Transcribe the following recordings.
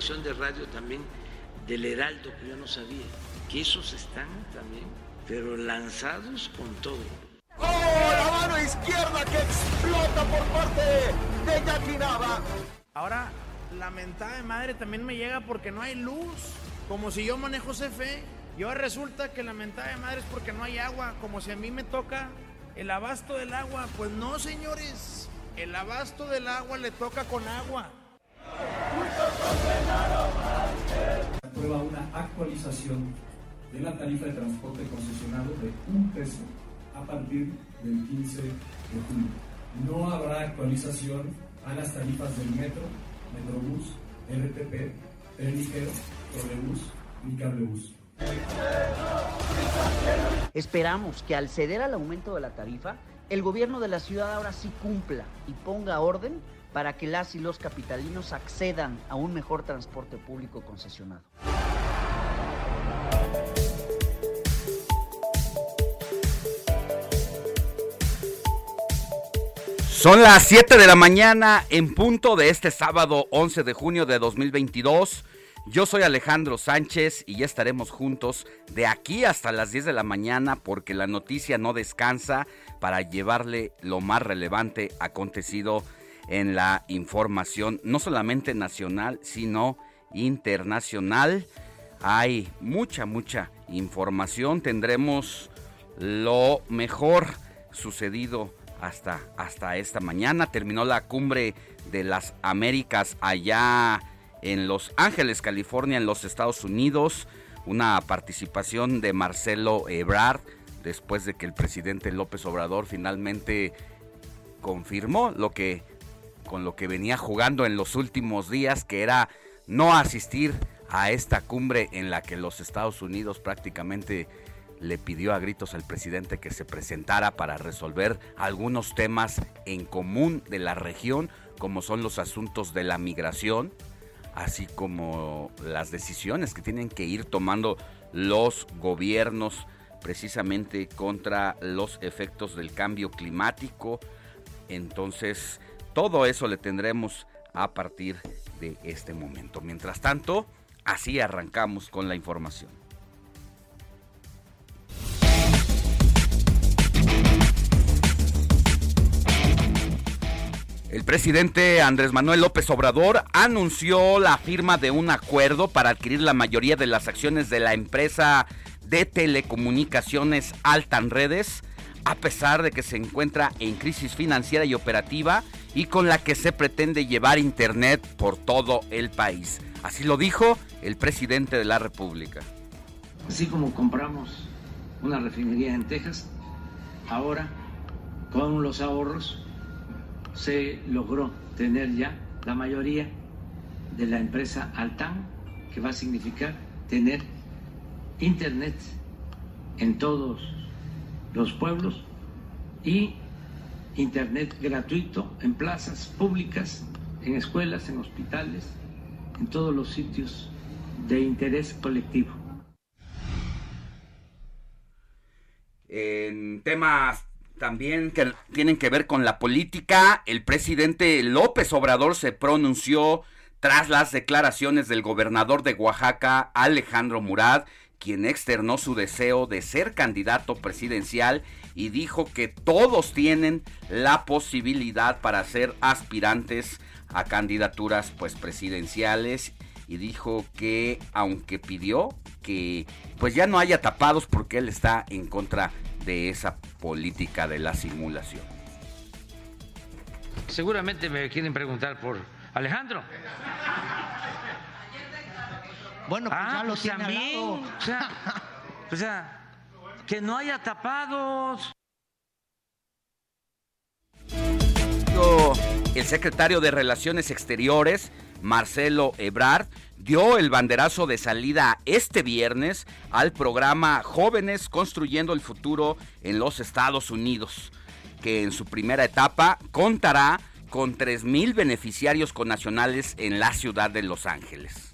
Estación de radio también del Heraldo que yo no sabía, que esos están también, pero lanzados con todo. ¡Oh, la mano izquierda que explota por parte de Jackie Nava! Ahora, la mentada de madre también me llega porque no hay luz. Como si yo manejo CFE. Y ahora resulta que la mentada de madre es porque no hay agua. Como si a mí me toca el abasto del agua. Pues no, señores. El abasto del agua le toca con agua. Aprueba una actualización de la tarifa de transporte concesionado de un peso a partir del 15 de julio. No habrá actualización a las tarifas del metro, metrobús, RTP, tren ligero, trolebús ni cablebús. Esperamos que al ceder al aumento de la tarifa, el gobierno de la ciudad ahora sí cumpla y ponga orden para que las y los capitalinos accedan a un mejor transporte público concesionado. Son las 7 de la mañana en punto de este sábado 11 de junio de 2022. Yo soy Alejandro Sánchez y ya estaremos juntos de aquí hasta las 10 de la mañana porque la noticia no descansa para llevarle lo más relevante acontecido en la información, no solamente nacional, sino internacional. Hay mucha, mucha información. Tendremos lo mejor sucedido hasta, hasta esta mañana. Terminó la cumbre de las Américas allá en Los Ángeles, California, en los Estados Unidos. Una participación de Marcelo Ebrard después de que el presidente López Obrador finalmente confirmó lo que con lo que venía jugando en los últimos días, que era no asistir a esta cumbre en la que los Estados Unidos prácticamente le pidió a gritos al presidente que se presentara para resolver algunos temas en común de la región, como son los asuntos de la migración, así como las decisiones que tienen que ir tomando los gobiernos precisamente contra los efectos del cambio climático. Entonces, todo eso le tendremos a partir de este momento. Mientras tanto, así arrancamos con la información. El presidente Andrés Manuel López Obrador anunció la firma de un acuerdo para adquirir la mayoría de las acciones de la empresa de telecomunicaciones Altan Redes, a pesar de que se encuentra en crisis financiera y operativa y con la que se pretende llevar Internet por todo el país. Así lo dijo el presidente de la República. Así como compramos una refinería en Texas, ahora con los ahorros se logró tener ya la mayoría de la empresa Altan, que va a significar tener internet en todos los pueblos y internet gratuito en plazas públicas, en escuelas, en hospitales, en todos los sitios de interés colectivo. En temas también que tienen que ver con la política, el presidente López Obrador se pronunció tras las declaraciones del gobernador de Oaxaca, Alejandro Murad, quien externó su deseo de ser candidato presidencial y dijo que todos tienen la posibilidad para ser aspirantes a candidaturas pues presidenciales y dijo que aunque pidió que pues ya no haya tapados porque él está en contra de esa política de la simulación. Seguramente me quieren preguntar por Alejandro. Bueno, pues ah, ya lo pues tiene al también, lado. O sea, o sea, que no haya tapados. El secretario de Relaciones Exteriores, Marcelo Ebrard, dio el banderazo de salida este viernes al programa Jóvenes Construyendo el Futuro en los Estados Unidos, que en su primera etapa contará con 3.000 beneficiarios connacionales en la ciudad de Los Ángeles.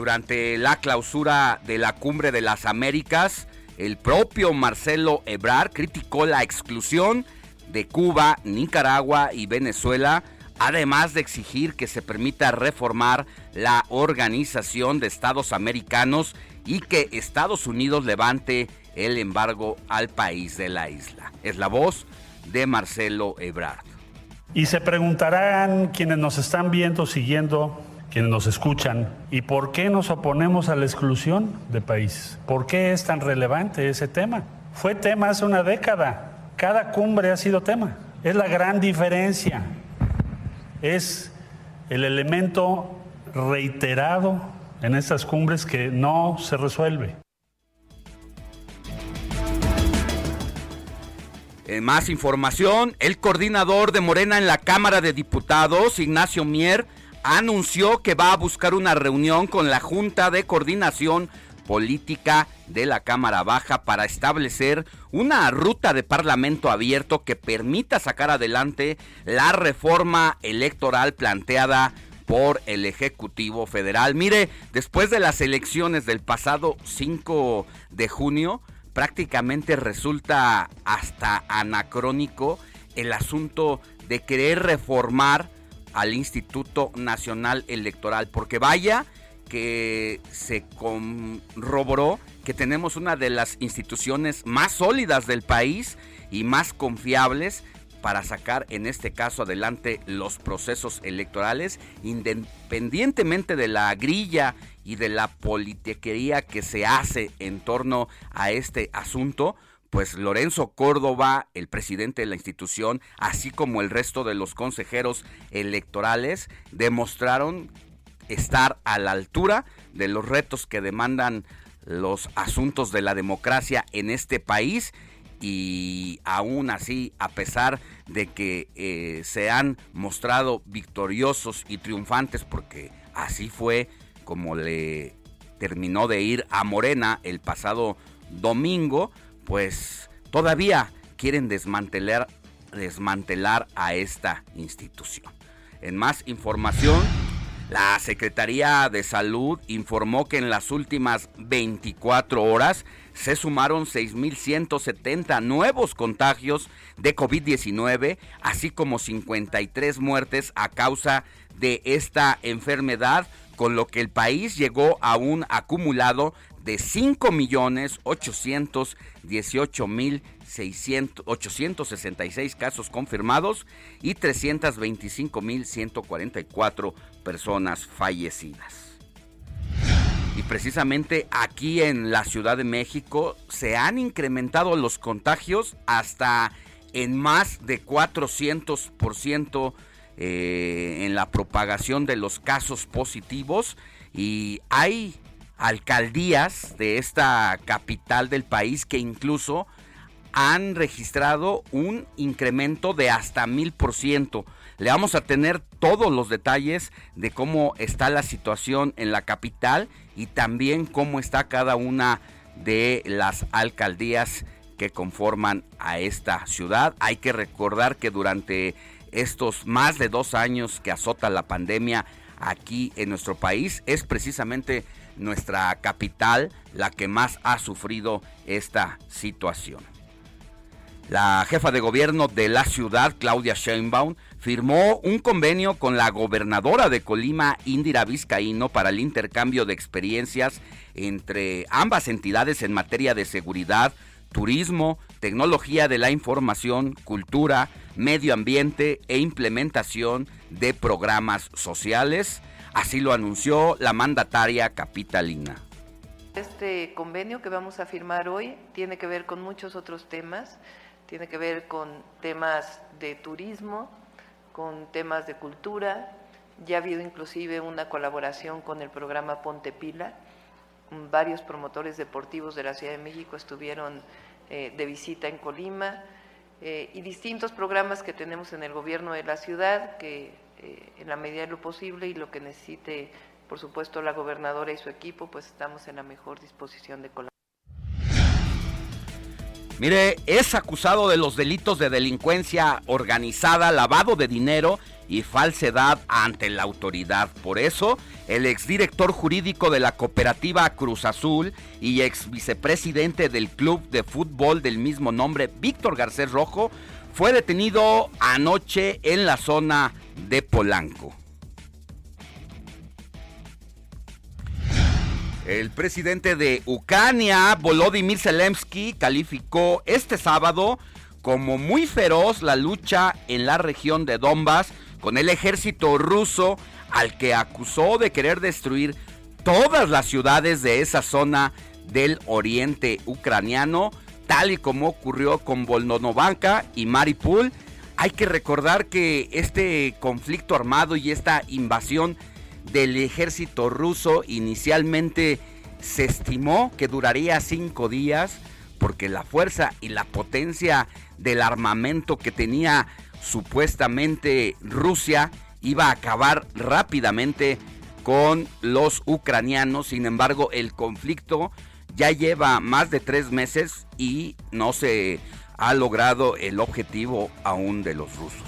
Durante la clausura de la Cumbre de las Américas, el propio Marcelo Ebrard criticó la exclusión de Cuba, Nicaragua y Venezuela, además de exigir que se permita reformar la Organización de Estados Americanos y que Estados Unidos levante el embargo al país de la isla. Es la voz de Marcelo Ebrard. Y se preguntarán quienes nos están viendo, siguiendo, quienes nos escuchan, ¿y por qué nos oponemos a la exclusión de países? ¿Por qué es tan relevante ese tema? Fue tema hace una década. Cada cumbre ha sido tema. Es la gran diferencia. Es el elemento reiterado en estas cumbres que no se resuelve. En más información, el coordinador de Morena en la Cámara de Diputados, Ignacio Mier, anunció que va a buscar una reunión con la Junta de Coordinación Política de la Cámara Baja para establecer una ruta de parlamento abierto que permita sacar adelante la reforma electoral planteada por el Ejecutivo Federal. Mire, después de las elecciones del pasado 5 de junio, prácticamente resulta hasta anacrónico el asunto de querer reformar al Instituto Nacional Electoral, porque vaya que se corroboró que tenemos una de las instituciones más sólidas del país y más confiables para sacar en este caso adelante los procesos electorales, independientemente de la grilla y de la politiquería que se hace en torno a este asunto, pues Lorenzo Córdoba, el presidente de la institución, así como el resto de los consejeros electorales, demostraron estar a la altura de los retos que demandan los asuntos de la democracia en este país. Y aún así, a pesar de que eh, se han mostrado victoriosos y triunfantes, porque así fue como le terminó de ir a Morena el pasado domingo, pues todavía quieren desmantelar, desmantelar a esta institución. En más información, la Secretaría de Salud informó que en las últimas 24 horas se sumaron 6.170 nuevos contagios de COVID-19, así como 53 muertes a causa de esta enfermedad, con lo que el país llegó a un acumulado de 5.818.866 casos confirmados y 325.144 personas fallecidas. Y precisamente aquí en la Ciudad de México se han incrementado los contagios hasta en más de 400% eh, en la propagación de los casos positivos y hay alcaldías de esta capital del país que incluso han registrado un incremento de hasta mil por ciento. Le vamos a tener todos los detalles de cómo está la situación en la capital y también cómo está cada una de las alcaldías que conforman a esta ciudad. Hay que recordar que durante estos más de dos años que azota la pandemia aquí en nuestro país es precisamente nuestra capital la que más ha sufrido esta situación. La jefa de gobierno de la ciudad, Claudia Sheinbaum, firmó un convenio con la gobernadora de Colima, Indira Vizcaíno, para el intercambio de experiencias entre ambas entidades en materia de seguridad, turismo, tecnología de la información, cultura, medio ambiente e implementación de programas sociales. Así lo anunció la mandataria capitalina. Este convenio que vamos a firmar hoy tiene que ver con muchos otros temas tiene que ver con temas de turismo, con temas de cultura. Ya ha habido inclusive una colaboración con el programa Ponte Pila. Varios promotores deportivos de la Ciudad de México estuvieron eh, de visita en Colima eh, y distintos programas que tenemos en el gobierno de la ciudad que eh, en la medida de lo posible y lo que necesite, por supuesto, la gobernadora y su equipo, pues estamos en la mejor disposición de colaborar. Mire, es acusado de los delitos de delincuencia organizada, lavado de dinero y falsedad ante la autoridad. Por eso, el exdirector jurídico de la cooperativa Cruz Azul y ex vicepresidente del club de fútbol del mismo nombre, Víctor Garcés Rojo, fue detenido anoche en la zona de Polanco. El presidente de Ucrania, Volodymyr Zelensky, calificó este sábado como muy feroz la lucha en la región de Donbass con el ejército ruso al que acusó de querer destruir todas las ciudades de esa zona del oriente ucraniano, tal y como ocurrió con Volnovaka y Mariupol. Hay que recordar que este conflicto armado y esta invasión del ejército ruso inicialmente se estimó que duraría cinco días porque la fuerza y la potencia del armamento que tenía supuestamente Rusia iba a acabar rápidamente con los ucranianos. Sin embargo, el conflicto ya lleva más de tres meses y no se ha logrado el objetivo aún de los rusos.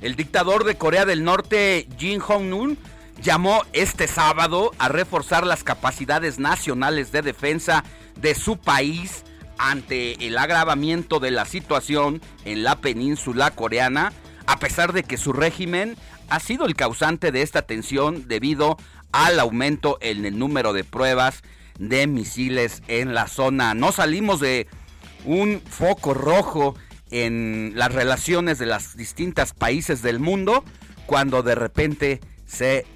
El dictador de Corea del Norte, Jin Jong-un, llamó este sábado a reforzar las capacidades nacionales de defensa de su país ante el agravamiento de la situación en la península coreana, a pesar de que su régimen ha sido el causante de esta tensión debido al aumento en el número de pruebas de misiles en la zona. No salimos de un foco rojo en las relaciones de los distintos países del mundo cuando de repente se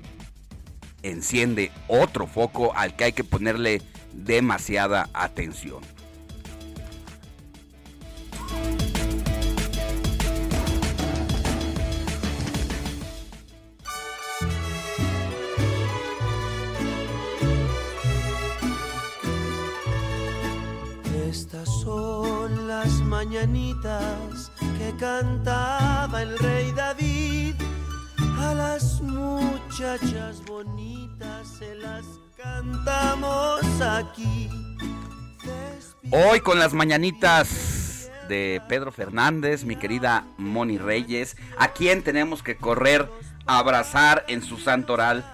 enciende otro foco al que hay que ponerle demasiada atención. Las mañanitas que cantaba el rey David. A las muchachas bonitas se las cantamos aquí. Hoy con las mañanitas de Pedro Fernández, mi querida Moni Reyes, a quien tenemos que correr a abrazar en su santo oral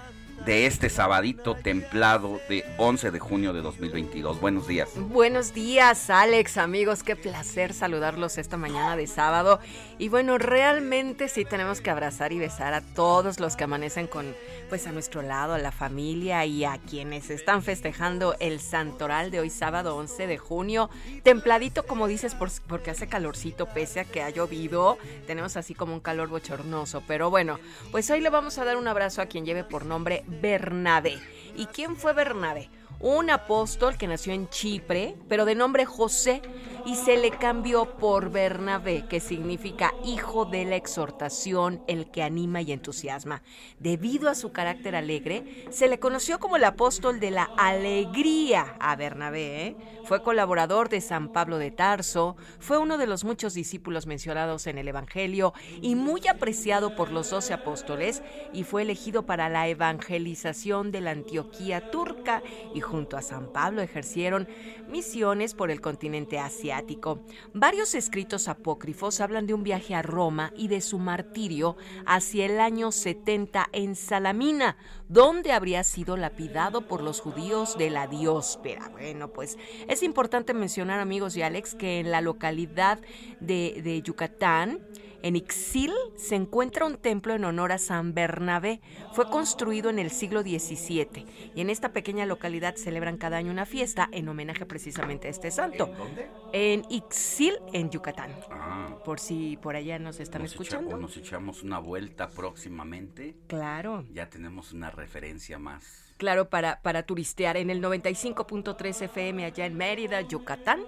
de este sabadito templado de 11 de junio de 2022. Buenos días. Buenos días, Alex, amigos. Qué placer saludarlos esta mañana de sábado. Y bueno, realmente sí tenemos que abrazar y besar a todos los que amanecen con pues a nuestro lado, a la familia y a quienes están festejando el santoral de hoy sábado 11 de junio. Templadito, como dices, porque hace calorcito pese a que ha llovido. Tenemos así como un calor bochornoso, pero bueno, pues hoy le vamos a dar un abrazo a quien lleve por nombre Bernabé. ¿Y quién fue Bernabé? Un apóstol que nació en Chipre, pero de nombre José, y se le cambió por Bernabé, que significa hijo de la exhortación, el que anima y entusiasma. Debido a su carácter alegre, se le conoció como el apóstol de la alegría a Bernabé. ¿eh? Fue colaborador de San Pablo de Tarso, fue uno de los muchos discípulos mencionados en el Evangelio y muy apreciado por los doce apóstoles, y fue elegido para la evangelización de la Antioquía turca y junto a San Pablo ejercieron misiones por el continente asiático. Varios escritos apócrifos hablan de un viaje a Roma y de su martirio hacia el año 70 en Salamina, donde habría sido lapidado por los judíos de la dióspera. Bueno, pues es importante mencionar, amigos y Alex, que en la localidad de, de Yucatán, en Ixil se encuentra un templo en honor a San Bernabé. Fue construido en el siglo XVII y en esta pequeña localidad celebran cada año una fiesta en homenaje precisamente a este santo. ¿En dónde? En Ixil, en Yucatán. Ah. Por si por allá nos están Nos escuchando. echa- o nos echamos una vuelta próximamente. Claro. Ya tenemos una referencia más. Claro, para, para turistear en el 95.3 FM allá en Mérida, Yucatán,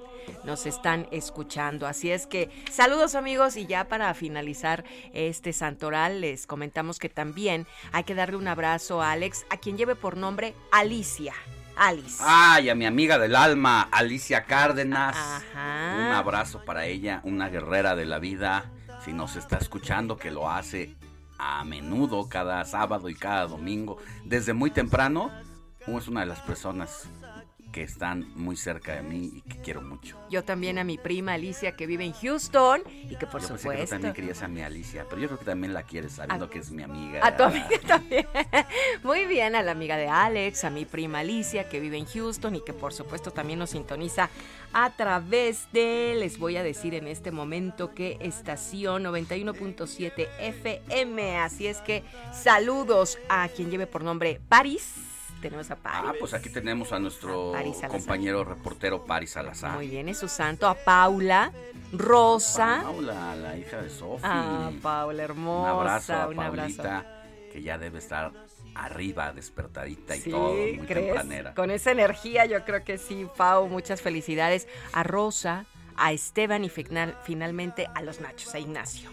nos están escuchando. Así es que saludos amigos y ya para finalizar este santoral les comentamos que también hay que darle un abrazo a Alex, a quien lleve por nombre Alicia. Alice. Ay, a mi amiga del alma, Alicia Cárdenas. Ajá. Un abrazo para ella, una guerrera de la vida. Si nos está escuchando, que lo hace a menudo, cada sábado y cada domingo, desde muy temprano, es una de las personas que están muy cerca de mí y que quiero mucho. Yo también a mi prima Alicia que vive en Houston y que por yo pensé que tú supuesto... también querías a mi Alicia, pero yo creo que también la quieres sabiendo que es mi amiga. A tu amiga también. Muy bien, a la amiga de Alex, a mi prima Alicia, que vive en Houston y que por supuesto también nos sintoniza a través de, les voy a decir en este momento que estación 91.7 FM. Así es que saludos a quien lleve por nombre Paris. Tenemos a Paris. Ah, pues aquí tenemos a nuestro compañero reportero Paris Salazar. Muy bien, es su santo. A Paula, Rosa. Paula, la hija de Sofía. Ah, Paula, hermosa. Un abrazo a un abrazo. Paulita, que ya debe estar arriba, despertadita y Sí, todo, muy ¿crees? tempranera. Con esa energía yo creo que sí, Pau, muchas felicidades a Rosa, a Esteban y final- finalmente a los Nachos, a Ignacio.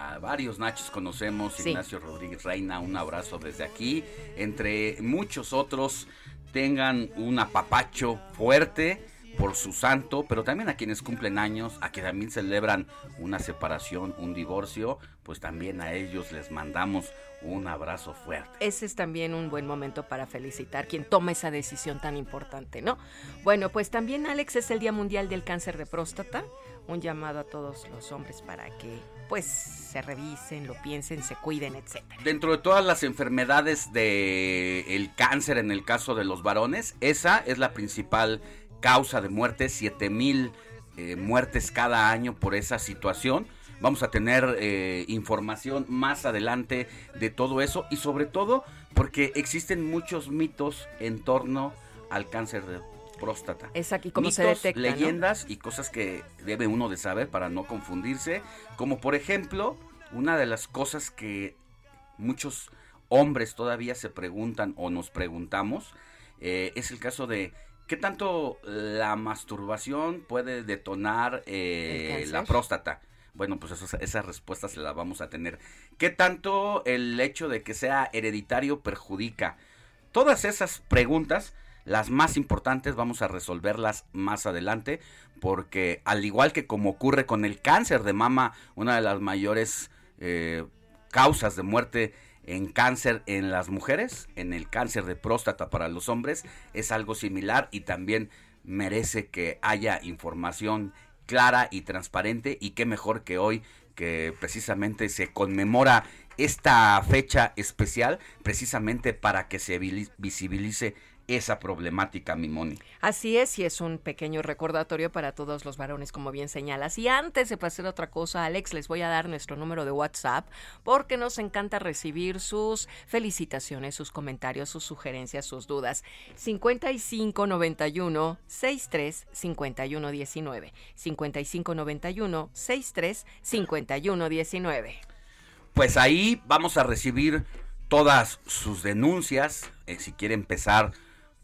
A varios Nachos conocemos, Sí. Ignacio Rodríguez Reina, un abrazo desde aquí. Entre muchos otros, tengan un apapacho fuerte por su santo, pero también a quienes cumplen años, a quienes también celebran una separación, un divorcio, pues también a ellos les mandamos un abrazo fuerte. Ese es también un buen momento para felicitar quien toma esa decisión tan importante, ¿no? Bueno, pues también Alex es el Día Mundial del Cáncer de Próstata, un llamado a todos los hombres para que pues se revisen, lo piensen, se cuiden, etcétera. Dentro de todas las enfermedades de el cáncer en el caso de los varones, esa es la principal causa de muerte, 7000 eh, muertes cada año por esa situación. Vamos a tener eh, información más adelante de todo eso y sobre todo porque existen muchos mitos en torno al cáncer de próstata. Es aquí como se detecta, ¿no? leyendas y cosas que debe uno de saber para no confundirse, como por ejemplo, una de las cosas que muchos hombres todavía se preguntan o nos preguntamos, eh, es el caso de qué tanto la masturbación puede detonar eh, ¿El la próstata. Bueno, pues eso- esa respuesta se la vamos a tener. ¿Qué tanto el hecho de que sea hereditario perjudica? Todas esas preguntas, las más importantes, vamos a resolverlas más adelante, porque al igual que como ocurre con el cáncer de mama, una de las mayores eh, causas de muerte en cáncer en las mujeres, en el cáncer de próstata para los hombres, es algo similar y también merece que haya información clara y transparente y qué mejor que hoy que precisamente se conmemora esta fecha especial precisamente para que se visibilice esa problemática, mi Moni. Así es, y es un pequeño recordatorio para todos los varones, como bien señalas. Y antes de pasar a otra cosa, Alex, les voy a dar nuestro número de WhatsApp porque nos encanta recibir sus felicitaciones, sus comentarios, sus sugerencias, sus dudas. 5591 63 51 19. 5591 63 51 19. Pues ahí vamos a recibir todas sus denuncias, eh, si quiere empezar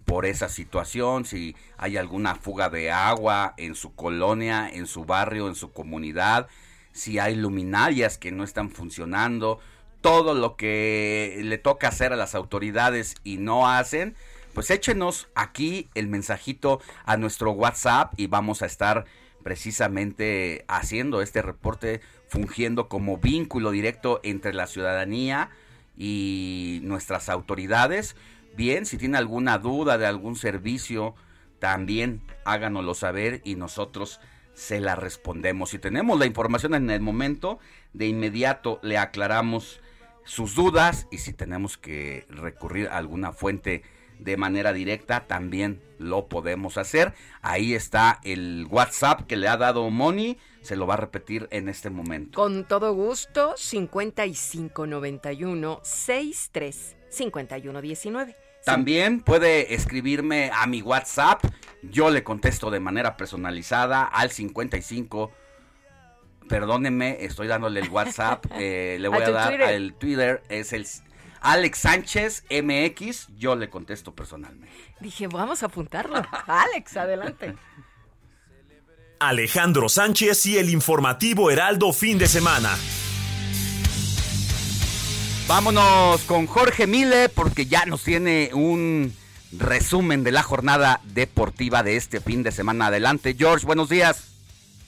por esa situación, si hay alguna fuga de agua en su colonia, en su barrio, en su comunidad, si hay luminarias que no están funcionando, todo lo que le toca hacer a las autoridades y no hacen, pues échenos aquí el mensajito a nuestro WhatsApp y vamos a estar precisamente haciendo este reporte, fungiendo como vínculo directo entre la ciudadanía y nuestras autoridades. Bien, si tiene alguna duda de algún servicio, también háganoslo saber y nosotros se la respondemos. Si tenemos la información en el momento, de inmediato le aclaramos sus dudas y si tenemos que recurrir a alguna fuente de manera directa, también lo podemos hacer. Ahí está el WhatsApp que le ha dado Moni, se lo va a repetir en este momento. Con todo gusto, 5591 63 5119. También puede escribirme a mi WhatsApp. Yo le contesto de manera personalizada al 55. Perdónenme, estoy dándole el WhatsApp. Eh, le voy a, dar el Twitter. Es el Alex Sánchez MX. Yo le contesto personalmente. Dije, vamos a apuntarlo. Alex, adelante. Alejandro Sánchez y el informativo Heraldo fin de semana. Vámonos con Jorge Mile porque ya nos tiene un resumen de la jornada deportiva de este fin de semana. Adelante, George, buenos días.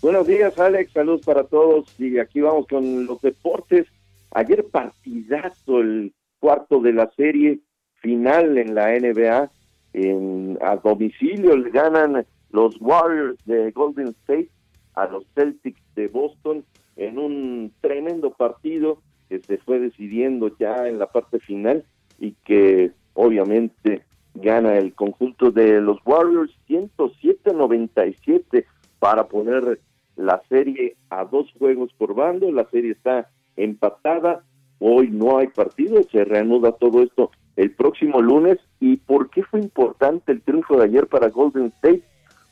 Buenos días, Alex, saludos para todos. Y aquí vamos con los deportes. Ayer partidazo, el cuarto de la serie final en la NBA. En, a domicilio le ganan los Warriors de Golden State a los Celtics de Boston en un tremendo partido que se fue decidiendo ya en la parte final y que obviamente gana el conjunto de los Warriors 107-97 para poner la serie a dos juegos por bando. La serie está empatada. Hoy no hay partido. Se reanuda todo esto el próximo lunes. ¿Y por qué fue importante el triunfo de ayer para Golden State?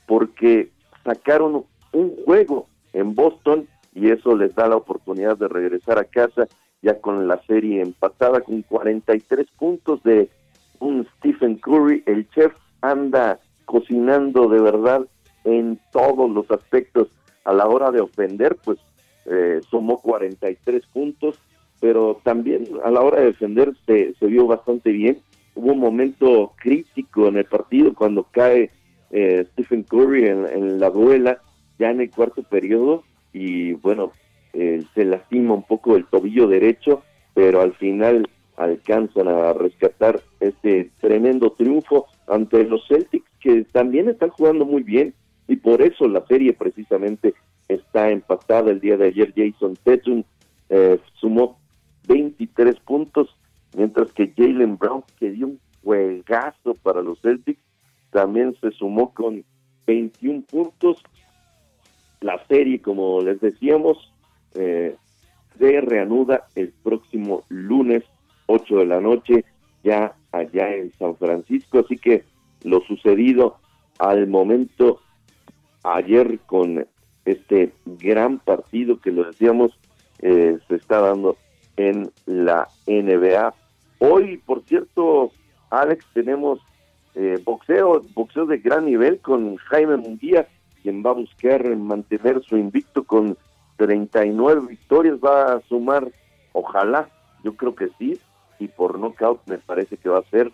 Porque sacaron un juego en Boston y eso les da la oportunidad de regresar a casa ya con la serie empatada con 43 puntos de un Stephen Curry. El chef anda cocinando de verdad en todos los aspectos. A la hora de ofender, pues eh, sumó 43 puntos, pero también a la hora de defender se, vio bastante bien. Hubo un momento crítico en el partido cuando cae eh, Stephen Curry en, en la duela ya en el cuarto periodo y bueno, eh, se lastima un poco el tobillo derecho, pero al final alcanzan a rescatar este tremendo triunfo ante los Celtics que también están jugando muy bien y por eso la serie precisamente está empatada el día de ayer. Jason Tatum eh, sumó 23 puntos mientras que Jalen Brown que dio un juegazo para los Celtics también se sumó con 21 puntos. La serie como les decíamos eh, se reanuda el próximo lunes 8 de la noche ya allá en San Francisco. Así que lo sucedido al momento ayer con este gran partido que lo decíamos eh, se está dando en la NBA. Hoy, por cierto, Alex, tenemos eh, boxeo, boxeo de gran nivel con Jaime Munguía, quien va a buscar mantener su invicto con 39 victorias va a sumar, ojalá, yo creo que sí, y por knockout me parece que va a ser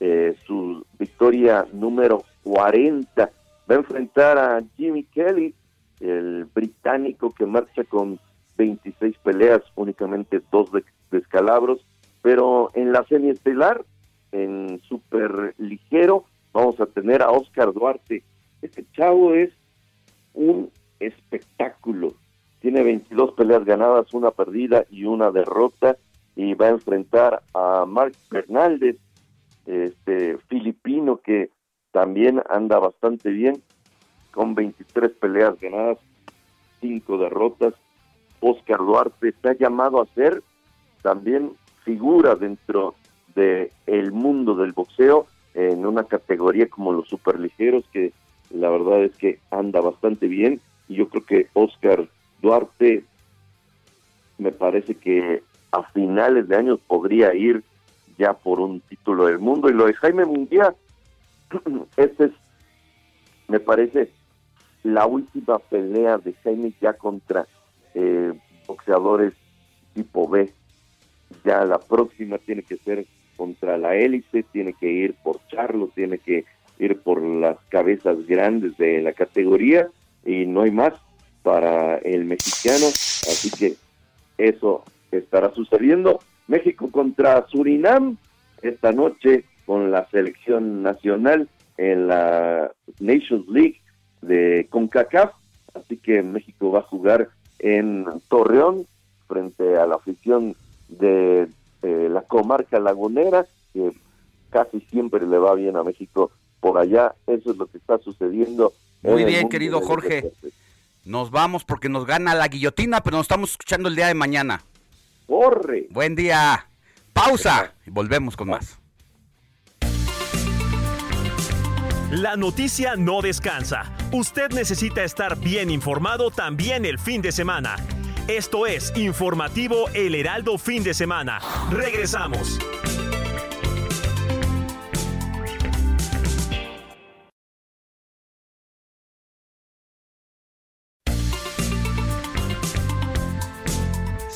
eh, su victoria número 40. Va a enfrentar a Jimmy Kelly, el británico que marcha con 26 peleas, únicamente dos descalabros, pero en la estelar, en super ligero, vamos a tener a Oscar Duarte. Este chavo es un espectáculo tiene 22 peleas ganadas, una perdida y una derrota y va a enfrentar a Mark Bernaldez, este filipino que también anda bastante bien con 23 peleas ganadas, 5 derrotas. Oscar Duarte está llamado a ser también figura dentro de el mundo del boxeo en una categoría como los superligeros que la verdad es que anda bastante bien y yo creo que Oscar Duarte me parece que a finales de año podría ir ya por un título del mundo. Y lo de Jaime Munguía, este es, me parece, la última pelea de Jaime ya contra eh, boxeadores tipo B. Ya la próxima tiene que ser contra la élite, tiene que ir por Charlo, tiene que ir por las cabezas grandes de la categoría y no hay más para el mexicano, así que eso estará sucediendo. México contra Surinam esta noche con la selección nacional en la Nations League de CONCACAF, así que México va a jugar en Torreón frente a la afición de la comarca lagunera, que casi siempre le va bien a México por allá. Eso es lo que está sucediendo. Muy bien, querido Jorge. Nos vamos porque nos gana la guillotina, pero nos estamos escuchando el día de mañana. ¡Corre! Buen día. Pausa y volvemos con más. La noticia no descansa. Usted necesita estar bien informado también el fin de semana. Esto es Informativo El Heraldo Fin de Semana. Regresamos.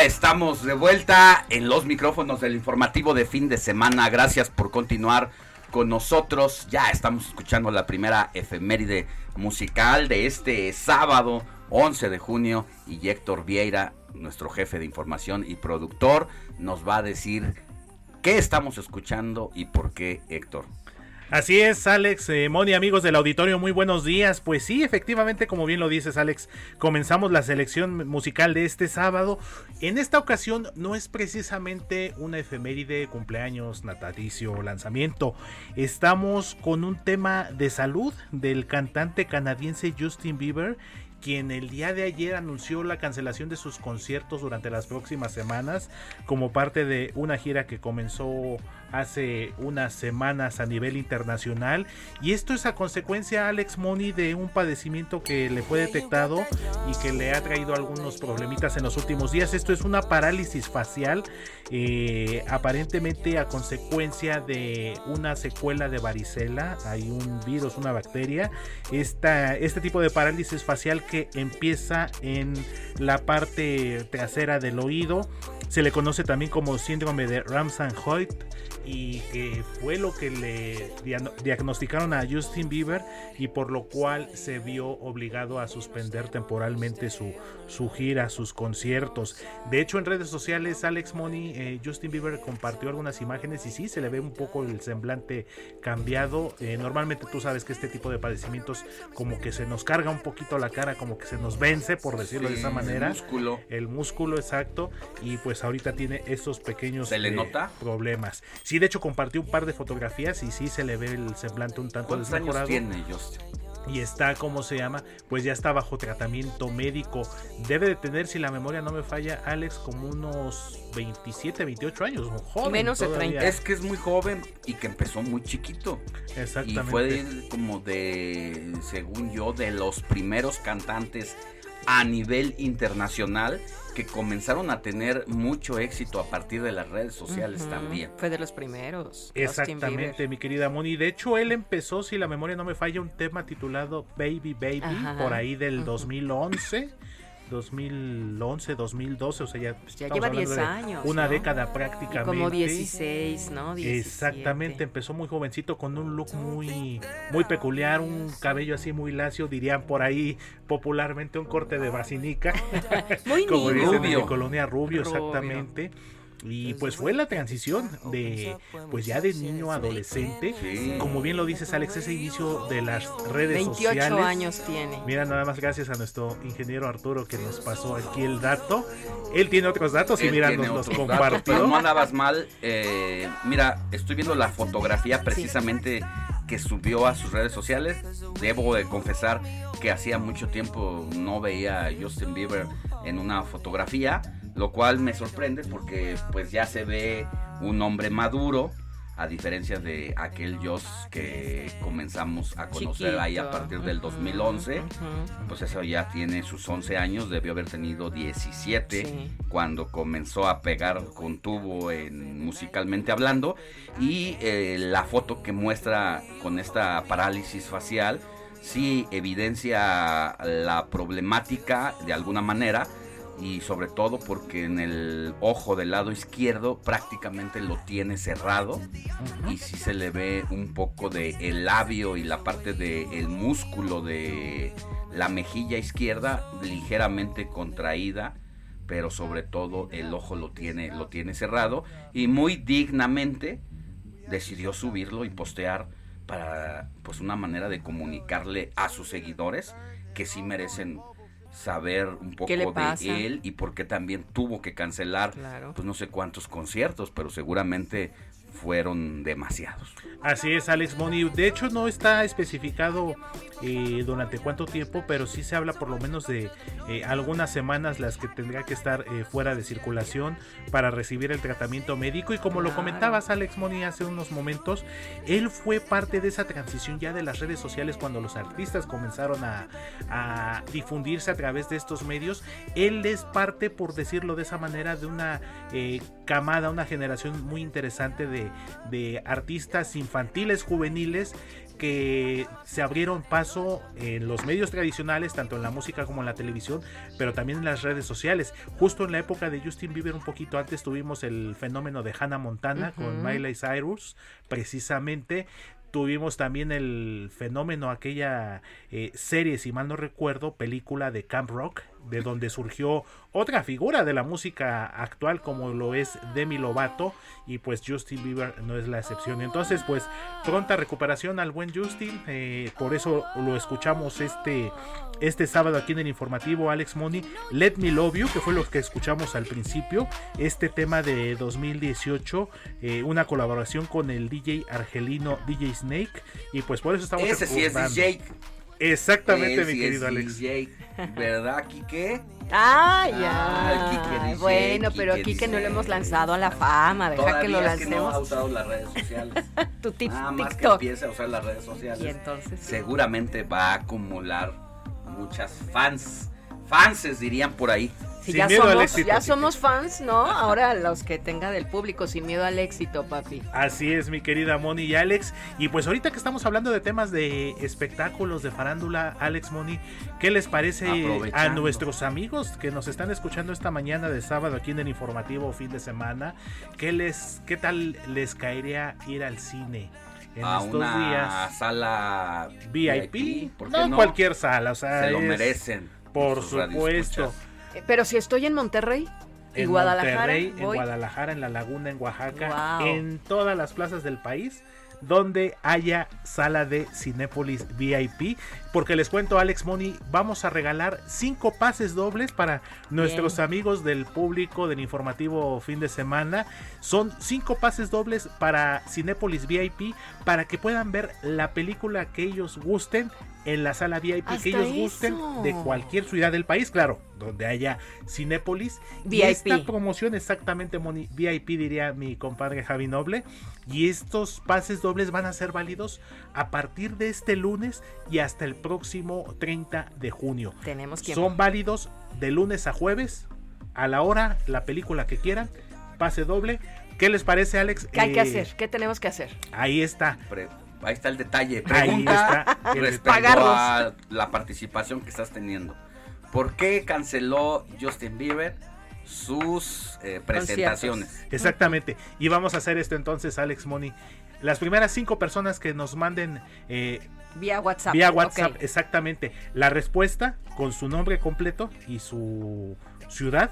Estamos de vuelta en los micrófonos del informativo de fin de semana. Gracias por continuar con nosotros. Ya estamos escuchando la primera efeméride musical de este sábado 11 de junio y Héctor Vieira, nuestro jefe de información y productor, nos va a decir qué estamos escuchando y por qué Héctor. Así es, Alex, eh, Moni, amigos del auditorio, muy buenos días. Pues sí, efectivamente, como bien lo dices, Alex, comenzamos la selección musical de este sábado. En esta ocasión no es precisamente una efeméride, cumpleaños, natalicio o lanzamiento. Estamos con un tema de salud del cantante canadiense Justin Bieber quien el día de ayer anunció la cancelación de sus conciertos durante las próximas semanas como parte de una gira que comenzó hace unas semanas a nivel internacional. Y esto es a consecuencia Alex Money de un padecimiento que le fue detectado y que le ha traído algunos problemitas en los últimos días. Esto es una parálisis facial eh, aparentemente a consecuencia de una secuela de varicela. Hay un virus una bacteria. Este tipo de parálisis facial que empieza en la parte trasera del oído. Se le conoce también como síndrome de Ramsay-Hoyt y que fue lo que le diagnosticaron a Justin Bieber y por lo cual se vio obligado a suspender temporalmente su, su gira, sus conciertos. De hecho, en redes sociales, Alex Money, eh, Justin Bieber compartió algunas imágenes y sí, se le ve un poco el semblante cambiado. Eh, normalmente tú sabes que este tipo de padecimientos como que se nos carga un poquito la cara, como que se nos vence, por decirlo Sí, de esa manera. el músculo. El músculo, exacto. Y pues ahorita tiene estos pequeños ¿Se le eh, nota? problemas. Sí, de hecho compartió un par de fotografías y sí se le ve el semblante un tanto ¿Cuántos años desmejorado. tiene Justin? Y está, ¿cómo se llama? Pues ya está bajo tratamiento médico. Debe de tener, si la memoria no me falla, Alex, como unos 27, 28 años. un joven todavía. Es que es muy joven y que empezó muy chiquito. Exactamente. Y fue de- como de, según yo, de los primeros cantantes a nivel internacional que comenzaron a tener mucho éxito a partir de las redes sociales también. Fue de los primeros. Exactamente, mi querida Moni. De hecho, él empezó, si la memoria no me falla, un tema titulado Baby Baby, Ajá. por ahí del Ujú. 2011. 2011, 2012, o sea, ya, ya lleva 10 años. Una década prácticamente. como 16, ¿no? Exactamente, empezó muy jovencito con un look muy, muy peculiar, un cabello así muy lacio, dirían por ahí popularmente un corte de basinica. muy como dicen en colonia rubio, exactamente. Y pues fue la transición de, pues ya de niño a adolescente. Como bien lo dices, Alex, ese inicio de las redes 28 sociales. 28 años tiene. Mira, nada más gracias a nuestro ingeniero Arturo que nos pasó aquí el dato. Él tiene otros datos y mira, nos los compartió. pero no andabas mal. Eh, mira, estoy viendo la fotografía precisamente que subió a sus redes sociales. Debo de confesar que hacía mucho tiempo no veía a Justin Bieber en una fotografía lo cual me sorprende porque pues ya se ve un hombre maduro a diferencia de aquel Joss que comenzamos a conocer ahí a partir del 2011, pues eso ya tiene sus 11 años, debió haber tenido 17 cuando comenzó a pegar con tubo en musicalmente hablando. Y eh, la foto que muestra con esta parálisis facial sí evidencia la problemática de alguna manera y sobre todo porque en el ojo del lado izquierdo prácticamente lo tiene cerrado. Y si se le ve un poco de el labio y la parte del músculo de la mejilla izquierda ligeramente contraída pero sobre todo el ojo lo tiene lo tiene cerrado. Y muy dignamente decidió subirlo y postear para pues una manera de comunicarle a sus seguidores que sí merecen saber un poco de él y por qué también tuvo que cancelar pues no sé cuántos conciertos, pero seguramente fueron demasiados. Así es, Alex Money. De hecho, no está especificado eh, durante cuánto tiempo, pero sí se habla por lo menos de eh, algunas semanas las que tendría que estar eh, fuera de circulación para recibir el tratamiento médico. Y como lo comentabas, Alex Money, hace unos momentos, él fue parte de esa transición ya de las redes sociales cuando los artistas comenzaron a, a difundirse a través de estos medios. Él es parte, por decirlo de esa manera, de una camada, una generación muy interesante de, de artistas infantiles, juveniles, que se abrieron paso en los medios tradicionales, tanto en la música como en la televisión, pero también en las redes sociales. Justo en la época de Justin Bieber, un poquito antes tuvimos el fenómeno de Hannah Montana con Miley Cyrus, precisamente tuvimos también el fenómeno, aquella eh, serie, si mal no recuerdo, película de Camp Rock, de donde surgió otra figura de la música actual como lo es Demi Lovato y pues Justin Bieber no es la excepción. Entonces pues pronta recuperación al buen Justin, eh, por eso lo escuchamos este, este sábado aquí en el informativo Alex Money, Let Me Love You, que fue lo que escuchamos al principio, este tema de 2018, eh, una colaboración con el DJ argelino DJ Snake y pues por eso estamos... Ese sí es DJ. Exactamente, mi querido Alex. ¿Verdad, Kike? Ah, ya. bueno, pero Kike no lo hemos lanzado a la fama. Deja que lo lancemos. que no ha usado las redes sociales. tu tip, Nada más TikTok. que empiece a usar las redes sociales. Y entonces. Seguramente va a acumular muchas fans. Fanses dirían por ahí. Si ya, somos, ya somos fans, ¿no? Ahora los que tenga del público, sin miedo al éxito, papi. Así es, mi querida Moni y Alex. Y pues ahorita que estamos hablando de temas de espectáculos, de farándula, Alex Moni, ¿qué les parece a nuestros amigos que nos están escuchando esta mañana de sábado aquí en el informativo fin de semana? ¿Qué, les, qué tal les caería ir al cine? En a estos una días. sala VIP. VIP ¿por qué no, no? cualquier sala, o sea, Se lo merecen. Por supuesto. Eh, Pero si estoy en Monterrey y en Guadalajara, Monterrey, en. Guadalajara, en La Laguna, en Oaxaca, Wow. en todas las plazas del país donde haya sala de Cinépolis VIP. Porque les cuento, Alex Money, vamos a regalar cinco pases dobles para nuestros amigos del público del informativo fin de semana. Son cinco pases dobles para Cinépolis VIP para que puedan ver la película que ellos gusten en la sala VIP Hasta que ellos gusten de cualquier ciudad del país, claro, donde haya Cinépolis. Y VIP. esta promoción exactamente Moni, VIP diría mi compadre Javi Noble. Y estos pases dobles van a ser válidos a partir de este lunes y hasta el próximo 30 de junio. Tenemos tiempo. Son válidos de lunes a jueves, a la hora, la película que quieran, pase doble. ¿Qué les parece, Alex? ¿Qué hay que Eh, hacer? ¿Qué tenemos que hacer? Ahí está. Pre- Ahí está el detalle. Ahí está respecto Pagarlos. a la participación que estás teniendo. ¿Por qué canceló Justin Bieber sus eh, presentaciones? Exactamente. Y vamos a hacer esto entonces, Alex Money. Las primeras cinco personas que nos manden eh, Vía WhatsApp. vía WhatsApp, exactamente, la respuesta con su nombre completo y su ciudad,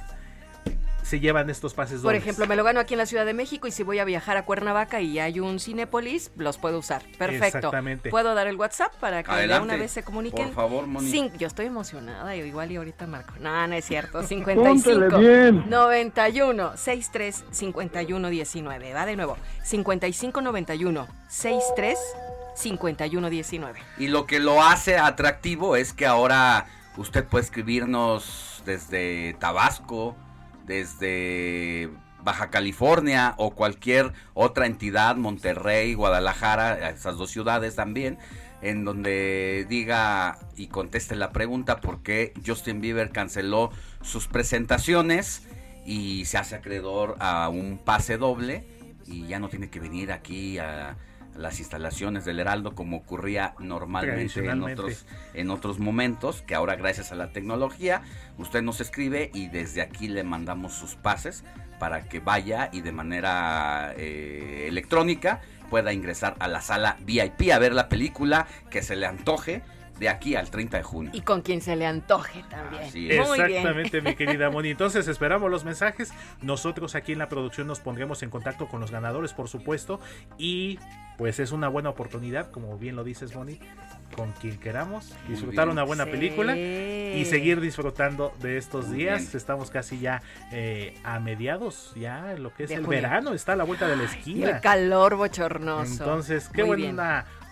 se llevan estos pases Por ejemplo, me lo gano aquí en la Ciudad de México y si voy a viajar a Cuernavaca y hay un Cinépolis, los puedo usar. Perfecto. Exactamente. ¿Puedo dar el WhatsApp para que de Adelante. una vez se comuniquen? Por favor, Moni. Cin- yo estoy emocionada, yo igual y ahorita marco. No, no es cierto. 55 Póntele bien. 91 63 51 19. Va de nuevo. 55 91 63 51 19. Y lo que lo hace atractivo es que ahora usted puede escribirnos desde Tabasco, desde Baja California o cualquier otra entidad, Monterrey, Guadalajara, esas dos ciudades también, en donde diga y conteste la pregunta por qué Justin Bieber canceló sus presentaciones y se hace acreedor a un pase doble y ya no tiene que venir aquí a las instalaciones del Heraldo como ocurría normalmente en otros en otros momentos que ahora gracias a la tecnología usted nos escribe y desde aquí le mandamos sus pases para que vaya y de manera eh, electrónica pueda ingresar a la sala VIP a ver la película que se le antoje de aquí al 30 de junio. Y con quien se le antoje también. Así Muy bien. Exactamente, mi querida Moni. Entonces esperamos los mensajes. Nosotros aquí en la producción nos pondremos en contacto con los ganadores, por supuesto. Y pues es una buena oportunidad, como bien lo dices, Moni, con quien queramos disfrutar una buena Sí. película y seguir disfrutando de estos Muy días. bien. Estamos casi ya eh, a mediados, ya lo que es De el junio. verano, está a la vuelta de la Y esquina. el calor bochornoso. Entonces, qué Muy bien.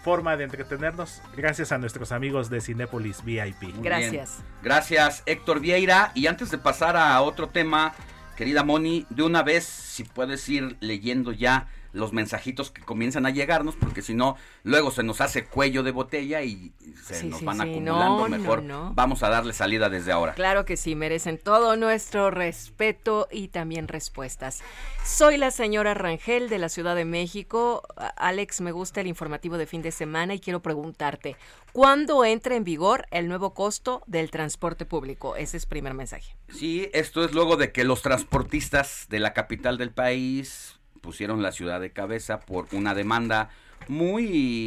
Forma de entretenernos gracias a nuestros amigos de Cinépolis VIP. Muy Gracias. bien. Gracias, Héctor Vieira. Y antes de pasar a otro tema, querida Moni, de una vez, si puedes ir leyendo ya los mensajitos que comienzan a llegarnos, porque si no, luego se nos hace cuello de botella y se Sí, nos sí, van sí. acumulando. No, Mejor no. vamos a darle salida desde ahora. Claro que sí, merecen todo nuestro respeto y también respuestas. Soy la señora Rangel de la Ciudad de México. Alex, me gusta el informativo de fin de semana y quiero preguntarte, ¿cuándo entra en vigor el nuevo costo del transporte público? Ese es primer mensaje. Sí, esto es luego de que los transportistas de la capital del país pusieron la ciudad de cabeza por una demanda muy,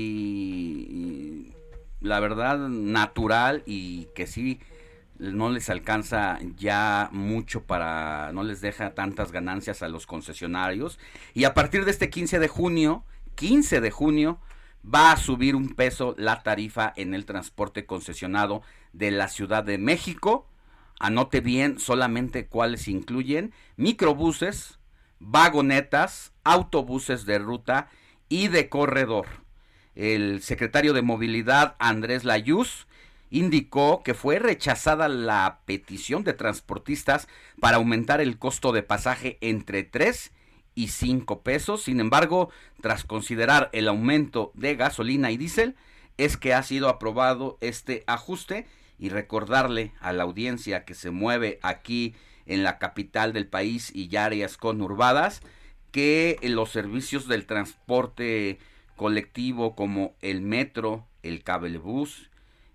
la verdad, natural y que sí no les alcanza ya mucho para, no les deja tantas ganancias a los concesionarios. Y a partir de este 15 de junio, 15 de junio, va a subir un peso la tarifa en el transporte concesionado de la Ciudad de México. Anote bien solamente cuáles incluyen microbuses, vagonetas, autobuses de ruta y de corredor. El secretario de Movilidad, Andrés Layuz, indicó que fue rechazada la petición de transportistas para aumentar el costo de pasaje entre 3 y 5 pesos. Sin embargo, tras considerar el aumento de gasolina y diésel, es que ha sido aprobado este ajuste y recordarle a la audiencia que se mueve aquí en la capital del país y áreas conurbadas que los servicios del transporte colectivo como el metro, el cablebús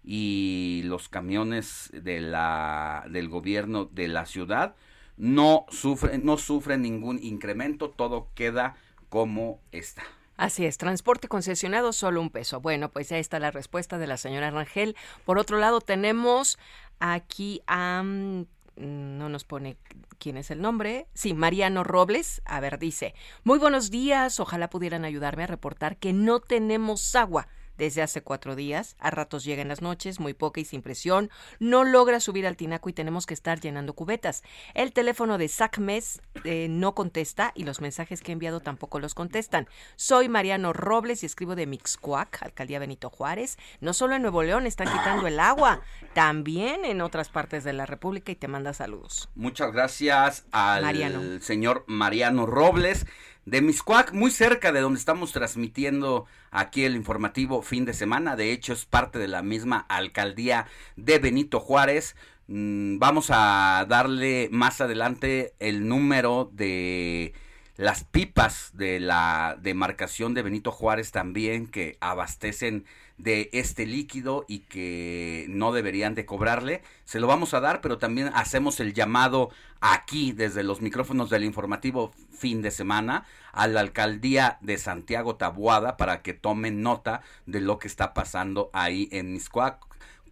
y los camiones del gobierno de la ciudad no sufren no sufren ningún incremento, todo queda como está. Así es, transporte concesionado solo un peso. Bueno, pues ya está la respuesta de la señora Rangel. Por otro lado, tenemos aquí a... mm, no nos pone quién es el nombre. Sí, Mariano Robles. A ver, dice, muy buenos días. Ojalá pudieran ayudarme a reportar que no tenemos agua. Desde hace cuatro días, a ratos llega en las noches, muy poca y sin presión, no logra subir al tinaco y tenemos que estar llenando cubetas. El teléfono de SACMES eh, no contesta y los mensajes que he enviado tampoco los contestan. Soy Mariano Robles y escribo de Mixcoac, Alcaldía Benito Juárez. No solo en Nuevo León están quitando el agua, también en otras partes de la República y te manda saludos. Muchas gracias al Mariano. señor Mariano Robles de Miscuac, muy cerca de donde estamos transmitiendo aquí el informativo fin de semana. De hecho, es parte de la misma alcaldía de Benito Juárez. Mm, Vamos a darle más adelante el número de las pipas de la demarcación de Benito Juárez también que abastecen de este líquido y que no deberían de cobrarle. Se lo vamos a dar, pero también hacemos el llamado aquí desde los micrófonos del informativo fin de semana a la alcaldía de Santiago Tabuada para que tomen nota de lo que está pasando ahí en Miscuac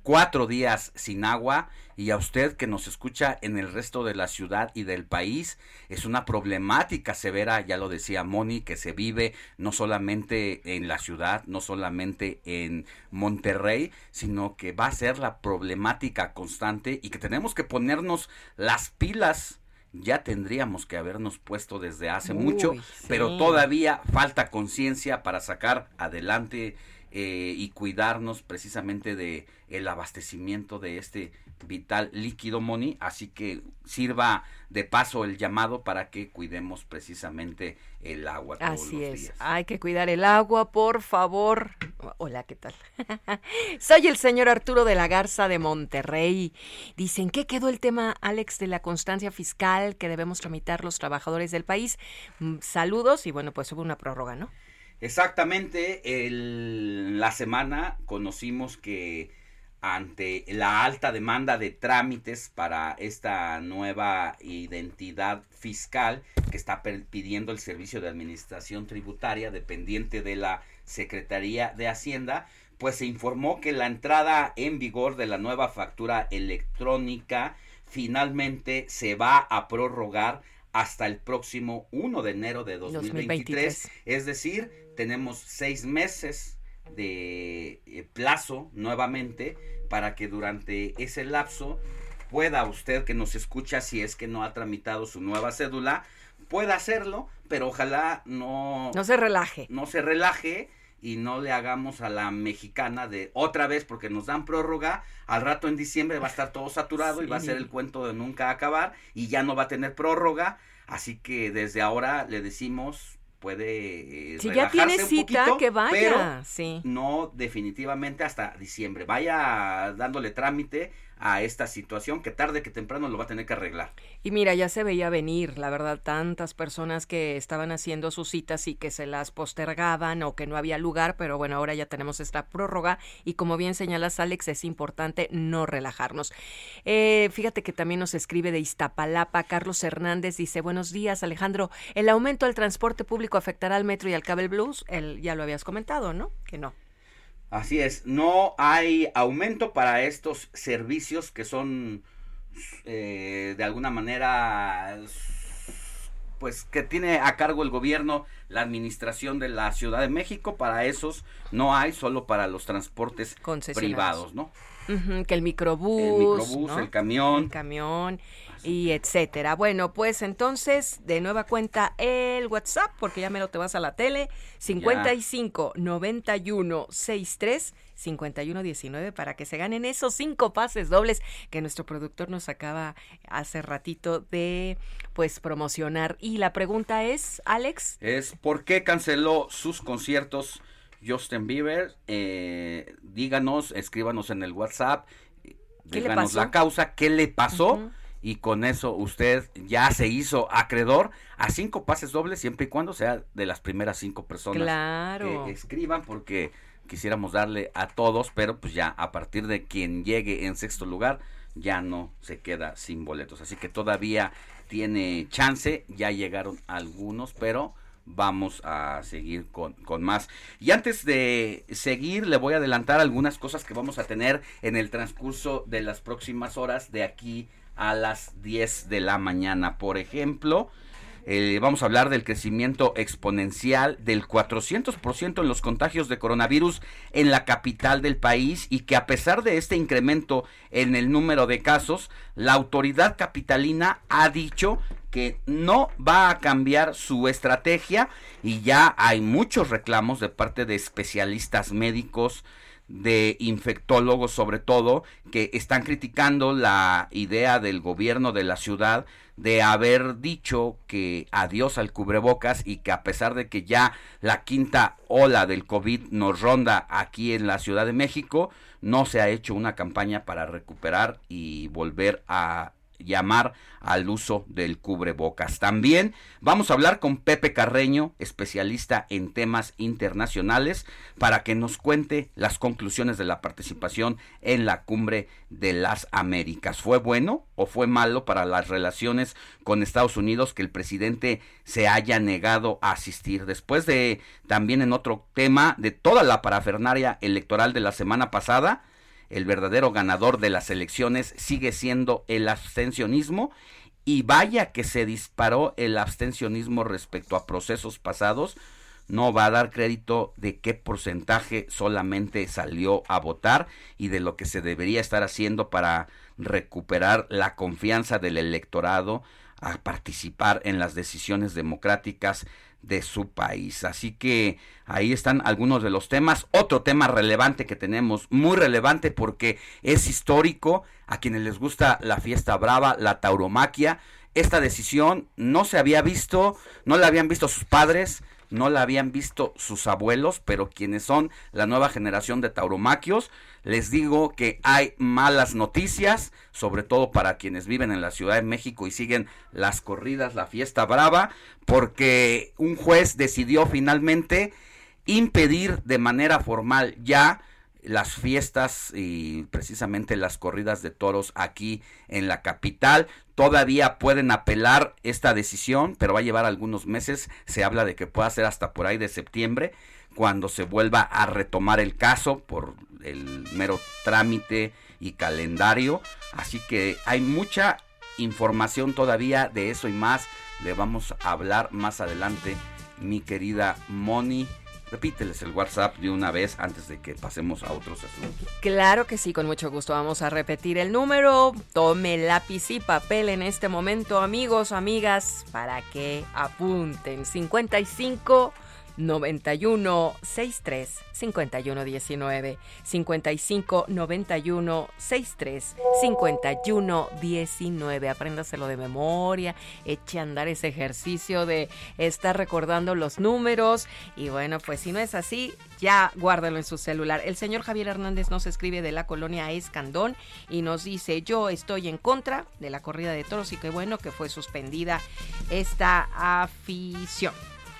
cuatro días sin agua y a usted que nos escucha en el resto de la ciudad y del país es una problemática severa, ya lo decía Moni, que se vive no solamente en la ciudad, no solamente en Monterrey, sino que va a ser la problemática constante y que tenemos que ponernos las pilas. Ya tendríamos que habernos puesto desde hace mucho, pero todavía falta conciencia para sacar adelante eh, y cuidarnos precisamente de el abastecimiento de este vital líquido Moni, así que sirva de paso el llamado para que cuidemos precisamente el agua. Todos así es, hay que cuidar el agua, por favor. Hola, ¿qué tal? Soy el señor Arturo de la Garza de Monterrey. Dicen, ¿qué quedó el tema, Alex, de la constancia fiscal que debemos tramitar los trabajadores del país? Mm, saludos y bueno, pues hubo una prórroga, ¿no? Exactamente, el, la semana conocimos que ante la alta demanda de trámites para esta nueva identidad fiscal que está pidiendo el Servicio de Administración Tributaria dependiente de la Secretaría de Hacienda, pues se informó que la entrada en vigor de la nueva factura electrónica finalmente se va a prorrogar hasta el próximo 1 de enero de 2023. Es decir, tenemos seis meses de eh, plazo nuevamente para que durante ese lapso pueda usted que nos escucha si es que no ha tramitado su nueva cédula pueda hacerlo pero ojalá no no se relaje. no se relaje y no le hagamos a la mexicana de otra vez porque nos dan prórroga, al rato en diciembre va a estar todo saturado y va a ser el cuento de nunca acabar y ya no va a tener prórroga, así que desde ahora le decimos puede eh, si ya tiene cita que vaya pero sí. no definitivamente hasta diciembre vaya dándole trámite a esta situación que tarde que temprano lo va a tener que arreglar. Y mira, ya se veía venir, la verdad, tantas personas que estaban haciendo sus citas y que se las postergaban o que no había lugar, pero bueno, ahora ya tenemos esta prórroga y como bien señalas, Alex, es importante no relajarnos. Eh, fíjate que también nos escribe de Iztapalapa, Carlos Hernández dice, buenos días, Alejandro, el aumento del transporte público afectará al metro y al cable blues, el, ya lo habías comentado, ¿no? Que no. Así es, no hay aumento para estos servicios que son eh, de alguna manera pues que tiene a cargo el gobierno la administración de la Ciudad de México, para esos no hay, solo para los transportes privados, ¿no? que el microbús, el microbús, el camión, el camión y etcétera. Bueno, pues entonces, de nueva cuenta el WhatsApp, porque ya me lo te vas a la tele, 55 91 63 51 19 para que se ganen esos cinco pases dobles que nuestro productor nos acaba hace ratito de pues promocionar. Y la pregunta es, Alex, es ¿por qué canceló sus conciertos Justin Bieber? Eh, díganos, escríbanos en el WhatsApp, díganos la causa, ¿qué le pasó? Y con eso usted ya se hizo acreedor a cinco pases dobles siempre y cuando sea de las primeras cinco personas que escriban porque quisiéramos darle a todos, pero pues ya a partir de quien llegue en sexto lugar ya no se queda sin boletos. Así que todavía tiene chance, ya llegaron algunos, pero vamos a seguir con, con, más. Y antes de seguir, le voy a adelantar algunas cosas que vamos a tener en el transcurso de las próximas horas de aquí a las 10 de la mañana. Por ejemplo, eh, vamos a hablar del crecimiento exponencial del 400% en los contagios de coronavirus en la capital del país y que a pesar de este incremento en el número de casos, la autoridad capitalina ha dicho que no va a cambiar su estrategia y ya hay muchos reclamos de parte de especialistas médicos, de infectólogos sobre todo, que están criticando la idea del gobierno de la ciudad de haber dicho que adiós al cubrebocas y que a pesar de que ya la quinta ola del COVID nos ronda aquí en la Ciudad de México, no se ha hecho una campaña para recuperar y volver a llamar al uso del cubrebocas. También vamos a hablar con Pepe Carreño, especialista en temas internacionales, para que nos cuente las conclusiones de la participación en la cumbre de las Américas. ¿Fue bueno o fue malo para las relaciones con Estados Unidos que el presidente se haya negado a asistir? Después de también en otro tema de toda la parafernaria electoral de la semana pasada, el verdadero ganador de las elecciones sigue siendo el abstencionismo. Y vaya que se disparó el abstencionismo respecto a procesos pasados, no va a dar crédito de qué porcentaje solamente salió a votar y de lo que se debería estar haciendo para recuperar la confianza del electorado a participar en las decisiones democráticas de su país. Así que ahí están algunos de los temas. Otro tema relevante que tenemos, muy relevante porque es histórico, a quienes les gusta la fiesta brava, la tauromaquia. Esta decisión no se había visto, no la habían visto sus padres, no la habían visto sus abuelos, pero quienes son la nueva generación de tauromaquios, les digo que hay malas noticias, sobre todo para quienes viven en la Ciudad de México y siguen las corridas, la fiesta brava, porque un juez decidió finalmente impedir de manera formal ya las fiestas y precisamente las corridas de toros aquí en la capital. Todavía pueden apelar esta decisión, pero va a llevar algunos meses. Se habla de que pueda ser hasta por ahí de septiembre, cuando se vuelva a retomar el caso por el mero trámite y calendario. Así que hay mucha información todavía de eso y más. Le vamos a hablar más adelante, mi querida Moni. Repíteles el WhatsApp de una vez antes de que pasemos a otros asuntos. Claro que sí, con mucho gusto vamos a repetir el número. Tome lápiz y papel en este momento, amigos, amigas, para que apunten. 55 91 63 51 19 55 91 63 51 19 apréndaselo de memoria eche a andar ese ejercicio de estar recordando los números. Y bueno pues si no es así ya guárdalo en su celular. El señor Javier Hernández nos escribe de la colonia Escandón y nos dice yo estoy en contra de la corrida de toros y qué bueno que fue suspendida esta afición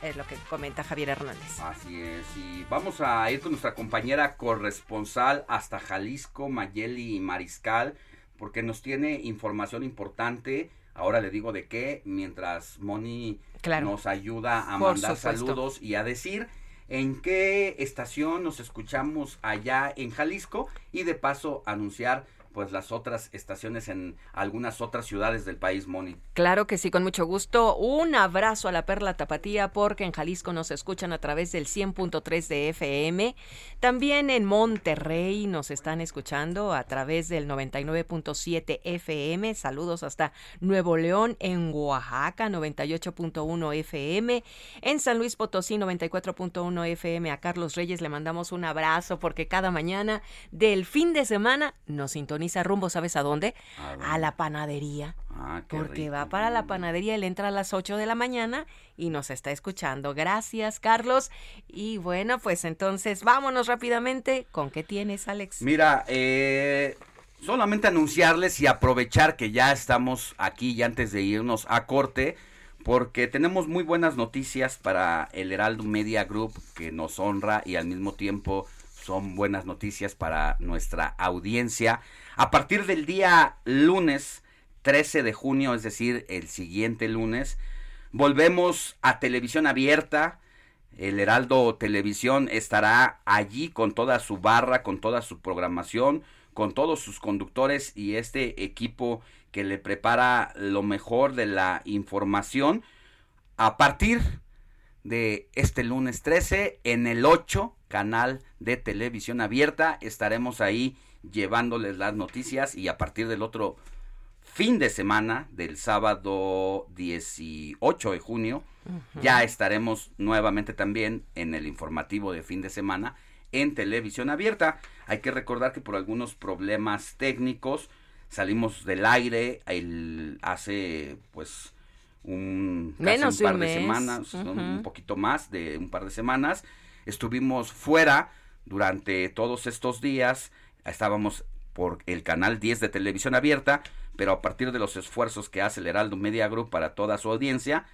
es lo que comenta Javier Hernández. Así es, y vamos a ir con nuestra compañera corresponsal hasta Jalisco, Mayeli Mariscal, porque nos tiene información importante. Ahora le digo de qué, mientras Moni nos ayuda a mandar saludos y a decir en qué estación nos escuchamos allá en Jalisco y de paso anunciar pues las otras estaciones en algunas otras ciudades del país, Moni. Claro que sí, con mucho gusto. Un abrazo a la Perla Tapatía porque en Jalisco nos escuchan a través del 100.3 de FM. También en Monterrey nos están escuchando a través del 99.7 FM. Saludos hasta Nuevo León, en Oaxaca 98.1 FM, en San Luis Potosí 94.1 FM. A Carlos Reyes le mandamos un abrazo porque cada mañana del fin de semana nos sintoniza rumbo, ¿sabes a dónde? A, la panadería. Ah, porque va para la panadería, él entra a las 8 de la mañana y nos está escuchando. Gracias, Carlos. Y bueno, pues entonces vámonos rápidamente. ¿Con qué tienes, Alex? Mira, eh, solamente anunciarles y aprovechar que ya estamos aquí y antes de irnos a corte porque tenemos muy buenas noticias para el Heraldo Media Group que nos honra y al mismo tiempo son buenas noticias para nuestra audiencia. A partir del día lunes 13 de junio, es decir, el siguiente lunes, volvemos a televisión abierta. El Heraldo Televisión estará allí con toda su barra, con toda su programación, con todos sus conductores y este equipo que le prepara lo mejor de la información. A partir de este lunes 13 en el 8 canal de televisión abierta. Estaremos ahí llevándoles las noticias y a partir del otro fin de semana, del sábado 18 de junio, ya estaremos nuevamente también en el informativo de fin de semana en televisión abierta. Hay que recordar que por algunos problemas técnicos salimos del aire el, hace pues un, Menos un par un de mes. semanas, un poquito más de un par de semanas. Estuvimos fuera durante todos estos días. Estábamos por el canal 10 de televisión abierta, pero a partir de los esfuerzos que hace el Heraldo Media Group para toda su audiencia,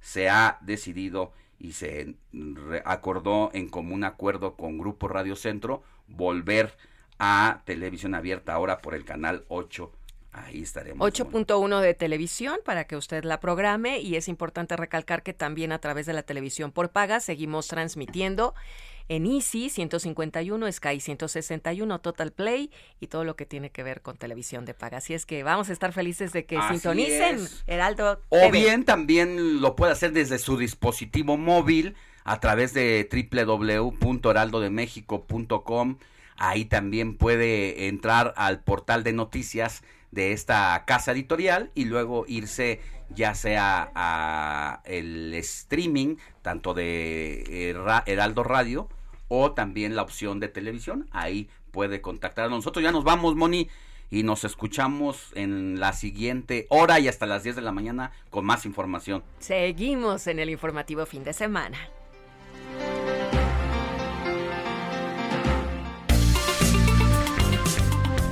se ha decidido y se acordó en común acuerdo con Grupo Radio Centro volver a televisión abierta ahora por el canal 8 Ahí estaremos. 8.1 de televisión para que usted la programe y es importante recalcar que también a través de la televisión por paga seguimos transmitiendo en Easy 151, Sky 161, Total Play y todo lo que tiene que ver con televisión de paga. Así es que vamos a estar felices de que sintonicen Heraldo. O bien también lo puede hacer desde su dispositivo móvil a través de www.heraldodemexico.com. Ahí también puede entrar al portal de noticias de esta casa editorial y luego irse ya sea a el streaming tanto de eh, Heraldo Radio o también la opción de televisión. Ahí puede contactar a nosotros. Ya nos vamos, Moni, y nos escuchamos en la siguiente hora y hasta las 10 de la mañana con más información. Seguimos en el informativo fin de semana.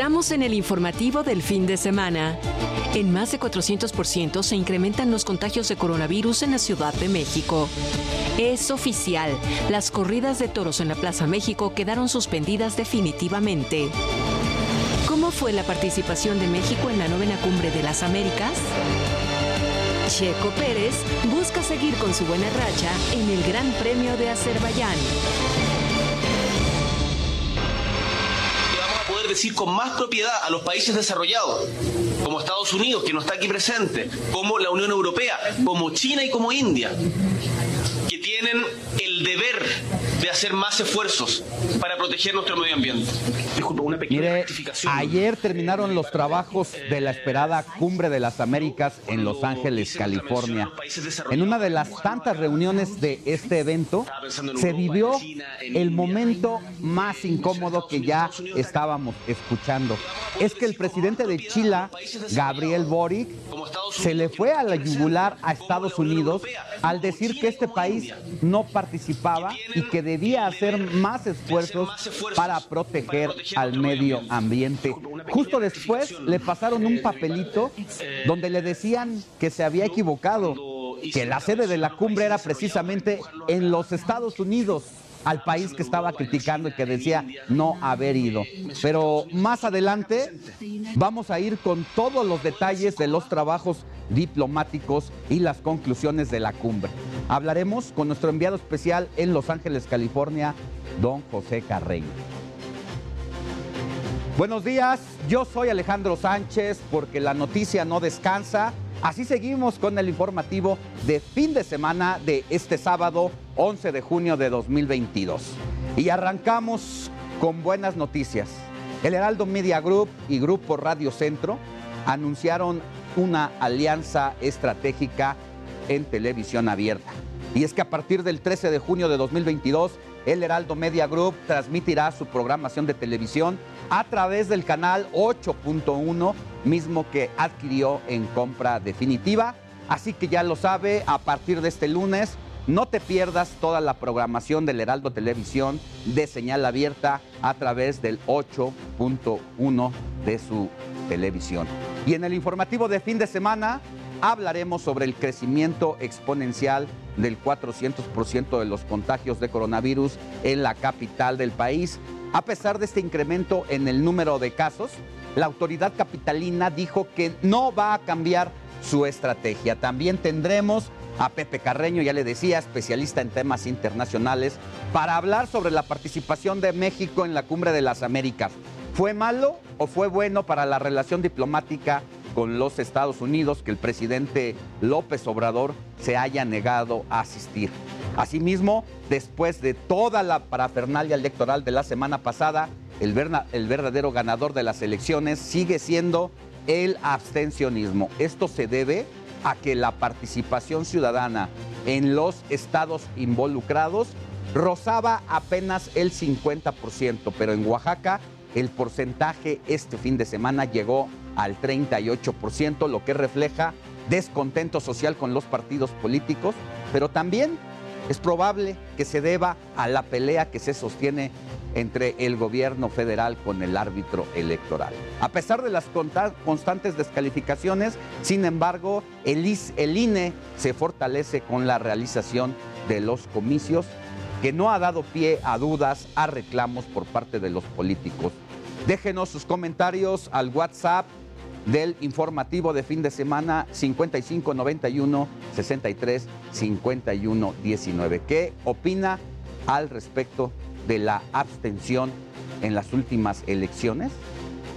Estamos en el informativo del fin de semana. En más de 400% se incrementan los contagios de coronavirus en la Ciudad de México. Es oficial, las corridas de toros en la Plaza México quedaron suspendidas definitivamente. ¿Cómo fue la participación de México en la novena cumbre de las Américas? Checo Pérez busca seguir con su buena racha en el Gran Premio de Azerbaiyán. Decir con más propiedad a los países desarrollados, como Estados Unidos, que no está aquí presente, como la Unión Europea, como China y como India, que tienen el deber de hacer más esfuerzos para proteger nuestro medio ambiente. Disculpa, una pequeña rectificación. Ayer terminaron los trabajos de la esperada Cumbre de las Américas en Los Ángeles, California. En una de las tantas reuniones de este evento se vivió el momento más incómodo que ya estábamos escuchando. Es que el presidente de Chile, Gabriel Boric, se le fue a la yugular a Estados Unidos al decir que este país no participaba y que debía hacer más esfuerzos para proteger al medio ambiente. Justo después le pasaron un papelito donde le decían que se había equivocado, que la sede de la cumbre era precisamente en los Estados Unidos al país que estaba criticando y que decía no haber ido. Pero más adelante vamos a ir con todos los detalles de los trabajos diplomáticos y las conclusiones de la cumbre. Hablaremos con nuestro enviado especial en Los Ángeles, California, don José Carreño. Buenos días, yo soy Alejandro Sánchez porque la noticia no descansa. Así seguimos con el informativo de fin de semana de este sábado 11 de junio de 2022. Y arrancamos con buenas noticias. El Heraldo Media Group y Grupo Radio Centro anunciaron una alianza estratégica en televisión abierta. Y es que a partir del 13 de junio de 2022, el Heraldo Media Group transmitirá su programación de televisión a través del canal 8.1, mismo que adquirió en compra definitiva. Así que ya lo sabe, a partir de este lunes, no te pierdas toda la programación del Heraldo Televisión de señal abierta a través del 8.1 de su televisión. Y en el informativo de fin de semana hablaremos sobre el crecimiento exponencial del 400% de los contagios de coronavirus en la capital del país. A pesar de este incremento en el número de casos, la autoridad capitalina dijo que no va a cambiar su estrategia. También tendremos a Pepe Carreño, ya le decía, especialista en temas internacionales, para hablar sobre la participación de México en la Cumbre de las Américas. ¿Fue malo o fue bueno para la relación diplomática con los Estados Unidos que el presidente López Obrador se haya negado a asistir? Asimismo, después de toda la parafernalia electoral de la semana pasada, el, el verdadero ganador de las elecciones sigue siendo el abstencionismo. Esto se debe a que la participación ciudadana en los estados involucrados rozaba apenas el 50%, pero en Oaxaca el porcentaje este fin de semana llegó al 38%, lo que refleja descontento social con los partidos políticos, pero también es probable que se deba a la pelea que se sostiene entre el gobierno federal con el árbitro electoral. A pesar de las constantes descalificaciones, sin embargo, el, INE se fortalece con la realización de los comicios que no ha dado pie a dudas, a reclamos por parte de los políticos. Déjenos sus comentarios al WhatsApp del informativo de fin de semana 5591 63 51 19. ¿Qué opina al respecto de la abstención en las últimas elecciones?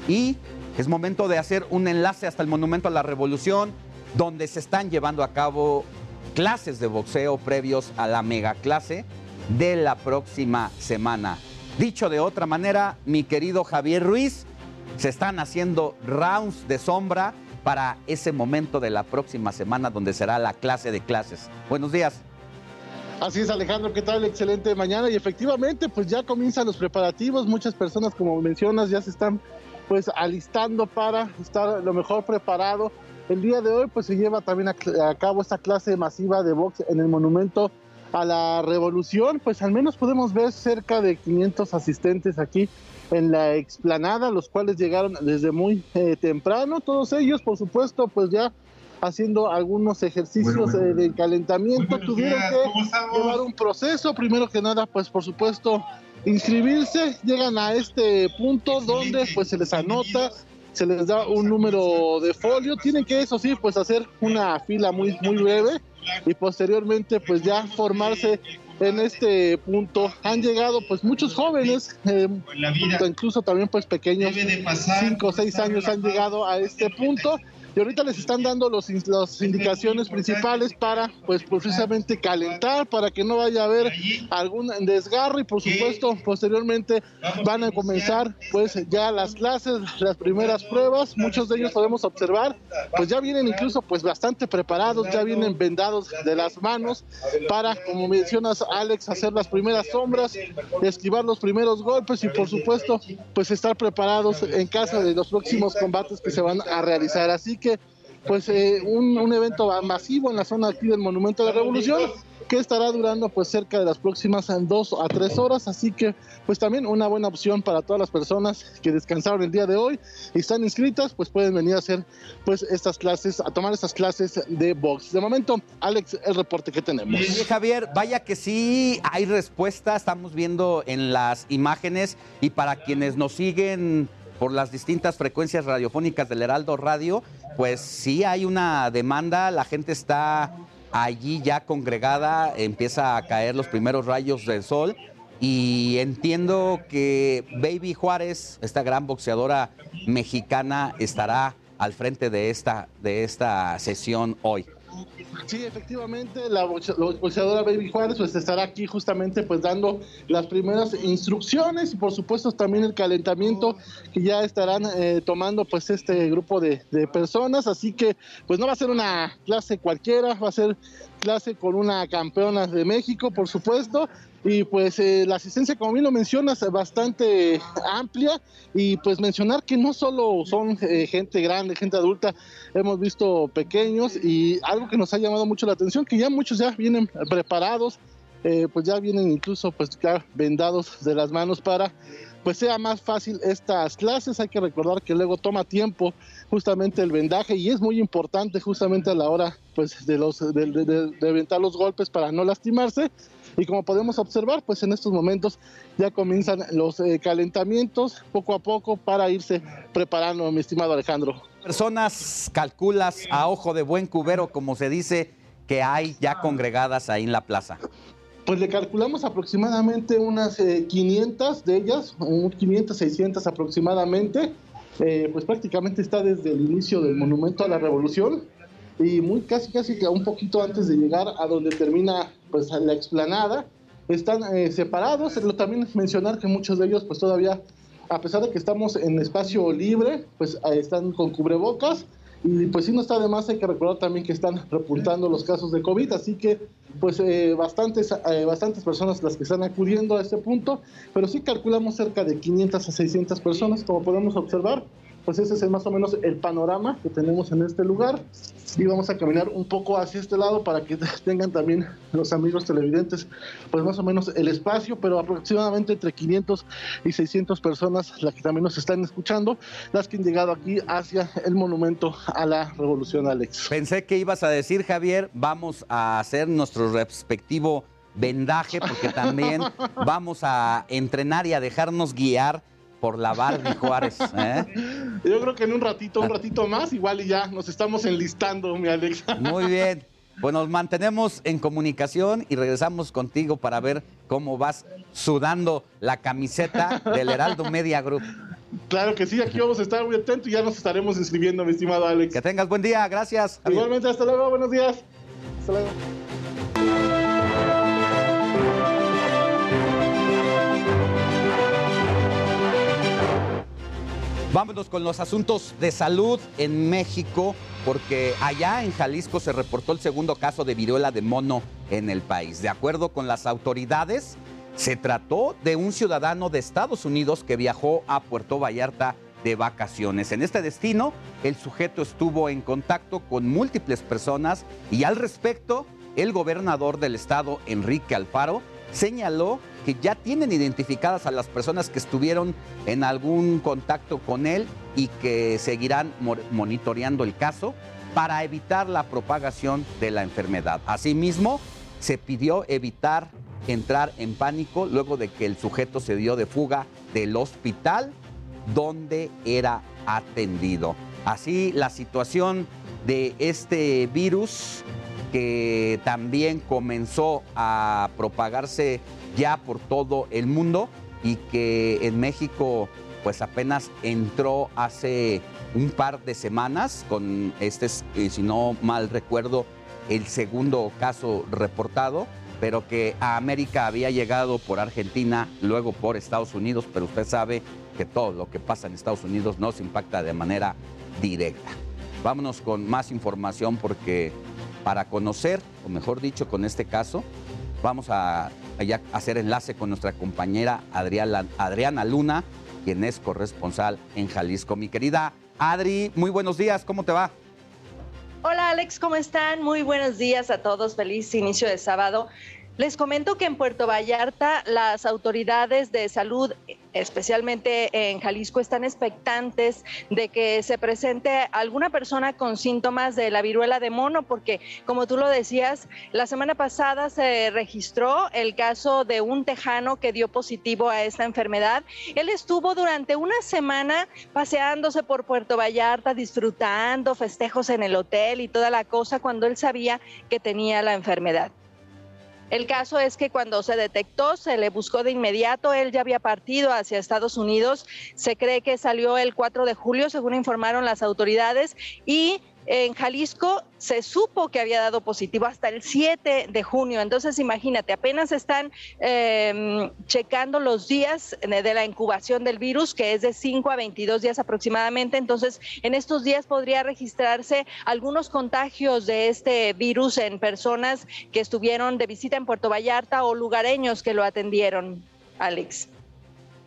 Y es momento de hacer un enlace hasta el Monumento a la Revolución, donde se están llevando a cabo clases de boxeo previos a la megaclase de la próxima semana. Dicho de otra manera, mi querido Javier Ruiz, se están haciendo rounds de sombra para ese momento de la próxima semana donde será la clase de clases. Buenos días. Así es, Alejandro, ¿qué tal? Excelente mañana y efectivamente, pues ya comienzan los preparativos. Muchas personas, como mencionas, ya se están pues alistando para estar lo mejor preparado. El día de hoy, pues se lleva también a, cabo esta clase masiva de box en el monumento a la revolución. Pues al menos podemos ver cerca de 500 asistentes aquí en la explanada, los cuales llegaron desde muy eh, temprano, todos ellos, por supuesto, pues ya haciendo algunos ejercicios eh, de calentamiento, tuvieron que llevar un proceso, primero que nada, pues por supuesto, inscribirse, llegan a este punto donde pues se les anota, se les da un número de folio, tienen que eso sí, pues hacer una fila muy, muy breve y posteriormente pues ya formarse en este punto. Han llegado pues muchos jóvenes, eh, incluso también pues pequeños, cinco o seis años han llegado a este punto y ahorita les están dando los, las indicaciones principales para pues precisamente calentar para que no vaya a haber algún desgarro y por supuesto posteriormente van a comenzar pues ya las clases las primeras pruebas. Muchos de ellos podemos observar pues ya vienen incluso pues bastante preparados ya vienen vendados de las manos para como mencionas Alex hacer las primeras sombras esquivar los primeros golpes y por supuesto pues estar preparados en caso de los próximos combates que se van a realizar. Así que pues eh, un, evento masivo en la zona aquí del Monumento de la Revolución que estará durando pues cerca de las próximas dos a tres horas, así que pues también una buena opción para todas las personas que descansaron el día de hoy y están inscritas, pues pueden venir a hacer pues estas clases, a tomar estas clases de box. De momento, Alex, el reporte que tenemos. Javier, vaya que sí hay respuesta, estamos viendo en las imágenes y para quienes nos siguen por las distintas frecuencias radiofónicas del Heraldo Radio, pues sí hay una demanda, la gente está allí ya congregada, empieza a caer los primeros rayos del sol y entiendo que Baby Juárez, esta gran boxeadora mexicana, estará al frente de esta, de esta sesión hoy. Sí, efectivamente, la boxeadora Baby Juárez pues estará aquí justamente pues dando las primeras instrucciones y por supuesto también el calentamiento que ya estarán eh, tomando pues este grupo de, de personas, así que pues no va a ser una clase cualquiera, va a ser clase con una campeona de México, por supuesto, y pues eh, la asistencia, como bien lo mencionas, bastante amplia y pues mencionar que no solo son eh, gente grande, gente adulta, hemos visto pequeños y algo que nos ha llamado mucho la atención, que ya muchos ya vienen preparados, eh, pues ya vienen incluso pues ya vendados de las manos para pues sea más fácil estas clases. Hay que recordar que luego toma tiempo justamente el vendaje y es muy importante justamente a la hora pues de los de, de, los golpes para no lastimarse y como podemos observar, pues en estos momentos ya comienzan los eh, calentamientos poco a poco para irse preparando, mi estimado Alejandro. Personas calculas a ojo de buen cubero, como se dice, que hay ya congregadas ahí en la plaza? Pues le calculamos aproximadamente unas 500 eh, de ellas, 500, 600 aproximadamente. Eh, pues prácticamente está desde el inicio del Monumento a la Revolución y muy casi casi que un poquito antes de llegar a donde termina pues la explanada están eh, separados lo también mencionar que muchos de ellos pues todavía a pesar de que estamos en espacio libre pues están con cubrebocas y pues sí no está de más, hay que recordar también que están repuntando los casos de COVID, así que pues eh, bastantes, eh, bastantes personas las que están acudiendo a este punto, pero sí calculamos cerca de 500 a 600 personas, como podemos observar pues ese es más o menos el panorama que tenemos en este lugar. Y vamos a caminar un poco hacia este lado para que tengan también los amigos televidentes, pues más o menos el espacio, pero aproximadamente entre 500 y 600 personas las que también nos están escuchando, las que han llegado aquí hacia el monumento a la revolución, Alex. Pensé que ibas a decir, Javier, vamos a hacer nuestro respectivo vendaje, porque también vamos a entrenar y a dejarnos guiar por la Barbie Juárez. ¿eh? Yo creo que en un ratito, un ratito más, igual y ya nos estamos enlistando, mi Alex. Muy bien. Pues nos mantenemos en comunicación y regresamos contigo para ver cómo vas sudando la camiseta del Heraldo Media Group. Claro que sí, aquí vamos a estar muy atentos y ya nos estaremos inscribiendo, mi estimado Alex. Que tengas buen día, gracias. Igualmente, hasta luego, buenos días. Hasta luego. Vámonos con los asuntos de salud en México, porque allá en Jalisco se reportó el segundo caso de viruela de mono en el país. De acuerdo con las autoridades, se trató de un ciudadano de Estados Unidos que viajó a Puerto Vallarta de vacaciones. En este destino, el sujeto estuvo en contacto con múltiples personas y al respecto, el gobernador del estado, Enrique Alfaro, señaló que ya tienen identificadas a las personas que estuvieron en algún contacto con él y que seguirán monitoreando el caso para evitar la propagación de la enfermedad. Asimismo, se pidió evitar entrar en pánico luego de que el sujeto se dio de fuga del hospital donde era atendido. Así la situación de este virus que también comenzó a propagarse ya por todo el mundo y que en México pues apenas entró hace un par de semanas con este, eh, si no mal recuerdo, el segundo caso reportado, pero que a América había llegado por Argentina, luego por Estados Unidos, pero usted sabe que todo lo que pasa en Estados Unidos nos impacta de manera directa. Vámonos con más información porque para conocer, o mejor dicho, con este caso, vamos a, hacer enlace con nuestra compañera Adriana, Adriana Luna, quien es corresponsal en Jalisco. Mi querida Adri, muy buenos días, ¿cómo te va? Hola Alex, ¿cómo están? Muy buenos días a todos, feliz inicio de sábado. Les comento que en Puerto Vallarta las autoridades de salud, especialmente en Jalisco, están expectantes de que se presente alguna persona con síntomas de la viruela de mono, porque como tú lo decías, la semana pasada se registró el caso de un tejano que dio positivo a esta enfermedad. Él estuvo durante una semana paseándose por Puerto Vallarta, disfrutando festejos en el hotel y toda la cosa cuando él sabía que tenía la enfermedad. El caso es que cuando se detectó, se le buscó de inmediato, él ya había partido hacia Estados Unidos, se cree que salió el 4 de julio, según informaron las autoridades, y en Jalisco se supo que había dado positivo hasta el 7 de junio. Entonces, imagínate, apenas están em, checando los días de la incubación del virus, que es de 5 a 22 días aproximadamente. Entonces, en estos días podría registrarse algunos contagios de este virus en personas que estuvieron de visita en Puerto Vallarta o lugareños que lo atendieron, Alex.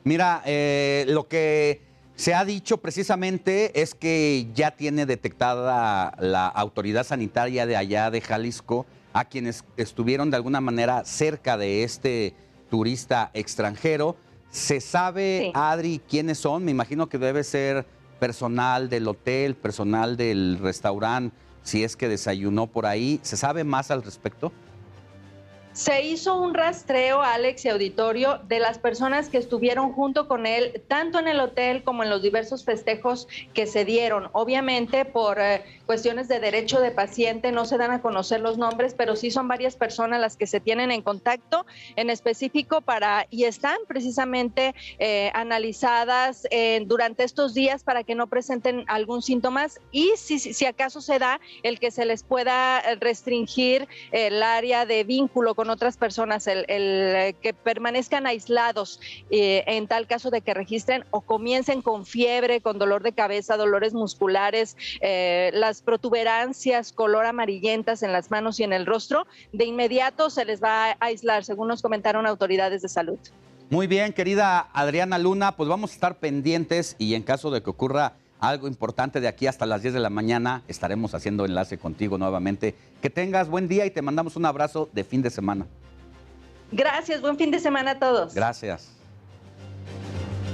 Mira, eh, lo que se ha dicho precisamente es que ya tiene detectada la autoridad sanitaria de allá de Jalisco a quienes estuvieron de alguna manera cerca de este turista extranjero. ¿Se sabe, Adri, quiénes son? Me imagino que debe ser personal del hotel, personal del restaurante, si es que desayunó por ahí. ¿Se sabe más al respecto? Se hizo un rastreo, Alex y auditorio, de las personas que estuvieron junto con él, tanto en el hotel como en los diversos festejos que se dieron. Obviamente, por eh, cuestiones de derecho de paciente, no se dan a conocer los nombres, pero sí son varias personas las que se tienen en contacto en específico para, y están precisamente eh, analizadas eh, durante estos días para que no presenten algún síntomas y si, si acaso se da el que se les pueda restringir el área de vínculo con otras personas, el, eh, que permanezcan aislados eh, en tal caso de que registren o comiencen con fiebre, con dolor de cabeza, dolores musculares, eh, las protuberancias color amarillentas en las manos y en el rostro, de inmediato se les va a aislar, según nos comentaron autoridades de salud. Muy bien, querida Adriana Luna, pues vamos a estar pendientes y en caso de que ocurra algo importante de aquí hasta las 10 de la mañana. Estaremos haciendo enlace contigo nuevamente. Que tengas buen día y te mandamos un abrazo de fin de semana. Gracias, buen fin de semana a todos. Gracias.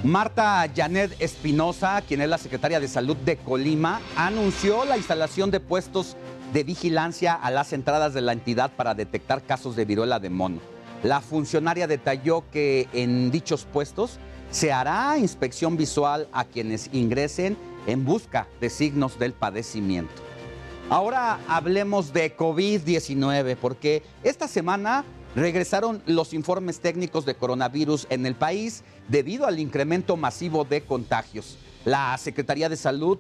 Marta Janet Espinosa, quien es la secretaria de Salud de Colima, anunció la instalación de puestos de vigilancia a las entradas de la entidad para detectar casos de viruela de mono. La funcionaria detalló que en dichos puestos se hará inspección visual a quienes ingresen en busca de signos del padecimiento. Ahora hablemos de COVID-19, porque esta semana regresaron los informes técnicos de coronavirus en el país debido al incremento masivo de contagios. La Secretaría de Salud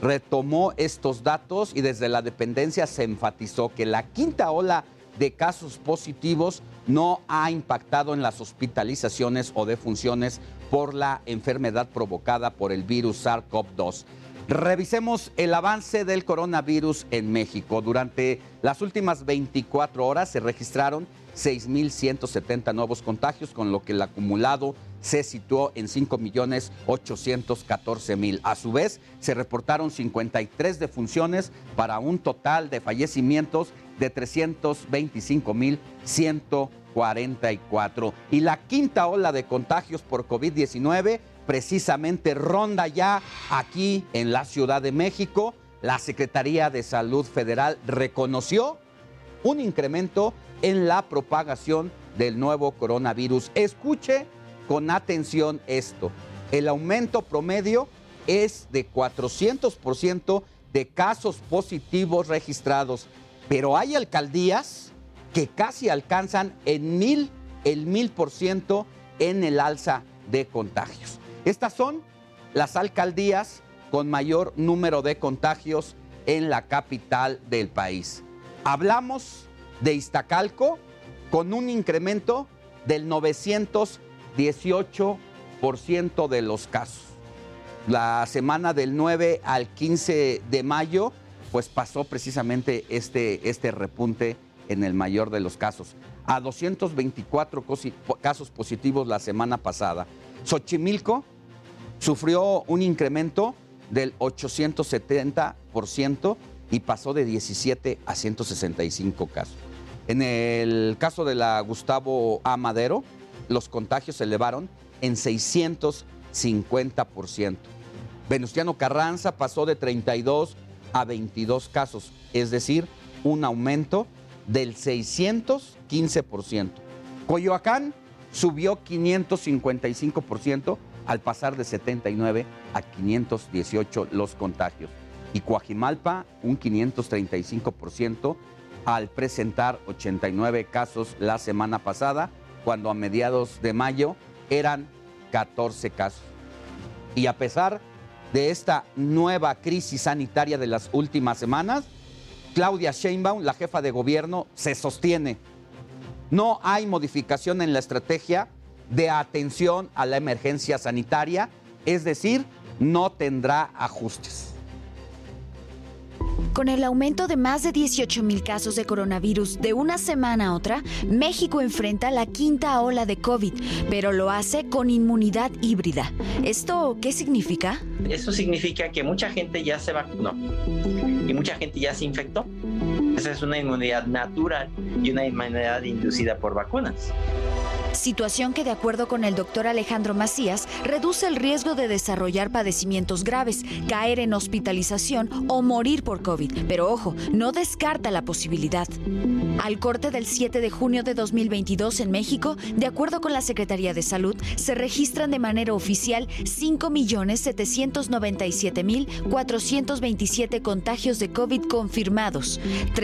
retomó estos datos y desde la dependencia se enfatizó que la quinta ola de casos positivos no ha impactado en las hospitalizaciones o defunciones por la enfermedad provocada por el virus SARS-CoV-2. Revisemos el avance del coronavirus en México. Durante las últimas 24 horas se registraron 6.170 nuevos contagios, con lo que el acumulado se situó en 5.814.000. A su vez, se reportaron 53 defunciones para un total de fallecimientos de 325.144. Y la quinta ola de contagios por COVID-19 precisamente ronda ya aquí en la Ciudad de México. La Secretaría de Salud Federal reconoció un incremento en la propagación del nuevo coronavirus. Escuche con atención esto. El aumento promedio es de 400% de casos positivos registrados, pero hay alcaldías que casi alcanzan en mil, el mil por ciento en el alza de contagios. Estas son las alcaldías con mayor número de contagios en la capital del país. Hablamos de Iztacalco con un incremento del 918% de los casos. La semana del 9 al 15 de mayo, pues pasó precisamente este, este repunte en el mayor de los casos. A 224 casos positivos la semana pasada. Xochimilco sufrió un incremento del 870% y pasó de 17 a 165 casos. En el caso de la Gustavo A. Madero, los contagios se elevaron en 650%. Venustiano Carranza pasó de 32 a 22 casos, es decir, un aumento del 615%. Coyoacán subió 555% al pasar de 79 a 518 los contagios. Y Coajimalpa un 535% al presentar 89 casos la semana pasada, cuando a mediados de mayo eran 14 casos. Y a pesar de esta nueva crisis sanitaria de las últimas semanas, Claudia Sheinbaum, la jefa de gobierno, se sostiene. No hay modificación en la estrategia de atención a la emergencia sanitaria, es decir, no tendrá ajustes. Con el aumento de más de 18 mil casos de coronavirus de una semana a otra, México enfrenta la quinta ola de COVID, pero lo hace con inmunidad híbrida. ¿Esto qué significa? Eso significa que mucha gente ya se vacunó y mucha gente ya se infectó. Esa es una inmunidad natural y una inmunidad inducida por vacunas situación que de acuerdo con el doctor Alejandro Macías reduce el riesgo de desarrollar padecimientos graves, caer en hospitalización o morir por COVID. Pero ojo, no descarta la posibilidad. Al corte del 7 de junio de 2022 en México, de acuerdo con la Secretaría de Salud, se registran de manera oficial 5.797.427 contagios de COVID confirmados,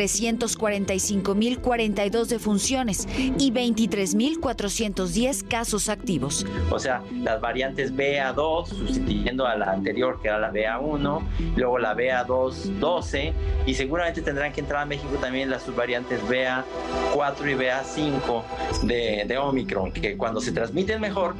345.042 defunciones y 23.410 casos activos. O sea, las variantes BA2 sustituyendo a la anterior que era la BA1, luego la BA2 12 y seguramente tendrán que entrar a México también las subvariantes BA4 y BA5 de, de Omicron, que cuando se transmiten mejor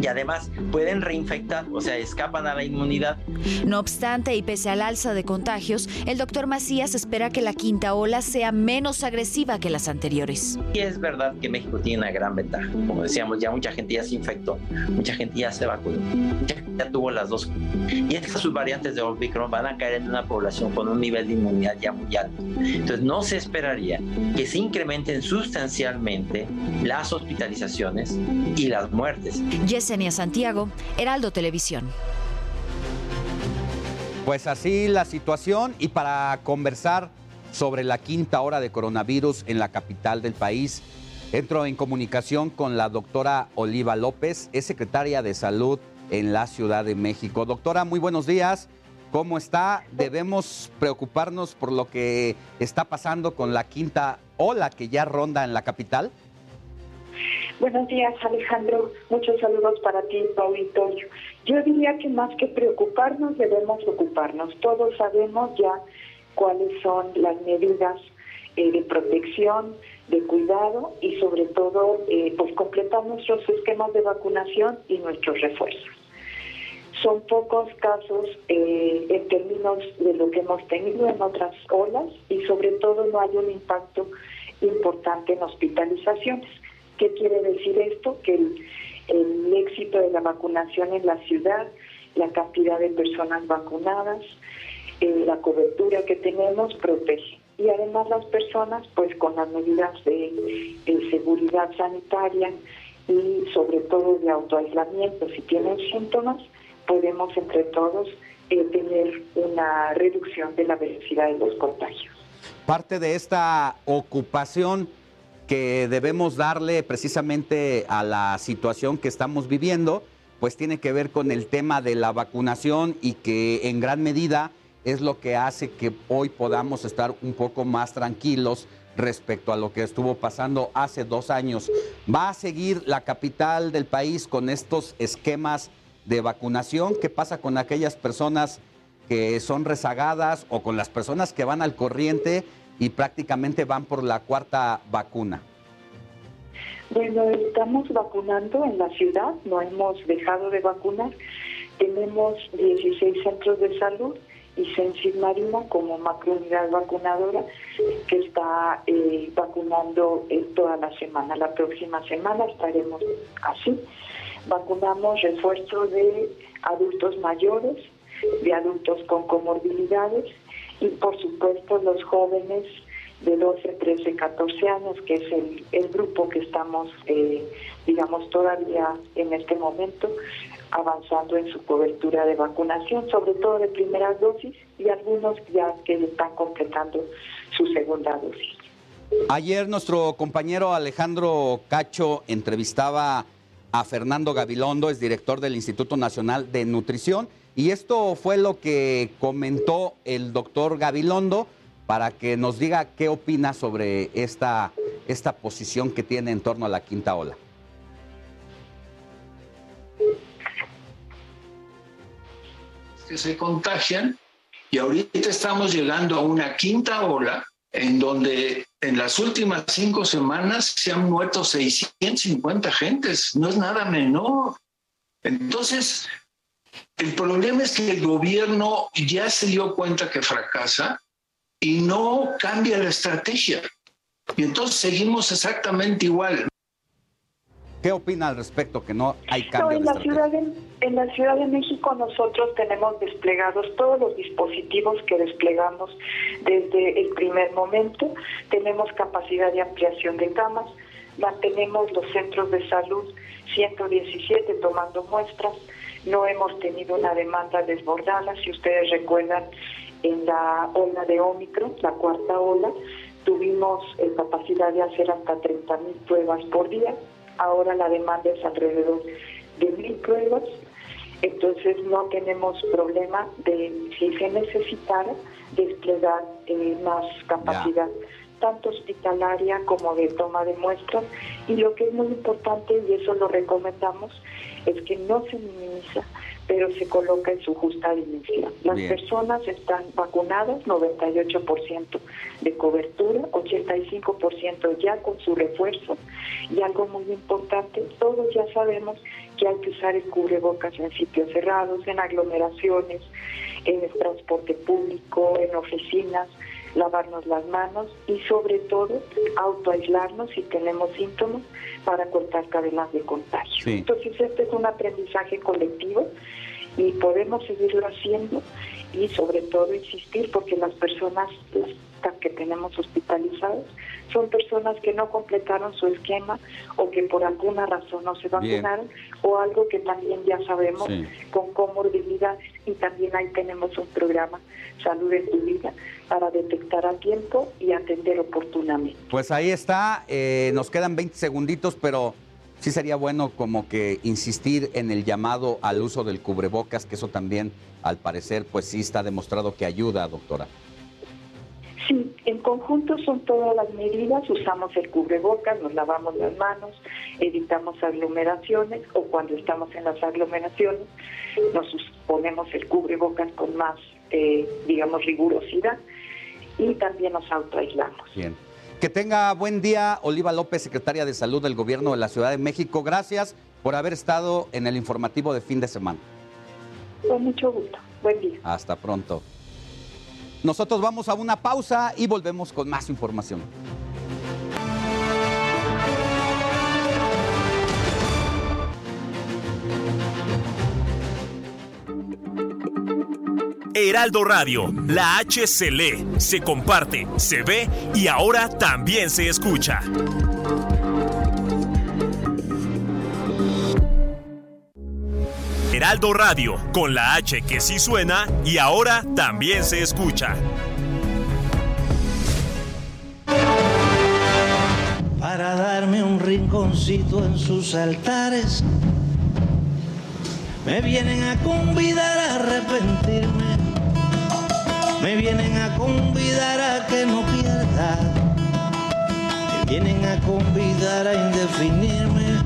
y además pueden reinfectar, o sea, escapan a la inmunidad. No obstante, y pese al alza de contagios, el doctor Macías espera que la quinta ola sea menos agresiva que las anteriores. Y es verdad que México tiene una gran ventaja. Como decíamos, ya mucha gente ya se infectó, mucha gente ya se vacunó, mucha gente ya tuvo las dos. Y estas subvariantes de Omicron van a caer en una población con un nivel de inmunidad ya muy alto. Entonces, no se esperaría que se incrementen sustancialmente las hospitalizaciones y las muertes. Yesenia Santiago, Heraldo Televisión. Pues así la situación y para conversar sobre la quinta hora de coronavirus en la capital del país, entro en comunicación con la doctora Oliva López, es secretaria de salud en la Ciudad de México. Doctora, muy buenos días. ¿Cómo está? Debemos preocuparnos por lo que está pasando con la quinta ola que ya ronda en la capital. Buenos días, Alejandro. Muchos saludos para ti, auditorio. Yo diría que más que preocuparnos, debemos ocuparnos. Todos sabemos ya cuáles son las medidas eh, de protección, de cuidado y sobre todo, eh, pues completar nuestros esquemas de vacunación y nuestros refuerzos. Son pocos casos eh, en términos de lo que hemos tenido en otras olas y sobre todo no hay un impacto importante en hospitalizaciones. ¿Qué quiere decir esto? Que el, el éxito de la vacunación en la ciudad, la cantidad de personas vacunadas, eh, la cobertura que tenemos protege. Y además las personas, pues con las medidas de, de seguridad sanitaria y sobre todo de autoaislamiento, si tienen síntomas, podemos entre todos eh, tener una reducción de la velocidad de los contagios. Parte de esta ocupación que debemos darle precisamente a la situación que estamos viviendo, pues tiene que ver con el tema de la vacunación y que en gran medida es lo que hace que hoy podamos estar un poco más tranquilos respecto a lo que estuvo pasando hace dos años. ¿Va a seguir la capital del país con estos esquemas de vacunación? ¿Qué pasa con aquellas personas que son rezagadas o con las personas que van al corriente y prácticamente van por la cuarta vacuna? Bueno, estamos vacunando en la ciudad, no hemos dejado de vacunar. Tenemos 16 centros de salud y Sensis Marina como macrounidad vacunadora que está eh, vacunando toda la semana. La próxima semana estaremos así. Vacunamos refuerzo de adultos mayores, de adultos con comorbilidades y por supuesto los jóvenes de 12, 13, 14 años, que es el, el grupo que estamos, eh, digamos, todavía en este momento avanzando en su cobertura de vacunación, sobre todo de primera dosis y algunos ya que están completando su segunda dosis. Ayer nuestro compañero Alejandro Cacho entrevistaba a Fernando Gabilondo, es director del Instituto Nacional de Nutrición, y esto fue lo que comentó el doctor Gabilondo para que nos diga qué opina sobre esta, esta posición que tiene en torno a la quinta ola. Que se contagian y ahorita estamos llegando a una quinta ola en donde en las últimas cinco semanas se han muerto 650 gentes, no es nada menor. Entonces, el problema es que el gobierno ya se dio cuenta que fracasa y no cambia la estrategia. Y entonces seguimos exactamente igual. ¿Qué opina al respecto que no hay No, cambio en, de la ciudad de, en la Ciudad de México nosotros tenemos desplegados todos los dispositivos que desplegamos desde el primer momento. Tenemos capacidad de ampliación de camas, mantenemos los centros de salud 117 tomando muestras, no hemos tenido una demanda desbordada. Si ustedes recuerdan, en la ola de Omicron, la cuarta ola, tuvimos eh, capacidad de hacer hasta 30 mil pruebas por día, ahora la demanda es alrededor de mil pruebas, entonces no tenemos problema de, si se necesitara, desplegar eh, más capacidad. tanto hospitalaria como de toma de muestras y lo que es muy importante y eso lo recomendamos es que no se minimiza pero se coloca en su justa dimensión. Las Bien. personas están vacunadas, 98% de cobertura, 85% ya con su refuerzo. Y algo muy importante, todos ya sabemos que hay que usar el cubrebocas en sitios cerrados, en aglomeraciones, en el transporte público, en oficinas, lavarnos las manos y sobre todo autoaislarnos si tenemos síntomas para cortar cadenas de contagio. Sí. Entonces este es un aprendizaje colectivo y podemos seguirlo haciendo y sobre todo insistir porque las personas las que tenemos hospitalizadas son personas que no completaron su esquema o que por alguna razón no se Bien. vacunaron o algo que también ya sabemos Sí. con comorbilidades y también ahí tenemos un programa Salud en tu vida para detectar a tiempo y atender oportunamente. Pues ahí está, eh, nos quedan 20 segunditos, pero sí sería bueno como que insistir en el llamado al uso del cubrebocas, que eso también, al parecer, pues sí está demostrado que ayuda, doctora. Sí, en conjunto son todas las medidas, usamos el cubrebocas, nos lavamos las manos, evitamos aglomeraciones o cuando estamos en las aglomeraciones nos ponemos el cubrebocas con más, eh, digamos, rigurosidad y también nos autoaislamos. Bien. Que tenga buen día, Oliva López, secretaria de Salud del Gobierno de la Ciudad de México. Gracias por haber estado en el informativo de fin de semana. Con mucho gusto. Buen día. Hasta pronto. Nosotros vamos a una pausa y volvemos con más información. Heraldo Radio, la H se lee, se comparte, se ve y ahora también se escucha. Heraldo Radio, con la H que sí suena y ahora también se escucha. para darme un rinconcito en sus altares. Me vienen a convidar a arrepentirme, me vienen a convidar a que no pierda, me vienen a convidar a indefinirme.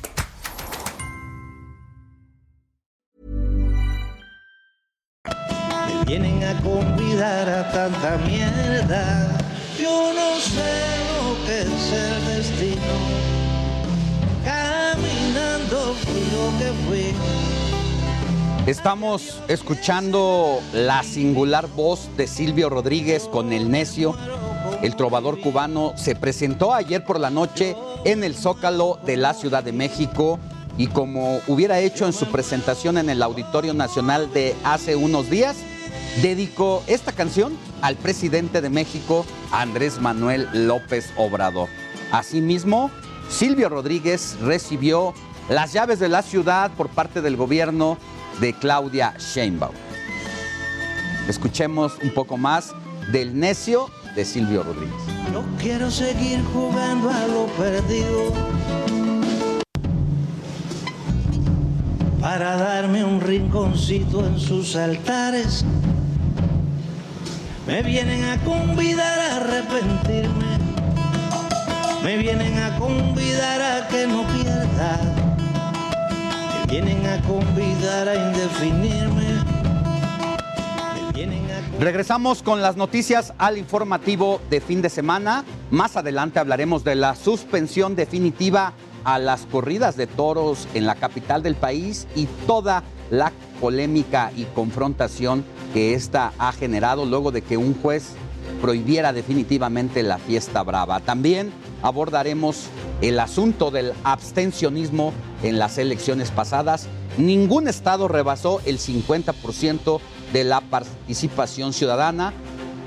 convidar a tanta mierda. Yo no sé lo que es el destino. Caminando fui lo que fui. Estamos escuchando la singular voz de Silvio Rodríguez con El Necio. El trovador cubano se presentó ayer por la noche en el Zócalo de la Ciudad de México y como hubiera hecho en su presentación en el Auditorio Nacional de hace unos días, dedicó esta canción al presidente de México, Andrés Manuel López Obrador. Asimismo, Silvio Rodríguez recibió las llaves de la ciudad por parte del gobierno de Claudia Sheinbaum. Escuchemos un poco más del necio de Silvio Rodríguez. Yo quiero seguir jugando a lo perdido. Para darme un rinconcito en sus altares. Me vienen a convidar a arrepentirme. Me vienen a convidar a que no pierda. Me vienen a convidar a indefinirme. Regresamos con las noticias al informativo de fin de semana. Más adelante hablaremos de la suspensión definitiva a las corridas de toros en la capital del país y toda la polémica y confrontación que esta ha generado luego de que un juez prohibiera definitivamente la fiesta brava. También abordaremos el asunto del abstencionismo en las elecciones pasadas. Ningún estado rebasó el 50% de la participación ciudadana.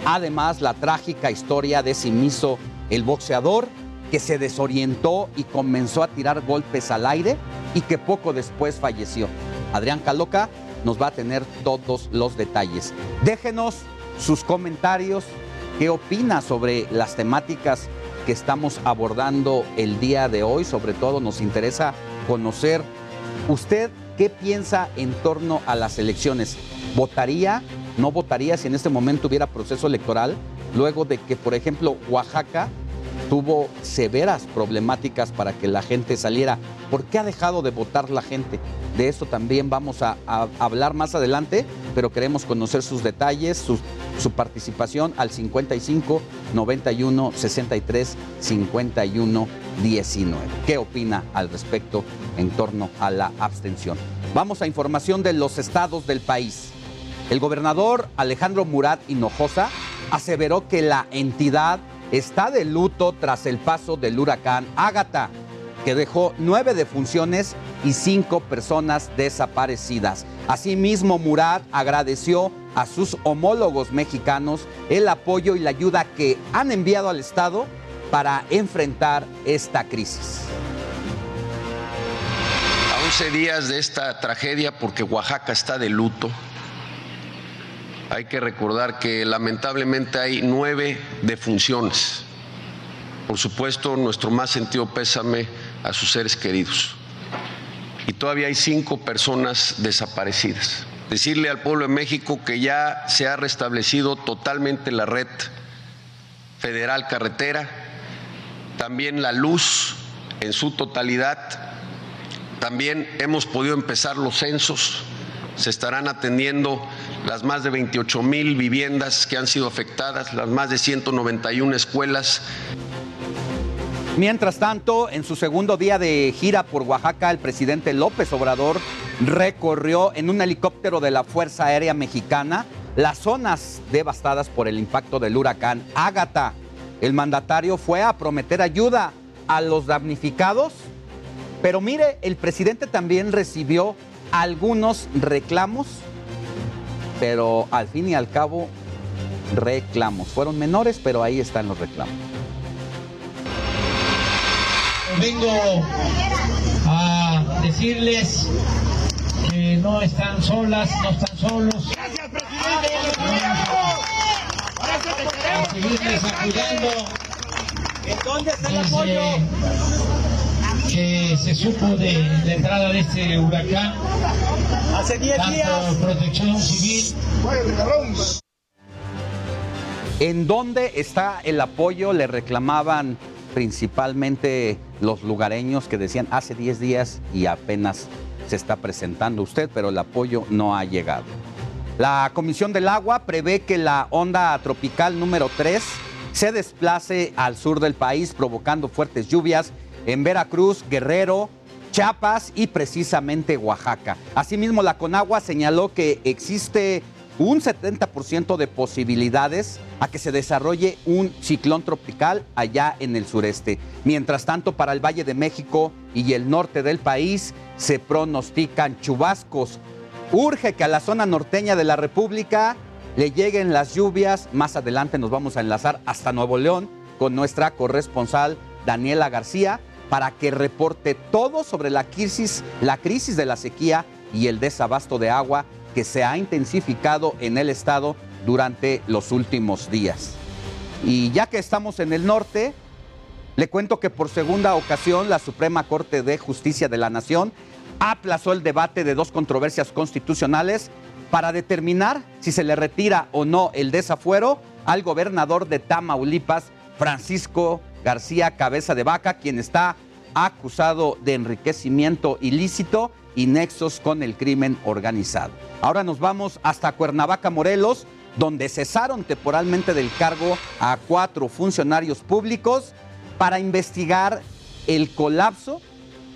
Además, la trágica historia de Simiso, el boxeador, que se desorientó y comenzó a tirar golpes al aire y que poco después falleció. Adrián Caloca nos va a tener todos los detalles. Déjenos sus comentarios, qué opina sobre las temáticas que estamos abordando el día de hoy. Sobre todo nos interesa conocer usted qué piensa en torno a las elecciones. ¿Votaría? ¿No votaría si en este momento hubiera proceso electoral? Luego de que, por ejemplo, Oaxaca tuvo severas problemáticas para que la gente saliera. ¿Por qué ha dejado de votar la gente? De eso también vamos a, hablar más adelante, pero queremos conocer sus detalles, su, su participación al 55 91 63 51 19. ¿Qué opina al respecto en torno a la abstención? Vamos a información de los estados del país. El gobernador Alejandro Murat Hinojosa aseveró que la entidad está de luto tras el paso del huracán Ágata, que dejó nueve defunciones y cinco personas desaparecidas. Asimismo, Murat agradeció a sus homólogos mexicanos el apoyo y la ayuda que han enviado al Estado para enfrentar esta crisis. A 11 días de esta tragedia, porque Oaxaca está de luto, hay que recordar que lamentablemente hay nueve defunciones. Por supuesto, nuestro más sentido pésame a sus seres queridos. Y todavía hay cinco personas desaparecidas. Decirle al pueblo de México que ya se ha restablecido totalmente la red federal carretera, también la luz en su totalidad, también hemos podido empezar los censos, se estarán atendiendo las más de 28 mil viviendas que han sido afectadas, las más de 191 escuelas. Mientras tanto, en su segundo día de gira por Oaxaca, el presidente López Obrador recorrió en un helicóptero de la Fuerza Aérea Mexicana las zonas devastadas por el impacto del huracán Ágata. El mandatario fue a prometer ayuda a los damnificados, pero mire, el presidente también recibió algunos reclamos, pero al fin y al cabo reclamos. Fueron menores, pero ahí están los reclamos. Vengo a decirles que no están solas, no están solos. Gracias, presidente. A seguirles apoyando. ¿En dónde está el apoyo? Que se supo de la entrada de este huracán. Hace 10 días. Protección civil. ¿En dónde está el apoyo? Le reclamaban principalmente los lugareños que decían hace 10 días y apenas se está presentando usted, pero el apoyo no ha llegado. La Comisión del Agua prevé que la onda tropical número 3 se desplace al sur del país provocando fuertes lluvias en Veracruz, Guerrero, Chiapas y precisamente Oaxaca. Asimismo, la Conagua señaló que existe un 70% de posibilidades a que se desarrolle un ciclón tropical allá en el sureste. Mientras tanto, para el Valle de México y el norte del país se pronostican chubascos. Urge que a la zona norteña de la República le lleguen las lluvias. Más adelante nos vamos a enlazar hasta Nuevo León con nuestra corresponsal Daniela García para que reporte todo sobre la crisis, la crisis de la sequía y el desabasto de agua que se ha intensificado en el estado durante los últimos días. Y ya que estamos en el norte, le cuento que por segunda ocasión la Suprema Corte de Justicia de la Nación aplazó el debate de dos controversias constitucionales para determinar si se le retira o no el desafuero al gobernador de Tamaulipas, Francisco García Cabeza de Vaca, quien está acusado de enriquecimiento ilícito y nexos con el crimen organizado. Ahora nos vamos hasta Cuernavaca, Morelos, donde cesaron temporalmente del cargo a cuatro funcionarios públicos para investigar el colapso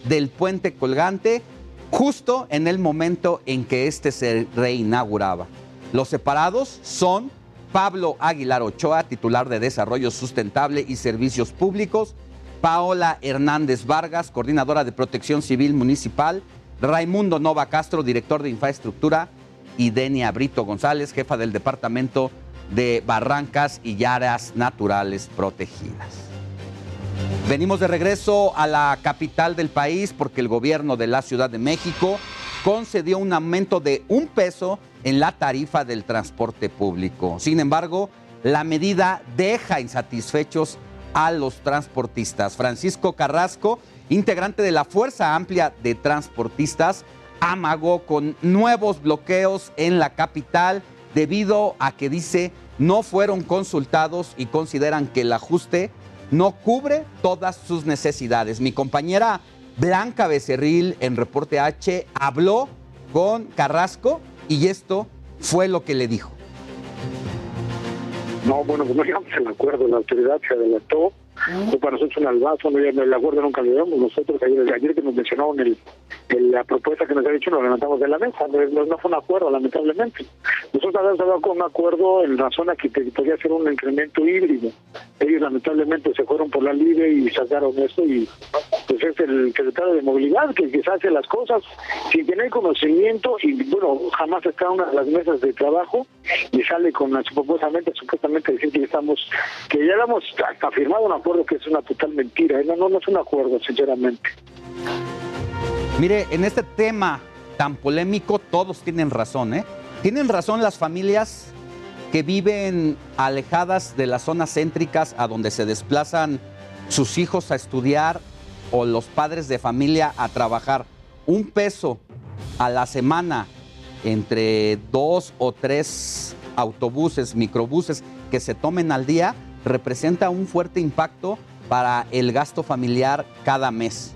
del puente colgante justo en el momento en que éste se reinauguraba. Los separados son Pablo Aguilar Ochoa, titular de Desarrollo Sustentable y Servicios Públicos, Paola Hernández Vargas, coordinadora de Protección Civil Municipal, Raimundo Nova Castro, director de Infraestructura, y Denia Brito González, jefa del Departamento de Barrancas y Áreas Naturales Protegidas. Venimos de regreso a la capital del país porque el gobierno de la Ciudad de México concedió un aumento de un peso en la tarifa del transporte público. Sin embargo, la medida deja insatisfechos a los transportistas. Francisco Carrasco, integrante de la Fuerza Amplia de Transportistas, amagó con nuevos bloqueos en la capital debido a que dice no fueron consultados y consideran que el ajuste no cubre todas sus necesidades. Mi compañera Blanca Becerril en Reporte H habló con Carrasco y esto fue lo que le dijo. No, bueno, pues no llegamos al acuerdo, la autoridad se adelantó fue para nosotros un albazo, no, el acuerdo nunca lo llevamos. Nosotros ayer, ayer que nos mencionaron el, la propuesta que nos ha dicho, nos levantamos de la mesa. No, no, fue un acuerdo, lamentablemente. Nosotros habíamos hablado con un acuerdo en razón a que podía ser un incremento híbrido. Ellos lamentablemente se fueron por la libre y sacaron eso y pues es el secretario de movilidad que quizás hace las cosas sin tener conocimiento y bueno, jamás está en una de las mesas de trabajo y sale con supuestamente, supuestamente decir que estamos, que ya hemos hasta firmado un que es una total mentira. ¿eh? No, no, no es un acuerdo, sinceramente. Mire, en este tema tan polémico todos tienen razón, ¿eh? Tienen razón las familias que viven alejadas de las zonas céntricas a donde se desplazan sus hijos a estudiar o los padres de familia a trabajar. Un peso a la semana entre dos o tres autobuses, microbuses que se tomen al día, representa un fuerte impacto para el gasto familiar cada mes.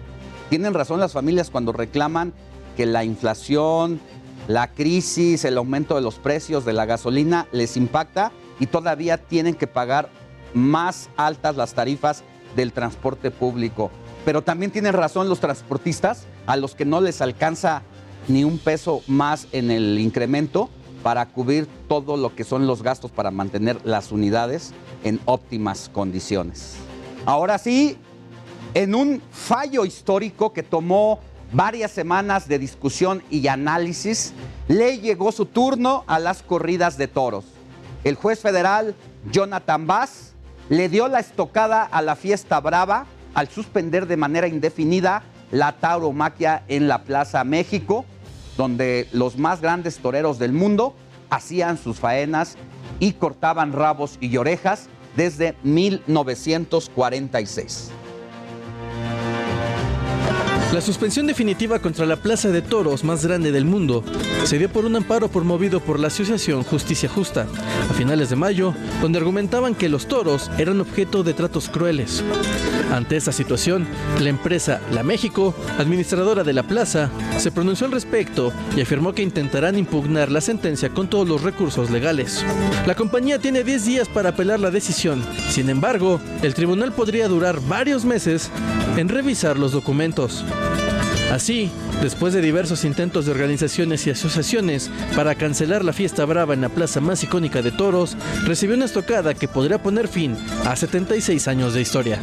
Tienen razón las familias cuando reclaman que la inflación, la crisis, el aumento de los precios de la gasolina les impacta y todavía tienen que pagar más altas las tarifas del transporte público. Pero también tienen razón los transportistas a los que no les alcanza ni un peso más en el incremento para cubrir todo lo que son los gastos para mantener las unidades en óptimas condiciones. Ahora sí, en un fallo histórico que tomó varias semanas de discusión y análisis, le llegó su turno a las corridas de toros. El juez federal Jonathan Bass le dio la estocada a la fiesta brava al suspender de manera indefinida la tauromaquia en la Plaza México, donde los más grandes toreros del mundo hacían sus faenas y cortaban rabos y orejas desde 1946. La suspensión definitiva contra la plaza de toros más grande del mundo se dio por un amparo promovido por la Asociación Justicia Justa a finales de mayo, donde argumentaban que los toros eran objeto de tratos crueles. Ante esta situación, la empresa La México, administradora de la plaza, se pronunció al respecto y afirmó que intentarán impugnar la sentencia con todos los recursos legales. La compañía tiene 10 días para apelar la decisión. Sin embargo, el tribunal podría durar varios meses en revisar los documentos. Así, después de diversos intentos de organizaciones y asociaciones para cancelar la fiesta brava en la plaza más icónica de toros, recibió una estocada que podría poner fin a 76 años de historia.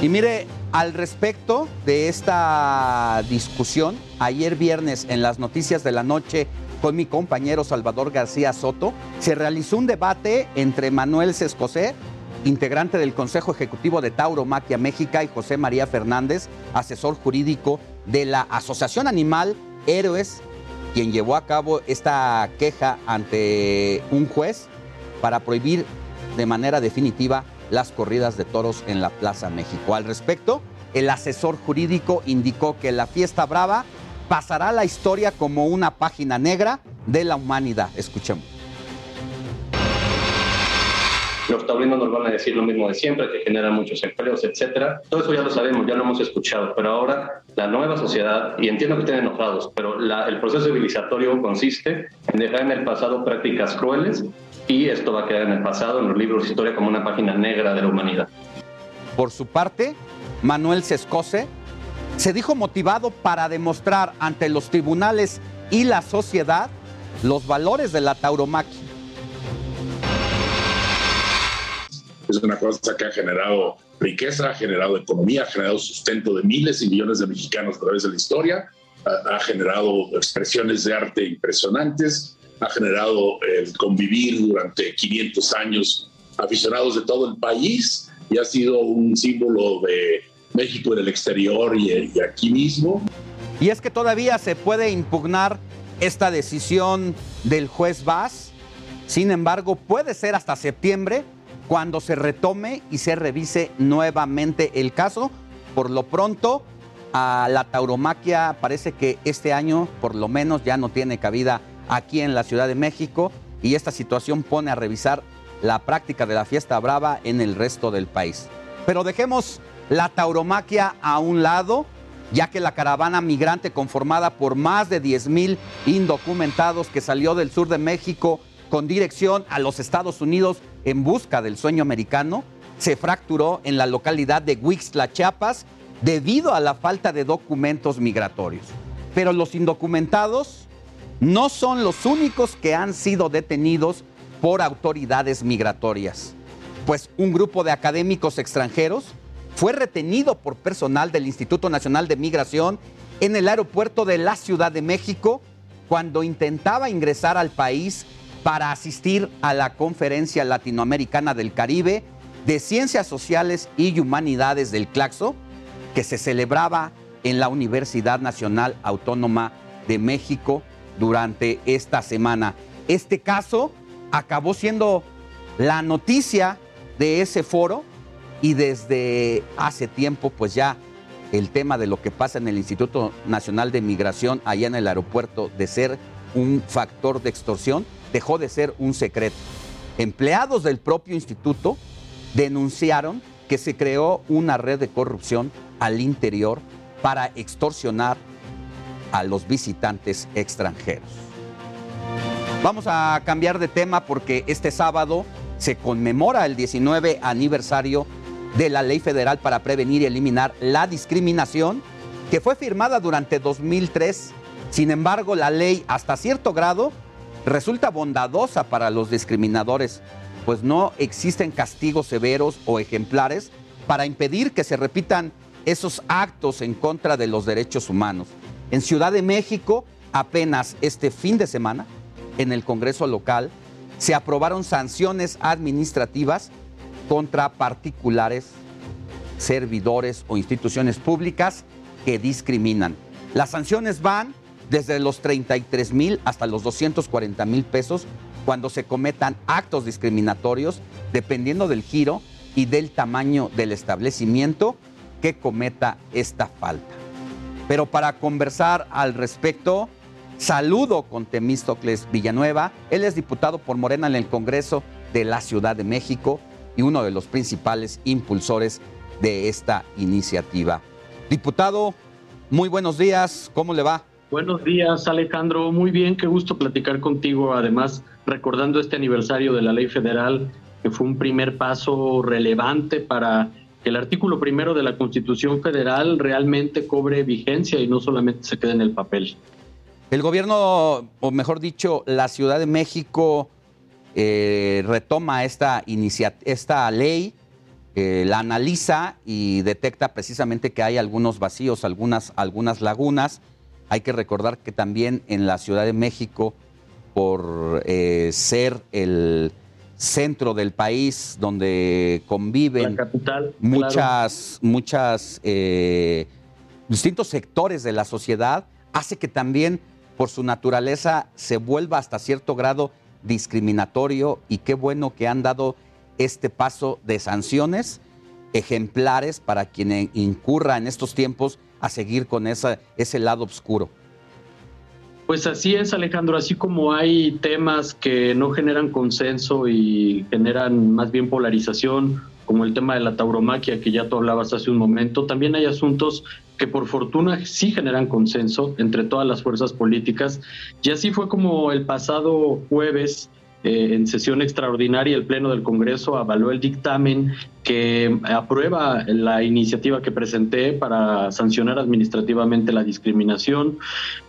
Y mire, al respecto de esta discusión, ayer viernes en las noticias de la noche con mi compañero Salvador García Soto, se realizó un debate entre Manuel Sescosé, integrante del Consejo Ejecutivo de Tauromaquia México, y José María Fernández, asesor jurídico de la Asociación Animal Héroes, quien llevó a cabo esta queja ante un juez para prohibir de manera definitiva las corridas de toros en la Plaza México. Al respecto, el asesor jurídico indicó que la fiesta brava pasará a la historia como una página negra de la humanidad. Escuchemos. Los taurinos nos van a decir lo mismo de siempre, que generan muchos empleos, etcétera. Todo eso ya lo sabemos, ya lo hemos escuchado, pero ahora la nueva sociedad, y entiendo que estén enojados, pero el proceso civilizatorio consiste en dejar en el pasado prácticas crueles y esto va a quedar en el pasado, en los libros de historia, como una página negra de la humanidad. Por su parte, Manuel Sescose se dijo motivado para demostrar ante los tribunales y la sociedad los valores de la tauromaquia. Es una cosa que ha generado riqueza, ha generado economía, ha generado sustento de miles y millones de mexicanos a través de la historia, ha, generado expresiones de arte impresionantes, ha generado el convivir durante 500 años aficionados de todo el país y ha sido un símbolo de México en el exterior y, y aquí mismo. Y es que todavía se puede impugnar esta decisión del juez Vaz. Sin embargo, puede ser hasta septiembre cuando se retome y se revise nuevamente el caso. Por lo pronto, a la tauromaquia parece que este año por lo menos ya no tiene cabida aquí en la Ciudad de México y esta situación pone a revisar la práctica de la fiesta brava en el resto del país. Pero dejemos la tauromaquia a un lado, ya que la caravana migrante conformada por más de 10 mil indocumentados que salió del sur de México con dirección a los Estados Unidos en busca del sueño americano, se fracturó en la localidad de Huixtla, Chiapas, debido a la falta de documentos migratorios. Pero los indocumentados no son los únicos que han sido detenidos por autoridades migratorias, pues un grupo de académicos extranjeros fue retenido por personal del Instituto Nacional de Migración en el aeropuerto de la Ciudad de México cuando intentaba ingresar al país para asistir a la Conferencia Latinoamericana del Caribe de Ciencias Sociales y Humanidades del Claxo, que se celebraba en la Universidad Nacional Autónoma de México durante esta semana. Este caso acabó siendo la noticia de ese foro y desde hace tiempo pues ya el tema de lo que pasa en el Instituto Nacional de Migración allá en el aeropuerto de ser un factor de extorsión dejó de ser un secreto. Empleados del propio instituto denunciaron que se creó una red de corrupción al interior para extorsionar a los visitantes extranjeros. Vamos a cambiar de tema porque este sábado se conmemora el 19 aniversario de la Ley Federal para Prevenir y Eliminar la Discriminación, que fue firmada durante 2003. Sin embargo, la ley hasta cierto grado resulta bondadosa para los discriminadores, pues no existen castigos severos o ejemplares para impedir que se repitan esos actos en contra de los derechos humanos. En Ciudad de México, apenas este fin de semana, en el Congreso local, se aprobaron sanciones administrativas contra particulares, servidores o instituciones públicas que discriminan. Las sanciones van desde los 33 mil hasta los 240 mil pesos cuando se cometan actos discriminatorios, dependiendo del giro y del tamaño del establecimiento que cometa esta falta. Pero para conversar al respecto, saludo con Temístocles Villanueva. Él es diputado por Morena en el Congreso de la Ciudad de México y uno de los principales impulsores de esta iniciativa. Diputado, muy buenos días, ¿cómo le va? Buenos días, Alejandro. Muy bien, qué gusto platicar contigo. Además, recordando este aniversario de la ley federal, que fue un primer paso relevante para que el artículo primero de la Constitución Federal realmente cobre vigencia y no solamente se quede en el papel. El gobierno, o mejor dicho, la Ciudad de México eh, retoma esta, esta ley, eh, la analiza y detecta precisamente que hay algunos vacíos, algunas, algunas lagunas hay que recordar que también en la Ciudad de México, por eh, ser el centro del país donde conviven muchas, muchas eh, distintos sectores de la sociedad, hace que también por su naturaleza se vuelva hasta cierto grado discriminatorio y qué bueno que han dado este paso de sanciones ejemplares para quien incurra en estos tiempos a seguir con esa, ese lado oscuro. Pues así es, Alejandro, así como hay temas que no generan consenso y generan más bien polarización, como el tema de la tauromaquia que ya tú hablabas hace un momento, también hay asuntos que por fortuna sí generan consenso entre todas las fuerzas políticas. Y así fue como el pasado jueves eh, en sesión extraordinaria el Pleno del Congreso avaló el dictamen que aprueba la iniciativa que presenté para sancionar administrativamente la discriminación.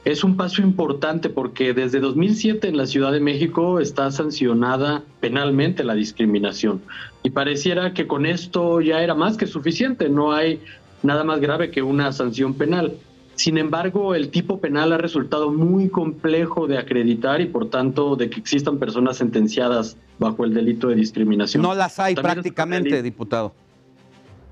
Es un paso importante porque desde 2007 en la Ciudad de México está sancionada penalmente la discriminación y pareciera que con esto ya era más que suficiente, no hay nada más grave que una sanción penal. Sin embargo, el tipo penal ha resultado muy complejo de acreditar y por tanto de que existan personas sentenciadas bajo el delito de discriminación. No las hay prácticamente, diputado.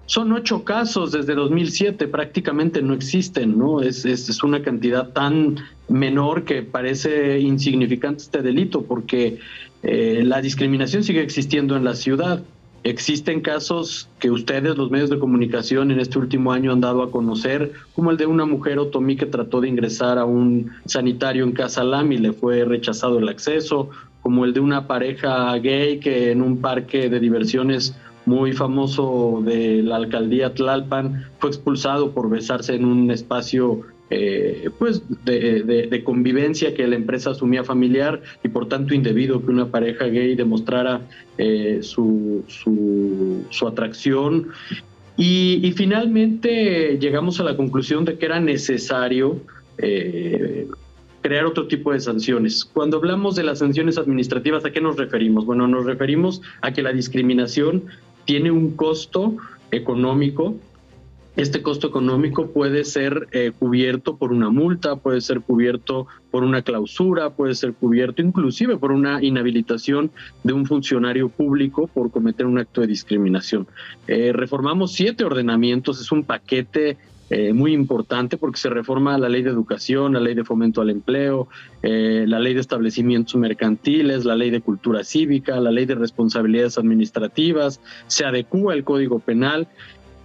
Son ocho casos desde 2007, prácticamente no existen, ¿no? Es, es, una cantidad tan menor que parece insignificante este delito, porque eh, la discriminación sigue existiendo en la ciudad. Existen casos que ustedes, los medios de comunicación, en este último año han dado a conocer, como el de una mujer otomí que trató de ingresar a un sanitario en Casa Lam y le fue rechazado el acceso, como el de una pareja gay que en un parque de diversiones muy famoso de la alcaldía Tlalpan fue expulsado por besarse en un espacio eh, pues de, convivencia que la empresa asumía familiar y por tanto indebido que una pareja gay demostrara eh, su, su, atracción. Y, finalmente llegamos a la conclusión de que era necesario eh, crear otro tipo de sanciones. Cuando hablamos de las sanciones administrativas, ¿a qué nos referimos? Bueno, nos referimos a que la discriminación tiene un costo económico este costo económico puede ser eh, cubierto por una multa, puede ser cubierto por una clausura, puede ser cubierto inclusive por una inhabilitación de un funcionario público por cometer un acto de discriminación. Eh, reformamos siete ordenamientos, es un paquete eh, muy importante porque se reforma la ley de educación, la ley de fomento al empleo, la ley de establecimientos mercantiles, la ley de cultura cívica, la ley de responsabilidades administrativas, se adecúa el Código Penal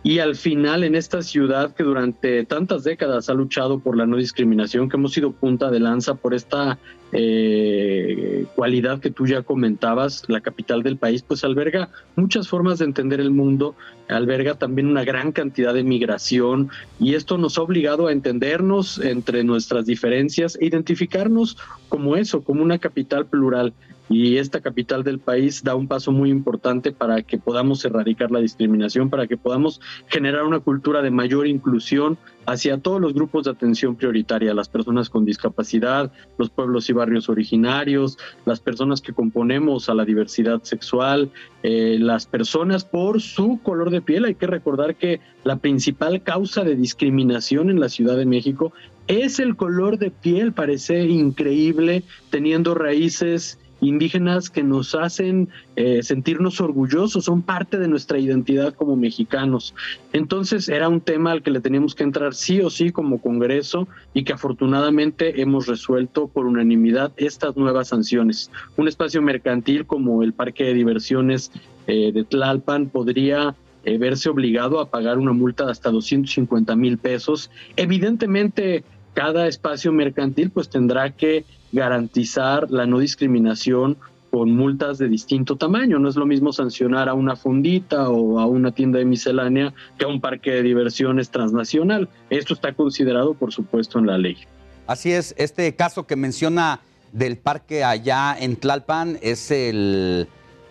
y al final en esta ciudad que durante tantas décadas ha luchado por la no discriminación, que hemos sido punta de lanza por esta eh, cualidad que tú ya comentabas, la capital del país, pues alberga muchas formas de entender el mundo, alberga también una gran cantidad de migración y esto nos ha obligado a entendernos entre nuestras diferencias, e identificarnos como eso, como una capital plural y esta capital del país da un paso muy importante para que podamos erradicar la discriminación, para que podamos generar una cultura de mayor inclusión hacia todos los grupos de atención prioritaria, las personas con discapacidad, los pueblos y barrios originarios, las personas que componemos a la diversidad sexual, eh, las personas por su color de piel. Hay que recordar que la principal causa de discriminación en la Ciudad de México es el color de piel. Parece increíble teniendo raíces indígenas que nos hacen eh, sentirnos orgullosos, son parte de nuestra identidad como mexicanos. Entonces era un tema al que le teníamos que entrar sí o sí como Congreso y que afortunadamente hemos resuelto por unanimidad estas nuevas sanciones. Un espacio mercantil como el Parque de Diversiones eh, de Tlalpan podría eh, verse obligado a pagar una multa de hasta 250 mil pesos. Evidentemente, cada espacio mercantil pues tendrá que garantizar la no discriminación con multas de distinto tamaño. No es lo mismo sancionar a una fondita o a una tienda de miscelánea que a un parque de diversiones transnacional. Esto está considerado, por supuesto, en la ley. Así es, este caso que menciona del parque allá en Tlalpan es el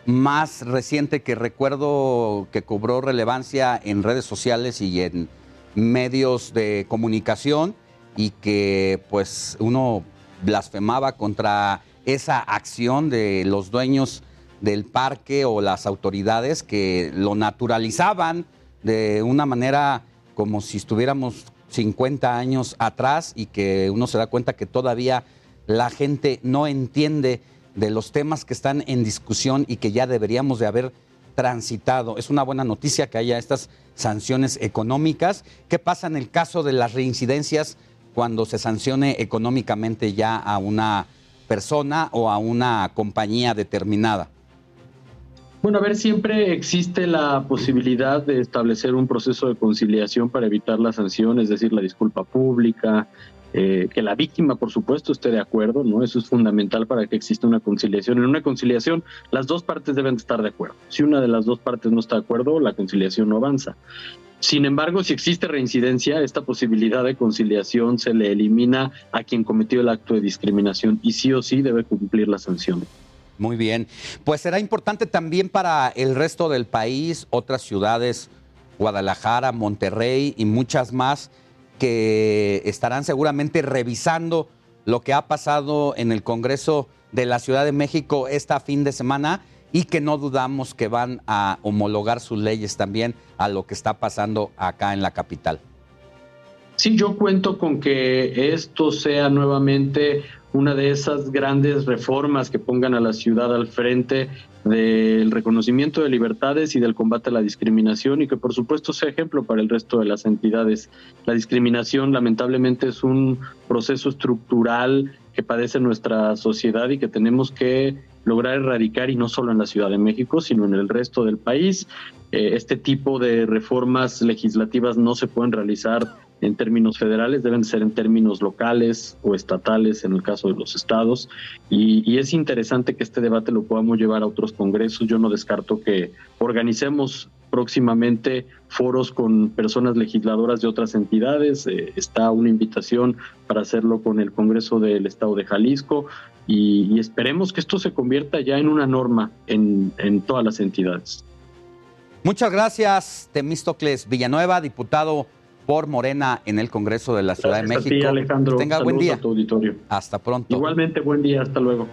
más reciente que recuerdo que cobró relevancia en redes sociales y en medios de comunicación y que pues uno blasfemaba contra esa acción de los dueños del parque o las autoridades que lo naturalizaban de una manera como si estuviéramos 50 años atrás y que uno se da cuenta que todavía la gente no entiende de los temas que están en discusión y que ya deberíamos de haber transitado. Es una buena noticia que haya estas sanciones económicas. ¿Qué pasa en el caso de las reincidencias? Cuando se sancione económicamente ya a una persona o a una compañía determinada? Bueno, a ver, siempre existe la posibilidad de establecer un proceso de conciliación para evitar la sanción, es decir, la disculpa pública, eh, que la víctima, por supuesto, esté de acuerdo, ¿no? Eso es fundamental para que exista una conciliación. En una conciliación, las dos partes deben estar de acuerdo. Si una de las dos partes no está de acuerdo, la conciliación no avanza. Sin embargo, si existe reincidencia, esta posibilidad de conciliación se le elimina a quien cometió el acto de discriminación y sí o sí debe cumplir la sanción. Muy bien. Pues será importante también para el resto del país, otras ciudades, Guadalajara, Monterrey y muchas más, que estarán seguramente revisando lo que ha pasado en el Congreso de la Ciudad de México esta fin de semana y que no dudamos que van a homologar sus leyes también a lo que está pasando acá en la capital. Sí, yo cuento con que esto sea nuevamente una de esas grandes reformas que pongan a la ciudad al frente del reconocimiento de libertades y del combate a la discriminación y que por supuesto sea ejemplo para el resto de las entidades. La discriminación lamentablemente es un proceso estructural que padece nuestra sociedad y que tenemos que lograr erradicar y no solo en la Ciudad de México, sino en el resto del país. Eh, este tipo de reformas legislativas no se pueden realizar en términos federales, deben ser en términos locales o estatales en el caso de los estados. Y, es interesante que este debate lo podamos llevar a otros congresos. Yo no descarto que organicemos próximamente foros con personas legisladoras de otras entidades. Eh, está una invitación para hacerlo con el Congreso del Estado de Jalisco y, y esperemos que esto se convierta ya en una norma en, en todas las entidades. Muchas gracias, Temístocles Villanueva, diputado por Morena en el Congreso de la Ciudad Gracias de México. A ti, Alejandro. Tenga Saludos buen día. A tu auditorio. Hasta pronto. Igualmente, buen día. Hasta luego.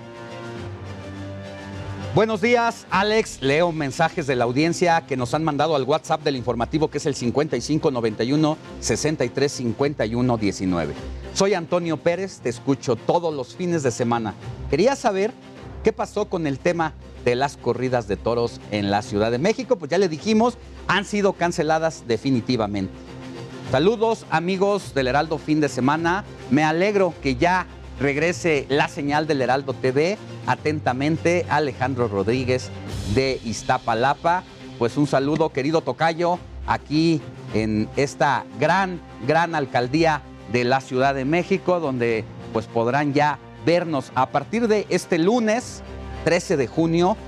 Buenos días, Alex. Leo mensajes de la audiencia que nos han mandado al WhatsApp del informativo que es el 5591 6351 19. Soy Antonio Pérez, te escucho todos los fines de semana. Quería saber qué pasó con el tema de las corridas de toros en la Ciudad de México. Pues ya le dijimos, han sido canceladas definitivamente. Saludos amigos del Heraldo fin de semana. Me alegro que ya regrese la señal del Heraldo TV. Atentamente, Alejandro Rodríguez de Iztapalapa. Pues un saludo, querido Tocayo, aquí en esta gran, gran alcaldía de la Ciudad de México, donde pues podrán ya vernos a partir de este lunes 13 de junio,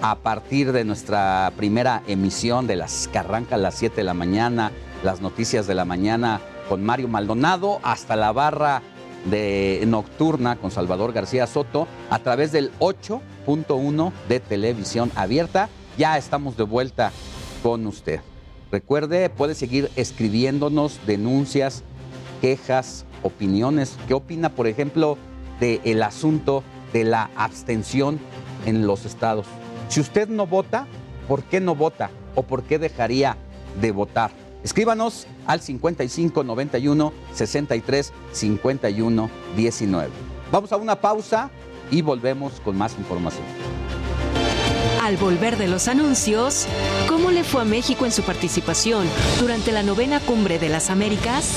a partir de nuestra primera emisión de las que arranca a las 7 de la mañana, las noticias de la mañana con Mario Maldonado, hasta la barra de nocturna con Salvador García Soto a través del 8.1 de televisión abierta. Ya estamos de vuelta con usted. Recuerde, puede seguir escribiéndonos denuncias, quejas, opiniones. ¿Qué opina, por ejemplo, del asunto de la abstención en los estados? Si usted no vota, ¿por qué no vota? ¿O por qué dejaría de votar? Escríbanos al 55 91 63 51 19. Vamos a una pausa y volvemos con más información. Al volver de los anuncios, ¿cómo le fue a México en su participación durante la novena cumbre de las Américas?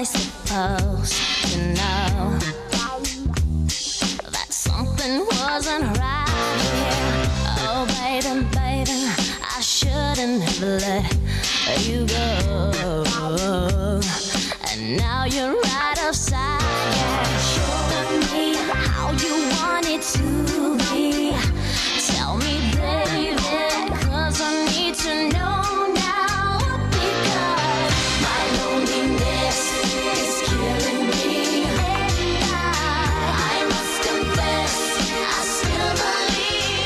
I supposed to know that something wasn't right here? Oh, baby, baby, I shouldn't have let you go. And now you're right outside,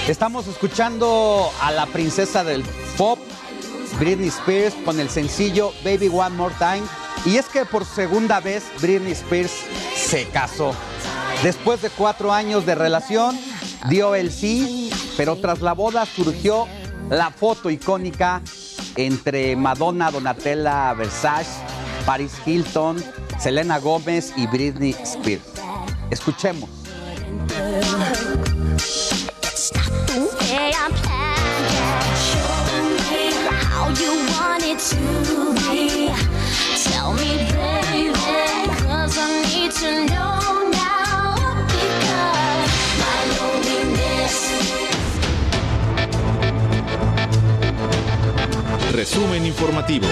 Estamos escuchando a la princesa del pop, Britney Spears, con el sencillo Baby One More Time. Y es que por segunda vez Britney Spears se casó. Después de cuatro años de relación, dio el sí Pero tras la boda surgió la foto icónica entre Madonna, Donatella Versace, Paris Hilton, Selena Gómez y Britney Spears. Escuchemos. Resumen informativo.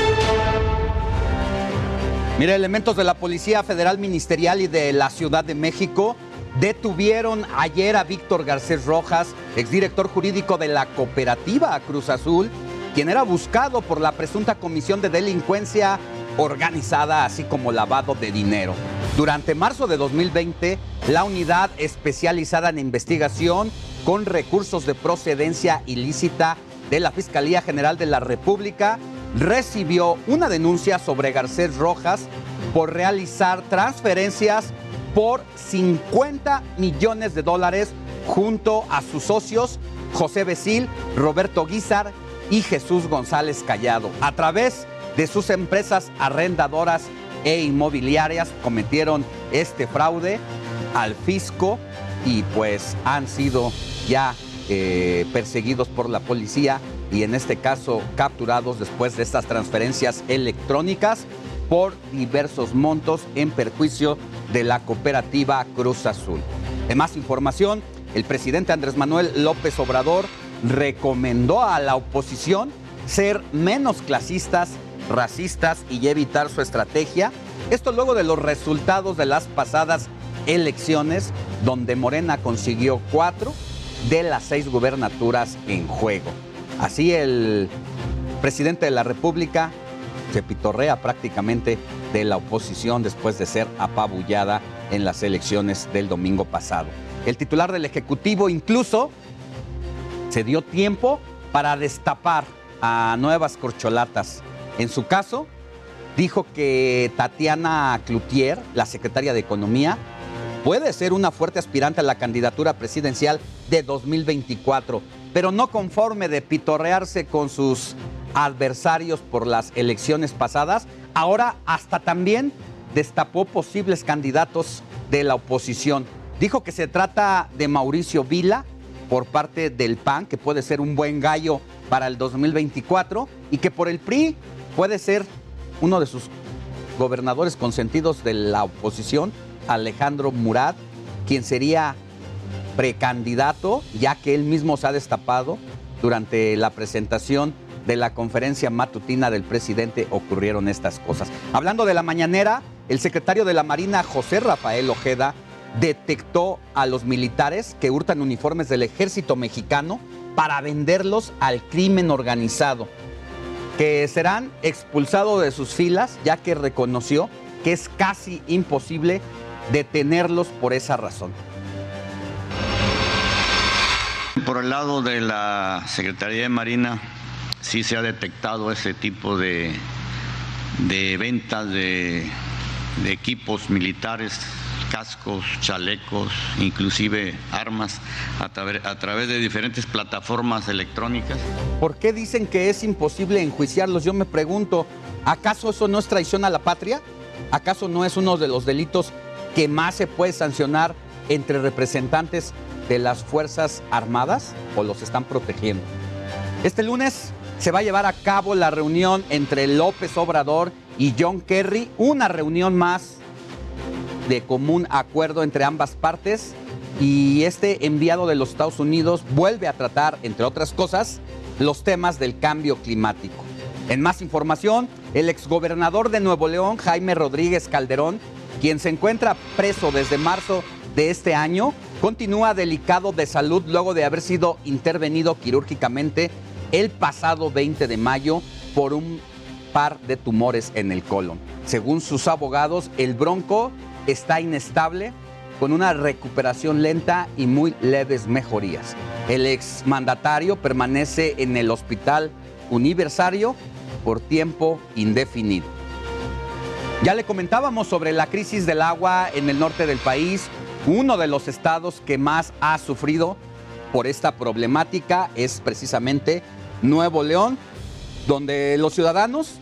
Mira, elementos de la Policía Federal Ministerial y de la Ciudad de México detuvieron ayer a Víctor Garcés Rojas, exdirector jurídico de la cooperativa Cruz Azul, quien era buscado por la presunta comisión de delincuencia organizada, así como lavado de dinero. Durante marzo de 2020, la unidad especializada en investigación con recursos de procedencia ilícita de la Fiscalía General de la República recibió una denuncia sobre Garcés Rojas por realizar transferencias por 50 millones de dólares junto a sus socios José Becil, Roberto Guizar y Jesús González Callado. A través de sus empresas arrendadoras e inmobiliarias cometieron este fraude al fisco y pues han sido ya eh, perseguidos por la policía y en este caso capturados después de estas transferencias electrónicas por diversos montos en perjuicio de la cooperativa Cruz Azul. De más información, el presidente Andrés Manuel López Obrador recomendó a la oposición ser menos clasistas, racistas y evitar su estrategia. Esto luego de los resultados de las pasadas elecciones, donde Morena consiguió cuatro de las seis gubernaturas en juego. Así el presidente de la República se pitorrea prácticamente de la oposición después de ser apabullada en las elecciones del domingo pasado. El titular del Ejecutivo incluso se dio tiempo para destapar a nuevas corcholatas. En su caso, dijo que Tatiana Cloutier, la secretaria de Economía, puede ser una fuerte aspirante a la candidatura presidencial de 2024, pero no conforme de pitorrearse con sus adversarios por las elecciones pasadas, ahora hasta también destapó posibles candidatos de la oposición. Dijo que se trata de Mauricio Vila por parte del PAN, que puede ser un buen gallo para el 2024, y que por el PRI puede ser uno de sus gobernadores consentidos de la oposición, Alejandro Murat, quien sería precandidato, ya que él mismo se ha destapado durante la presentación de la conferencia matutina del presidente ocurrieron estas cosas. Hablando de la mañanera, el secretario de la Marina, José Rafael Ojeda, detectó a los militares que hurtan uniformes del ejército mexicano para venderlos al crimen organizado, que serán expulsados de sus filas, ya que reconoció que es casi imposible detenerlos por esa razón. Por el lado de la Secretaría de Marina, sí se ha detectado ese tipo de, de ventas de, equipos militares, cascos, chalecos, inclusive armas, a, a través de diferentes plataformas electrónicas. ¿Por qué dicen que es imposible enjuiciarlos? Yo me pregunto, ¿acaso eso no es traición a la patria? ¿Acaso no es uno de los delitos que más se puede sancionar entre representantes de las Fuerzas Armadas o los están protegiendo? Este lunes se va a llevar a cabo la reunión entre López Obrador y John Kerry, una reunión más de común acuerdo entre ambas partes y este enviado de los Estados Unidos vuelve a tratar, entre otras cosas, los temas del cambio climático. En más información, el exgobernador de Nuevo León, Jaime Rodríguez Calderón, quien se encuentra preso desde marzo de este año, continúa delicado de salud luego de haber sido intervenido quirúrgicamente el pasado 20 de mayo por un par de tumores en el colon. Según sus abogados, el bronco está inestable con una recuperación lenta y muy leves mejorías. El exmandatario permanece en el hospital universitario por tiempo indefinido. Ya le comentábamos sobre la crisis del agua en el norte del país, uno de los estados que más ha sufrido por esta problemática es precisamente Nuevo León, donde los ciudadanos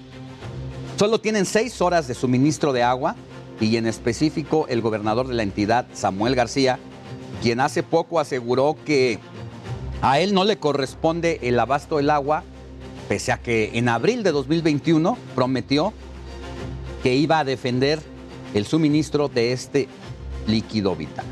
solo tienen seis horas de suministro de agua y en específico el gobernador de la entidad, Samuel García, quien hace poco aseguró que a él no le corresponde el abasto del agua, pese a que en abril de 2021 prometió que iba a defender el suministro de este líquido vital.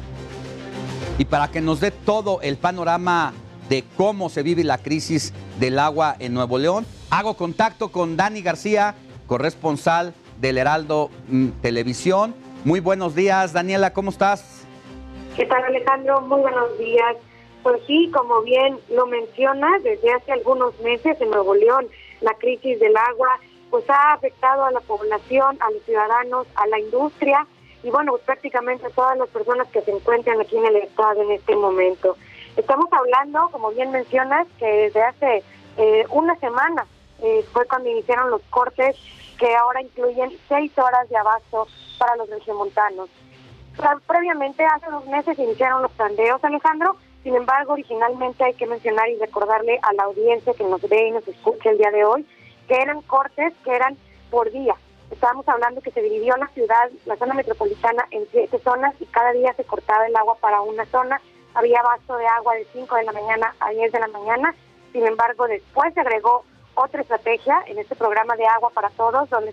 Y para que nos dé todo el panorama de cómo se vive la crisis del agua en Nuevo León, hago contacto con Dani García, corresponsal del Heraldo mm, Televisión. Muy buenos días, Daniela, ¿cómo estás? ¿Qué tal, Alejandro? Muy buenos días. Pues sí, como bien lo mencionas, desde hace algunos meses en Nuevo León la crisis del agua pues ha afectado a la población, a los ciudadanos, a la industria y bueno, pues prácticamente a todas las personas que se encuentran aquí en el estado en este momento. Estamos hablando, como bien mencionas, que desde hace eh, una semana eh, fue cuando iniciaron los cortes que ahora incluyen seis horas de abasto para los regiomontanos. Previamente, hace dos meses, iniciaron los tandeos, Alejandro. Sin embargo, originalmente hay que mencionar y recordarle a la audiencia que nos ve y nos escucha el día de hoy que eran cortes que eran por día. Estábamos hablando que se dividió la ciudad, la zona metropolitana, en siete zonas y cada día se cortaba el agua para una zona. Había abasto de agua de 5 de la mañana a 10 de la mañana. Sin embargo, después se agregó otra estrategia en este programa de agua para todos, donde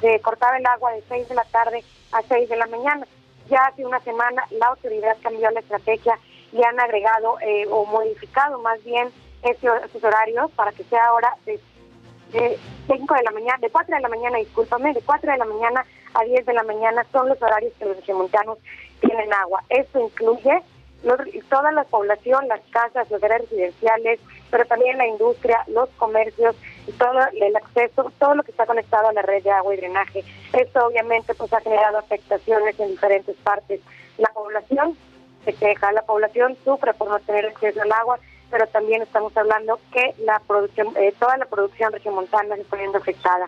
se, cortaba el agua de 6 de la tarde a 6 de la mañana. Ya hace una semana la autoridad cambió la estrategia y han agregado eh, o modificado más bien esos horarios para que sea ahora de, 5 de la mañana, de 4 de la mañana, discúlpame, de 4 de la mañana a 10 de la mañana son los horarios que los regiomontanos tienen agua. Esto incluye toda la población, las casas, los áreas residenciales, pero también la industria, los comercios y todo el acceso, todo lo que está conectado a la red de agua y drenaje. Esto obviamente pues ha generado afectaciones en diferentes partes. La población se queja, la población sufre por no tener acceso al agua, pero también estamos hablando que la producción, eh, toda la producción regiomontana se está viendo afectada.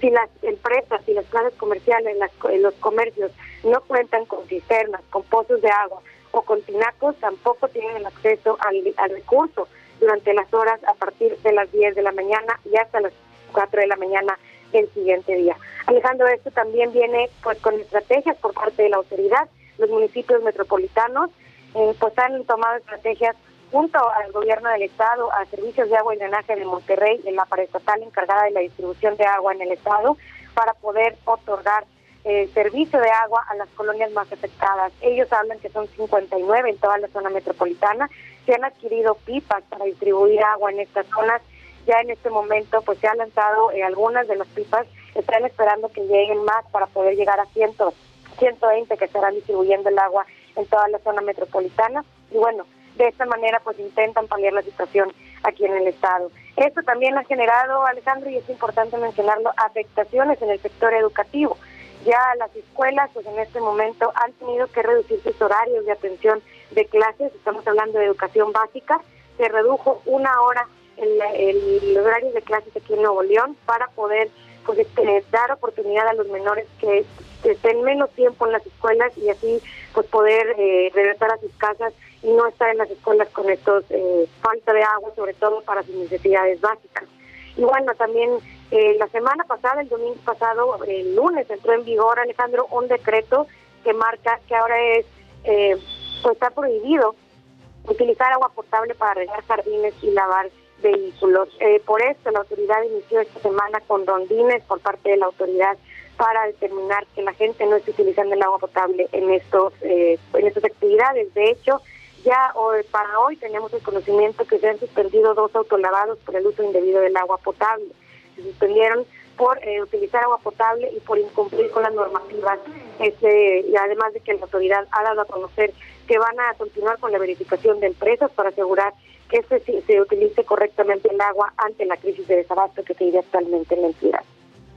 Si las empresas, si las clases comerciales, las, los comercios no cuentan con cisternas, con pozos de agua o con tinacos, tampoco tienen el acceso al, recurso durante las horas a partir de las 10 de la mañana y hasta las 4 de la mañana el siguiente día. Alejandro, esto también viene pues con estrategias por parte de la autoridad. Los municipios metropolitanos eh, pues han tomado estrategias junto al gobierno del estado, a servicios de agua y drenaje de Monterrey, en la paraestatal encargada de la distribución de agua en el estado, para poder otorgar eh, servicio de agua a las colonias más afectadas. Ellos hablan que son 59 en toda la zona metropolitana se han adquirido pipas para distribuir agua en estas zonas. Ya en este momento pues se han lanzado eh, algunas de las pipas, están esperando que lleguen más para poder llegar a 100, 120 que estarán distribuyendo el agua en toda la zona metropolitana. Y bueno, de esta manera pues intentan paliar la situación aquí en el estado. Esto también ha generado, Alejandro, y es importante mencionarlo, afectaciones en el sector educativo. Ya las escuelas pues en este momento han tenido que reducir sus horarios de atención de clases, estamos hablando de educación básica, se redujo una hora el, horario de clases aquí en Nuevo León para poder pues, este, dar oportunidad a los menores que, estén menos tiempo en las escuelas y así pues poder eh, regresar a sus casas y no estar en las escuelas con estos eh, falta de agua, sobre todo para sus necesidades básicas. Y bueno, también eh, la semana pasada, el domingo pasado, el lunes entró en vigor, Alejandro, un decreto que marca que ahora es eh, pues está prohibido utilizar agua potable para regar jardines y lavar vehículos. Eh, por esto la autoridad inició esta semana con rondines por parte de la autoridad para determinar que la gente no esté utilizando el agua potable en estos eh, en estas actividades. De hecho, ya hoy, para hoy tenemos el conocimiento que se han suspendido dos autolavados por el uso indebido del agua potable. Se suspendieron por eh, utilizar agua potable y por incumplir con las normativas. Este, y además de que la autoridad ha dado a conocer que van a continuar con la verificación de empresas para asegurar que se, se utilice correctamente el agua ante la crisis de desabasto que se vive actualmente en la entidad.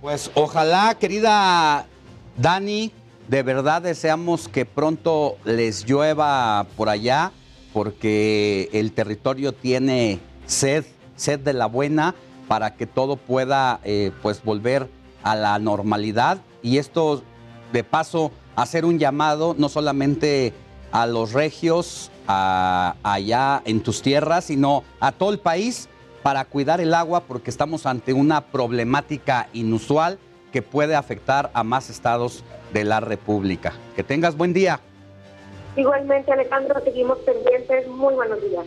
Pues ojalá, querida Dani, de verdad deseamos que pronto les llueva por allá, porque el territorio tiene sed, sed de la buena, para que todo pueda eh, pues volver a la normalidad. Y esto, de paso, hacer un llamado no solamente a los regios allá en tus tierras, sino a todo el país para cuidar el agua porque estamos ante una problemática inusual que puede afectar a más estados de la República. Que tengas buen día. Igualmente, Alejandro, seguimos pendientes. Muy buenos días.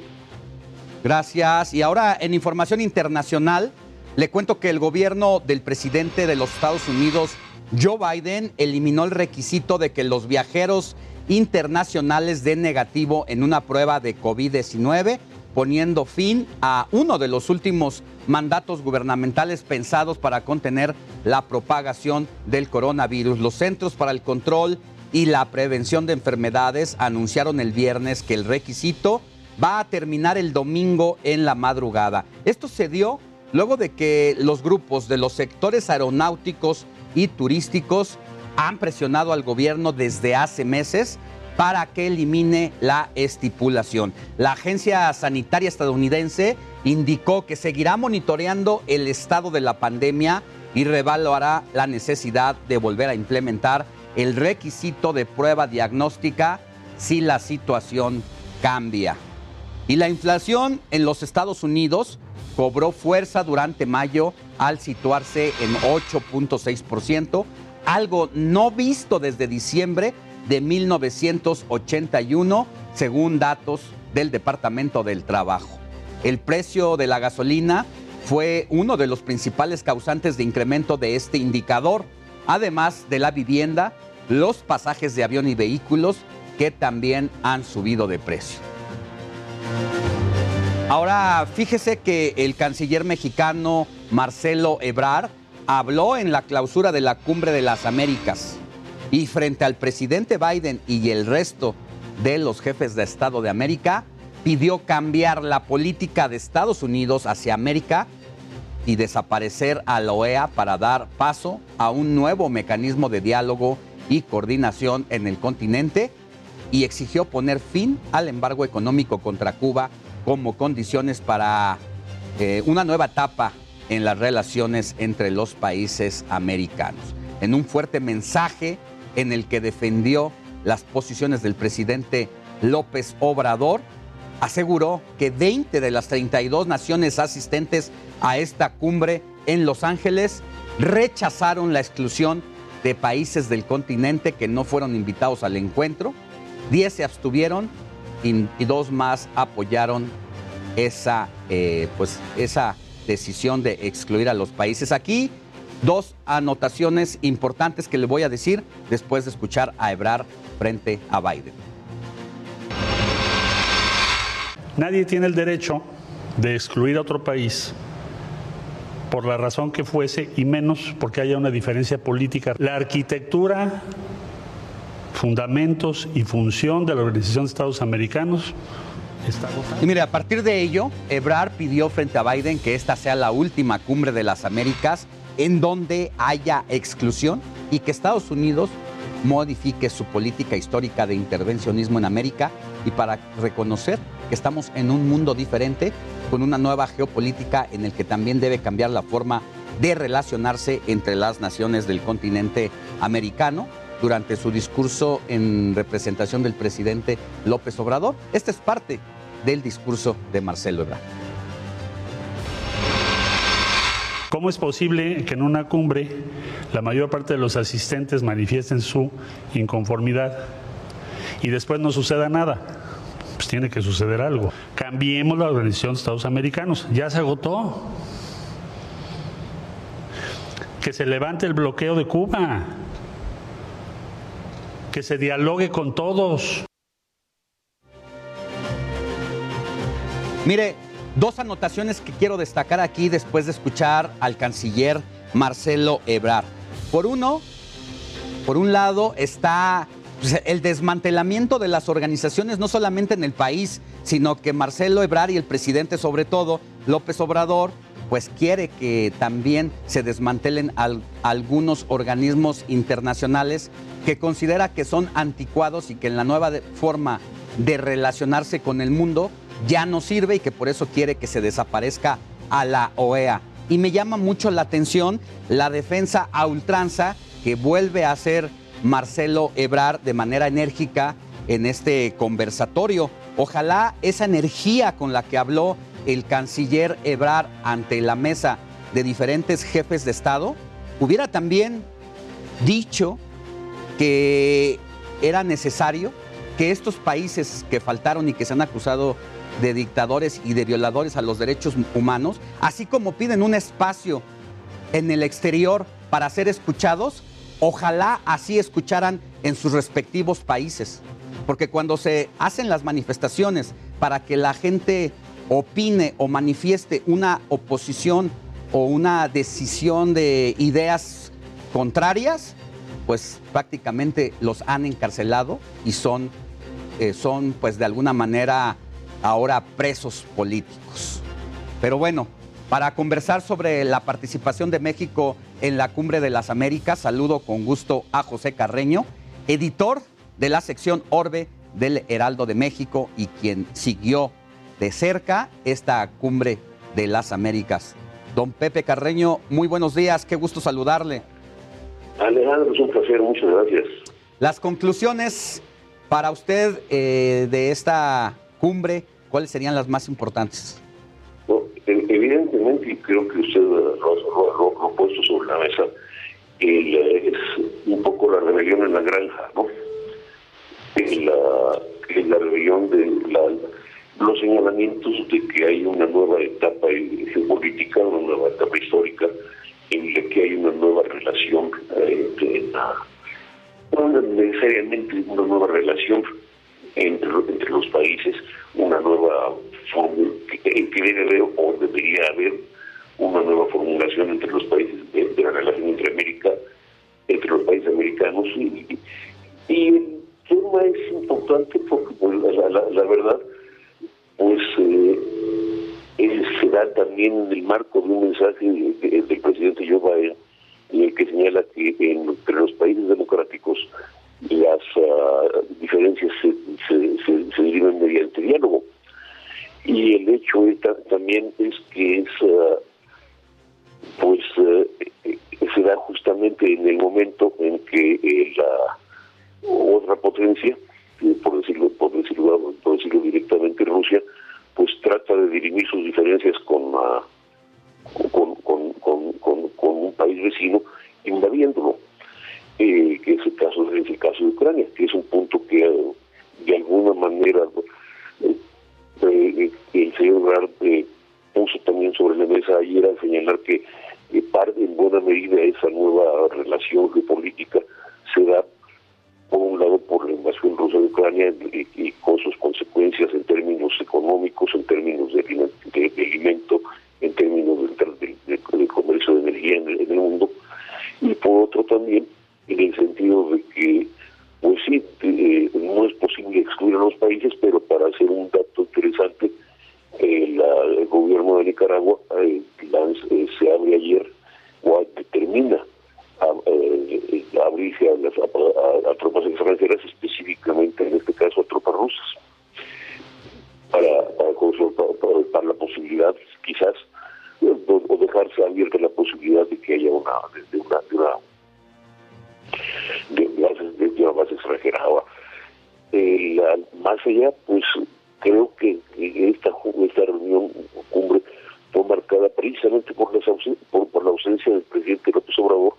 Gracias. Y ahora en información internacional, le cuento que el gobierno del presidente de los Estados Unidos, Joe Biden, eliminó el requisito de que los viajeros internacionales den negativo en una prueba de COVID-19, poniendo fin a uno de los últimos mandatos gubernamentales pensados para contener la propagación del coronavirus. Los Centros para el Control y la Prevención de Enfermedades anunciaron el viernes que el requisito va a terminar el domingo en la madrugada. Esto se dio luego de que los grupos de los sectores aeronáuticos y turísticos han presionado al gobierno desde hace meses para que elimine la estipulación. La Agencia Sanitaria Estadounidense indicó que seguirá monitoreando el estado de la pandemia y revaluará la necesidad de volver a implementar el requisito de prueba diagnóstica si la situación cambia. Y la inflación en los Estados Unidos cobró fuerza durante mayo al situarse en 8.6%, algo no visto desde diciembre de 1981, según datos del Departamento del Trabajo. El precio de la gasolina fue uno de los principales causantes de incremento de este indicador, además de la vivienda, los pasajes de avión y vehículos que también han subido de precio. Ahora, fíjese que el canciller mexicano Marcelo Ebrard habló en la clausura de la Cumbre de las Américas y frente al presidente Biden y el resto de los jefes de Estado de América, pidió cambiar la política de Estados Unidos hacia América y desaparecer a la OEA para dar paso a un nuevo mecanismo de diálogo y coordinación en el continente y exigió poner fin al embargo económico contra Cuba como condiciones para eh, una nueva etapa en las relaciones entre los países americanos. En un fuerte mensaje en el que defendió las posiciones del presidente López Obrador, aseguró que 20 de las 32 naciones asistentes a esta cumbre en Los Ángeles rechazaron la exclusión de países del continente que no fueron invitados al encuentro, 10 se abstuvieron y, dos más apoyaron esa, eh, pues, esa decisión de excluir a los países. Aquí dos anotaciones importantes que le voy a decir después de escuchar a Ebrar frente a Biden. Nadie tiene el derecho de excluir a otro país por la razón que fuese y menos porque haya una diferencia política. La arquitectura fundamentos y función de la Organización de Estados Americanos. Y mire, a partir de ello, Ebrard pidió frente a Biden que esta sea la última cumbre de las Américas en donde haya exclusión y que Estados Unidos modifique su política histórica de intervencionismo en América y para reconocer que estamos en un mundo diferente, con una nueva geopolítica en el que también debe cambiar la forma de relacionarse entre las naciones del continente americano durante su discurso en representación del presidente López Obrador. Esta es parte del discurso de Marcelo Ebrard. ¿Cómo es posible que en una cumbre la mayor parte de los asistentes manifiesten su inconformidad y después no suceda nada? Pues tiene que suceder algo. Cambiemos la Organización de Estados Americanos. Ya se agotó. Que se levante el bloqueo de Cuba que se dialogue con todos. Mire, dos anotaciones que quiero destacar aquí después de escuchar al canciller Marcelo Ebrard. Por uno, por un lado está pues, el desmantelamiento de las organizaciones, no solamente en el país, sino que Marcelo Ebrard y el presidente, sobre todo López Obrador, pues quiere que también se desmantelen algunos organismos internacionales que considera que son anticuados y que en la nueva forma de relacionarse con el mundo ya no sirve y que por eso quiere que se desaparezca a la OEA. Y me llama mucho la atención la defensa a ultranza que vuelve a hacer Marcelo Ebrar de manera enérgica en este conversatorio. Ojalá esa energía con la que habló el canciller Ebrard ante la mesa de diferentes jefes de Estado hubiera también dicho que era necesario que estos países que faltaron y que se han acusado de dictadores y de violadores a los derechos humanos, así como piden un espacio en el exterior para ser escuchados, ojalá así escucharan en sus respectivos países. Porque cuando se hacen las manifestaciones para que la gente opine o manifieste una oposición o una decisión de ideas contrarias, pues prácticamente los han encarcelado y son, eh, son pues de alguna manera ahora presos políticos. Pero bueno, para conversar sobre la participación de México en la Cumbre de las Américas, saludo con gusto a José Carreño, editor de la sección Orbe del Heraldo de México y quien siguió de cerca esta Cumbre de las Américas. Don Pepe Carreño, muy buenos días, qué gusto saludarle. Alejandro, es un placer, muchas gracias. Las conclusiones para usted eh, de esta cumbre, ¿cuáles serían las más importantes? evidentemente, y creo que usted lo, ha puesto sobre la mesa, es un poco la rebelión en la granja, ¿no? La, la rebelión de los señalamientos de que hay una nueva etapa geopolítica, una nueva etapa histórica, en la que hay una nueva relación entre, no necesariamente una nueva relación entre, entre los países, una nueva fórmula, que, debe haber o debería haber una nueva formulación entre los países de, la relación entre América, entre los países americanos y, el tema es importante porque pues, la, verdad pues eh, se también en el marco de un mensaje del presidente Joe Biden en el que señala que entre los países democráticos las uh, diferencias se, se, se, derivan mediante diálogo. Y el hecho también es que es, uh, pues, uh, se da justamente en el momento en que la otra potencia, por decirlo, por decirlo, por decirlo directamente Rusia, pues trata de dirimir sus diferencias con, con, con, con, con un país vecino invadiéndolo eh, que es el caso es el caso de Ucrania, que es un punto que eh, de alguna manera eh, eh, el señor Rar puso también sobre la mesa ayer al señalar que parte en buena medida esa nueva relación geopolítica se da por un lado por la rusa de Ucrania y, con sus consecuencias en términos económicos, en términos de, de, alimento, en términos del, comercio de energía en el mundo, y por otro también en el sentido de que, pues sí, eh, no es posible excluir a los países, pero para hacer un dato interesante, el gobierno de Nicaragua eh, se abre ayer o determina abrirse a, a, tropas extranjeras, específicamente en este caso a tropas rusas, para, para, para la posibilidad, quizás, o dejarse abierta la posibilidad de que haya una, de una, de una de, de, una base extranjera. Eh, más allá, pues creo que esta, esta reunión cumbre fue marcada precisamente por, las por, por la ausencia del presidente López Obrador,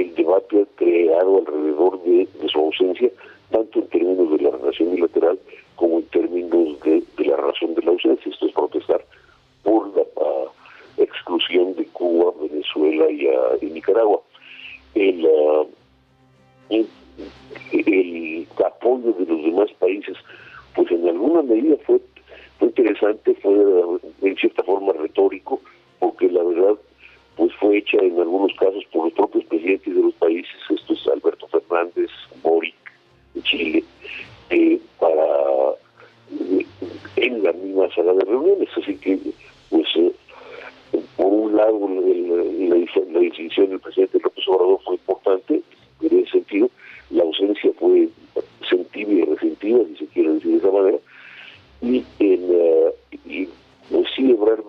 el debate creado alrededor de, su ausencia, tanto en términos de la relación bilateral como en términos de, la razón de la ausencia, esto es protestar por la exclusión de Cuba, Venezuela y, Nicaragua. El, uh, el apoyo de los demás países, pues en alguna medida fue, fue interesante, fue en cierta forma retórico, porque la verdad pues fue hecha en algunos casos por los propios presidentes de los países, esto es Alberto Fernández, Boric, de Chile, eh, para eh, en la misma sala de reuniones, así que pues eh, por un lado la, la, decisión del presidente López Obrador fue importante, en ese sentido, la ausencia fue sentida y resentida, si se quiere decir de esa manera, y, en, uh, y eh, sí, Ebrard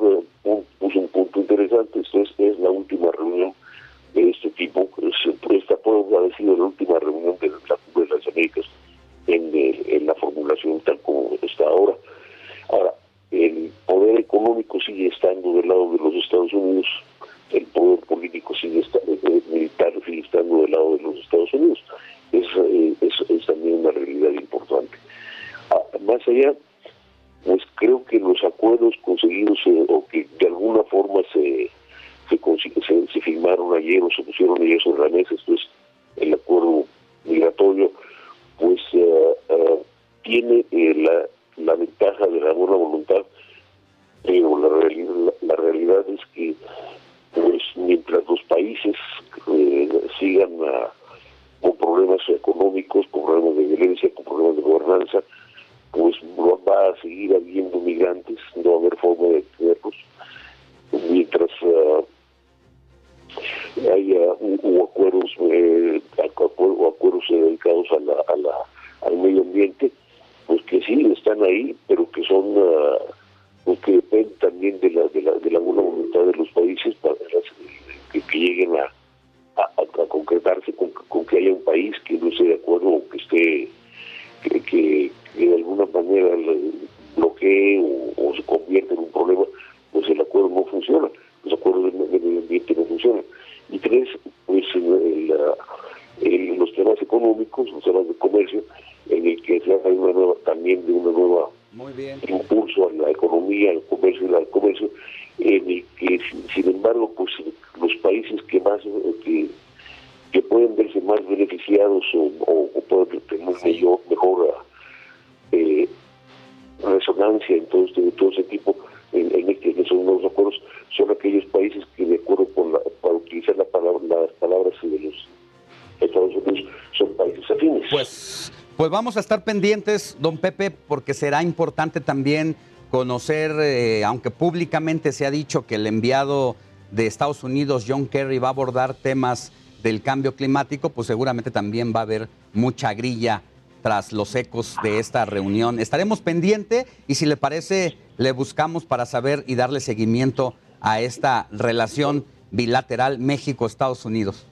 puso un punto interesante, esto es, es, la última reunión de este tipo, esta puede haber sido la última reunión de la Cumbre de las Américas eh, en, la formulación tal como está ahora. Ahora, el poder económico sigue estando del lado de los Estados Unidos, el poder político sigue estando, el eh, eh, militar sigue estando del lado de los Estados Unidos. Es, es, también una realidad importante. Ah, más allá pues creo que los acuerdos conseguidos eh, o que de alguna forma se se, se, firmaron ayer o se pusieron ayer sobre la mesa, esto es el acuerdo migratorio, pues eh, eh, tiene la, la, ventaja de la buena voluntad, pero la realidad, la, realidad es que pues mientras los países sigan con problemas económicos, con problemas de violencia, con problemas de gobernanza, pues va a seguir habiendo migrantes, no va a haber forma de tenerlos, mientras uh, haya uh, acuerdos, eh, acuerdos dedicados a la, al medio ambiente, pues que sí están ahí, pero que son uh, pues que dependen también de la, de la, de la buena voluntad de los países para que, lleguen a, a, concretarse con, con, que haya un país que no esté de acuerdo o que esté que, que, de alguna manera bloquee o, se convierte en un problema, pues el acuerdo no funciona, los acuerdos de medio ambiente no funcionan. Y tres, pues en, los temas económicos, los temas de comercio, en el que se haga una nueva, también de una nueva impulso a la economía, al comercio y al comercio, en el que sin embargo pues los países que más que, que pueden verse más beneficiados o, o, pueden tener mejor, Pues, vamos a estar pendientes, don Pepe, porque será importante también conocer, eh, aunque públicamente se ha dicho que el enviado de Estados Unidos, John Kerry, va a abordar temas del cambio climático, pues seguramente también va a haber mucha grilla tras los ecos de esta reunión. Estaremos pendiente y si le parece, le buscamos para saber y darle seguimiento a esta relación bilateral México-Estados Unidos.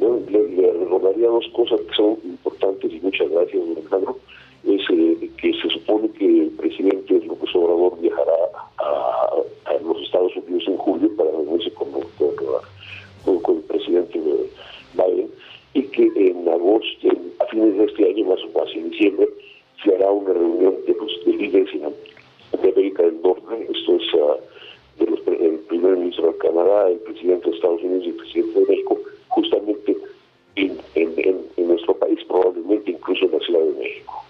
le, recordaría dos cosas que son importantes y muchas gracias, Alejandro. Es eh, que se supone que el presidente López Obrador viajará a, los Estados Unidos en julio para reunirse con, el presidente Biden y que en agosto, a fines de este año, más o más en diciembre, se hará una reunión de los líderes de América del Norte, esto es uh, de el primer ministro de Canadá, el presidente de Estados Unidos y el presidente de México, justamente en, en, nuestro país, probablemente incluso en la Ciudad de México.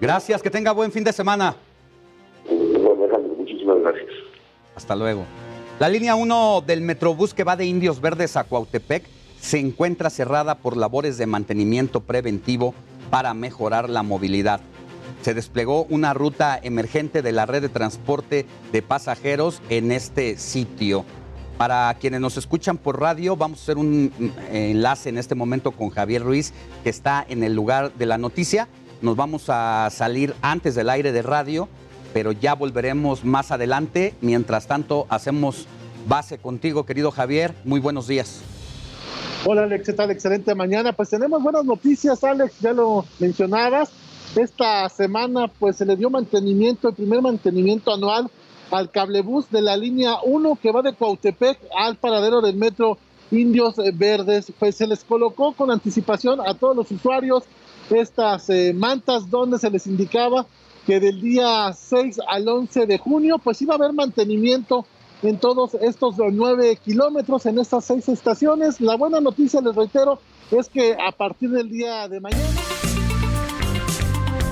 Gracias, que tenga buen fin de semana. Bueno, Alejandro, muchísimas gracias. Hasta luego. La línea 1 del Metrobús que va de Indios Verdes a Cuautepec se encuentra cerrada por labores de mantenimiento preventivo para mejorar la movilidad. Se desplegó una ruta emergente de la red de transporte de pasajeros en este sitio. Para quienes nos escuchan por radio, vamos a hacer un enlace en este momento con Javier Ruiz, que está en el lugar de la noticia. Nos vamos a salir antes del aire de radio, pero ya volveremos más adelante. Mientras tanto, hacemos base contigo, querido Javier. Muy buenos días. Hola Alex, ¿qué tal? Excelente mañana. Pues tenemos buenas noticias, Alex, ya lo mencionabas. Esta semana pues se le dio mantenimiento, el primer mantenimiento anual al cablebús de la línea 1 que va de Cuautepec al paradero del metro Indios Verdes. Pues se les colocó con anticipación a todos los usuarios estas eh, mantas donde se les indicaba que del día 6 al 11 de junio pues iba a haber mantenimiento en todos estos nueve kilómetros, en estas seis estaciones. La buena noticia, les reitero, es que a partir del día de mañana...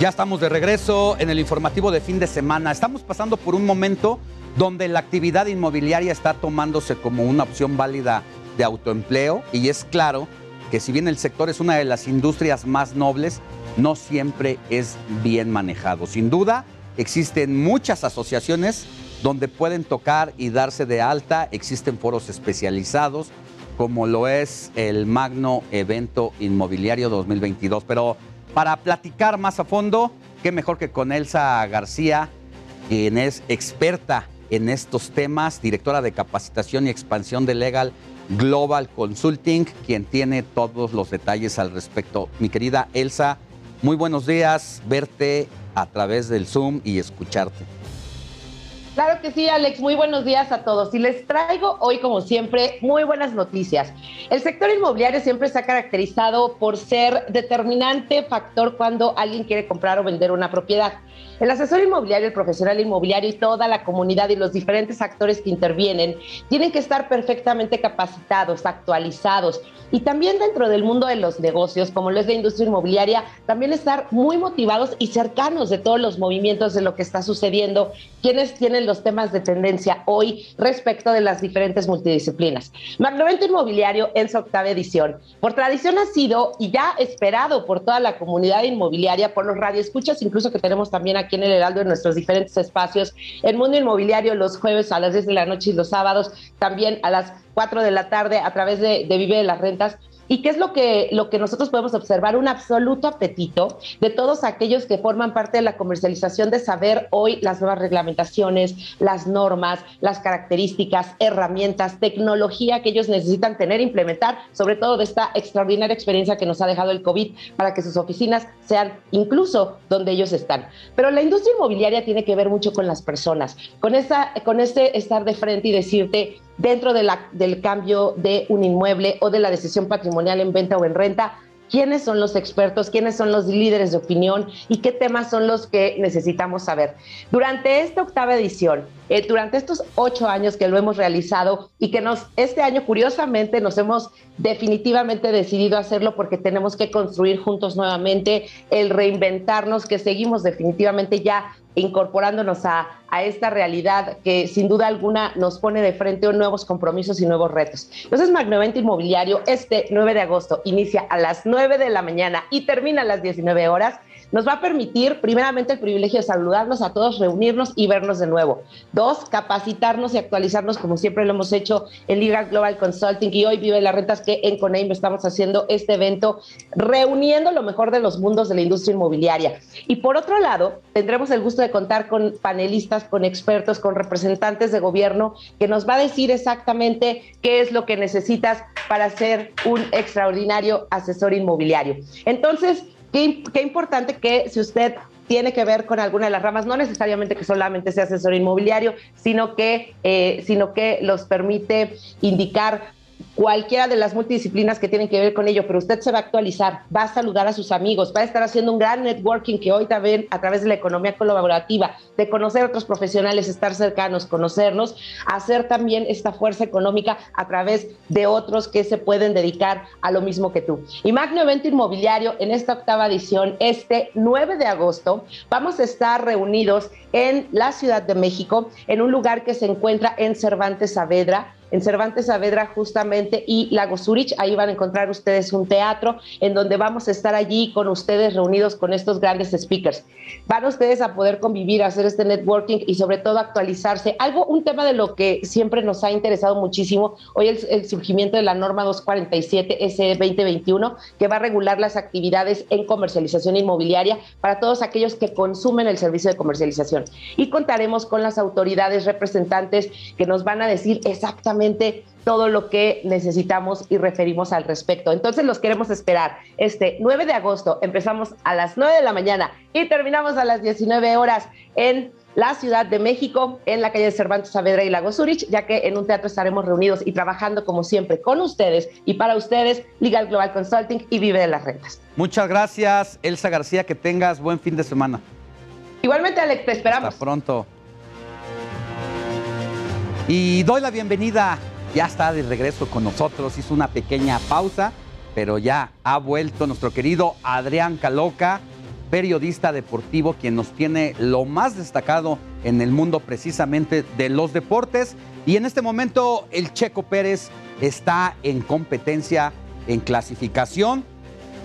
Ya estamos de regreso en el informativo de fin de semana. Estamos pasando por un momento donde la actividad inmobiliaria está tomándose como una opción válida de autoempleo y es claro que si bien el sector es una de las industrias más nobles, no siempre es bien manejado. Sin duda, Existen muchas asociaciones donde pueden tocar y darse de alta. Existen foros especializados, como lo es el Magno Evento Inmobiliario 2022. Pero para platicar más a fondo, qué mejor que con Elsa García, quien es experta en estos temas, directora de capacitación y expansión de Legal Global Consulting, quien tiene todos los detalles al respecto. Mi querida Elsa, muy buenos días, verte a través del Zoom y escucharte. Claro que sí, Alex. Muy buenos días a todos. Y les traigo hoy, como siempre, muy buenas noticias. El sector inmobiliario siempre se ha caracterizado por ser determinante factor cuando alguien quiere comprar o vender una propiedad. El asesor inmobiliario, el profesional inmobiliario y toda la comunidad y los diferentes actores que intervienen tienen que estar perfectamente capacitados, actualizados y también dentro del mundo de los negocios, como lo es la industria inmobiliaria, también estar muy motivados y cercanos de todos los movimientos de lo que está sucediendo, quienes tienen los temas de tendencia hoy respecto de las diferentes multidisciplinas. Magnovento Inmobiliario en su octava edición. Por tradición ha sido y ya esperado por toda la comunidad inmobiliaria, por los radioescuchas, incluso que tenemos también aquí en el Heraldo en nuestros diferentes espacios. El mundo inmobiliario los jueves a las 10 de la noche y los sábados también a las 4 de la tarde a través de, de Vive de las Rentas ¿Y qué es lo que, lo que nosotros podemos observar? Un absoluto apetito de todos aquellos que forman parte de la comercialización de saber hoy las nuevas reglamentaciones, las normas, las características, herramientas, tecnología que ellos necesitan tener, implementar, sobre todo de esta extraordinaria experiencia que nos ha dejado el COVID para que sus oficinas sean incluso donde ellos están. Pero la industria inmobiliaria tiene que ver mucho con las personas, con, esa, con ese estar de frente y decirte, dentro de la, del cambio de un inmueble o de la decisión patrimonial en venta o en renta, quiénes son los expertos, quiénes son los líderes de opinión y qué temas son los que necesitamos saber. Durante esta octava edición, eh, durante estos ocho años que lo hemos realizado y que este año curiosamente nos hemos definitivamente decidido hacerlo porque tenemos que construir juntos nuevamente el reinventarnos, que seguimos definitivamente ya incorporándonos a, esta realidad que sin duda alguna nos pone de frente a nuevos compromisos y nuevos retos. Entonces, Magnovento Inmobiliario, este 9 de agosto, inicia a las 9 de la mañana y termina a las 19 horas nos va a permitir, primeramente, el privilegio de saludarnos a todos, reunirnos y vernos de nuevo. Dos, capacitarnos y actualizarnos como siempre lo hemos hecho en Liga Global Consulting y hoy Vive las Rentas que en Coneim estamos haciendo este evento reuniendo lo mejor de los mundos de la industria inmobiliaria. Y por otro lado, tendremos el gusto de contar con panelistas, con expertos, con representantes de gobierno que nos va a decir exactamente qué es lo que necesitas para ser un extraordinario asesor inmobiliario. Entonces, Qué, importante que si usted tiene que ver con alguna de las ramas, no necesariamente que solamente sea asesor inmobiliario, sino que, eh, sino que los permite indicar cualquiera de las multidisciplinas que tienen que ver con ello, pero usted se va a actualizar, va a saludar a sus amigos, va a estar haciendo un gran networking que hoy también a través de la economía colaborativa, de conocer a otros profesionales, estar cercanos, conocernos, hacer también esta fuerza económica a través de otros que se pueden dedicar a lo mismo que tú. Y Magno Evento Inmobiliario en esta octava edición, este 9 de agosto, vamos a estar reunidos en la Ciudad de México, en un lugar que se encuentra en Cervantes Saavedra, en Cervantes Saavedra justamente y Lago Zurich. Ahí van a encontrar ustedes un teatro en donde vamos a estar allí con ustedes reunidos con estos grandes speakers. Van ustedes a poder convivir, hacer este networking y sobre todo actualizarse. Algo, un tema de lo que siempre nos ha interesado muchísimo, hoy el, el surgimiento de la norma 247 S 2021 que va a regular las actividades en comercialización inmobiliaria para todos aquellos que consumen el servicio de comercialización. Y contaremos con las autoridades representantes que nos van a decir exactamente todo lo que necesitamos y referimos al respecto. Entonces los queremos esperar este 9 de agosto. Empezamos a las 9 de la mañana y terminamos a las 19 horas en la Ciudad de México, en la calle Cervantes Saavedra y Lago Zurich, ya que en un teatro estaremos reunidos y trabajando como siempre con ustedes y para ustedes, Legal Global Consulting y Vive de las Rentas. Muchas gracias, Elsa García, que tengas buen fin de semana. Igualmente, Alex, te esperamos. Hasta pronto. Y doy la bienvenida, ya está de regreso con nosotros, hizo una pequeña pausa, pero ya ha vuelto nuestro querido Adrián Caloca, periodista deportivo, quien nos tiene lo más destacado en el mundo precisamente de los deportes. Y en este momento el Checo Pérez está en competencia, en clasificación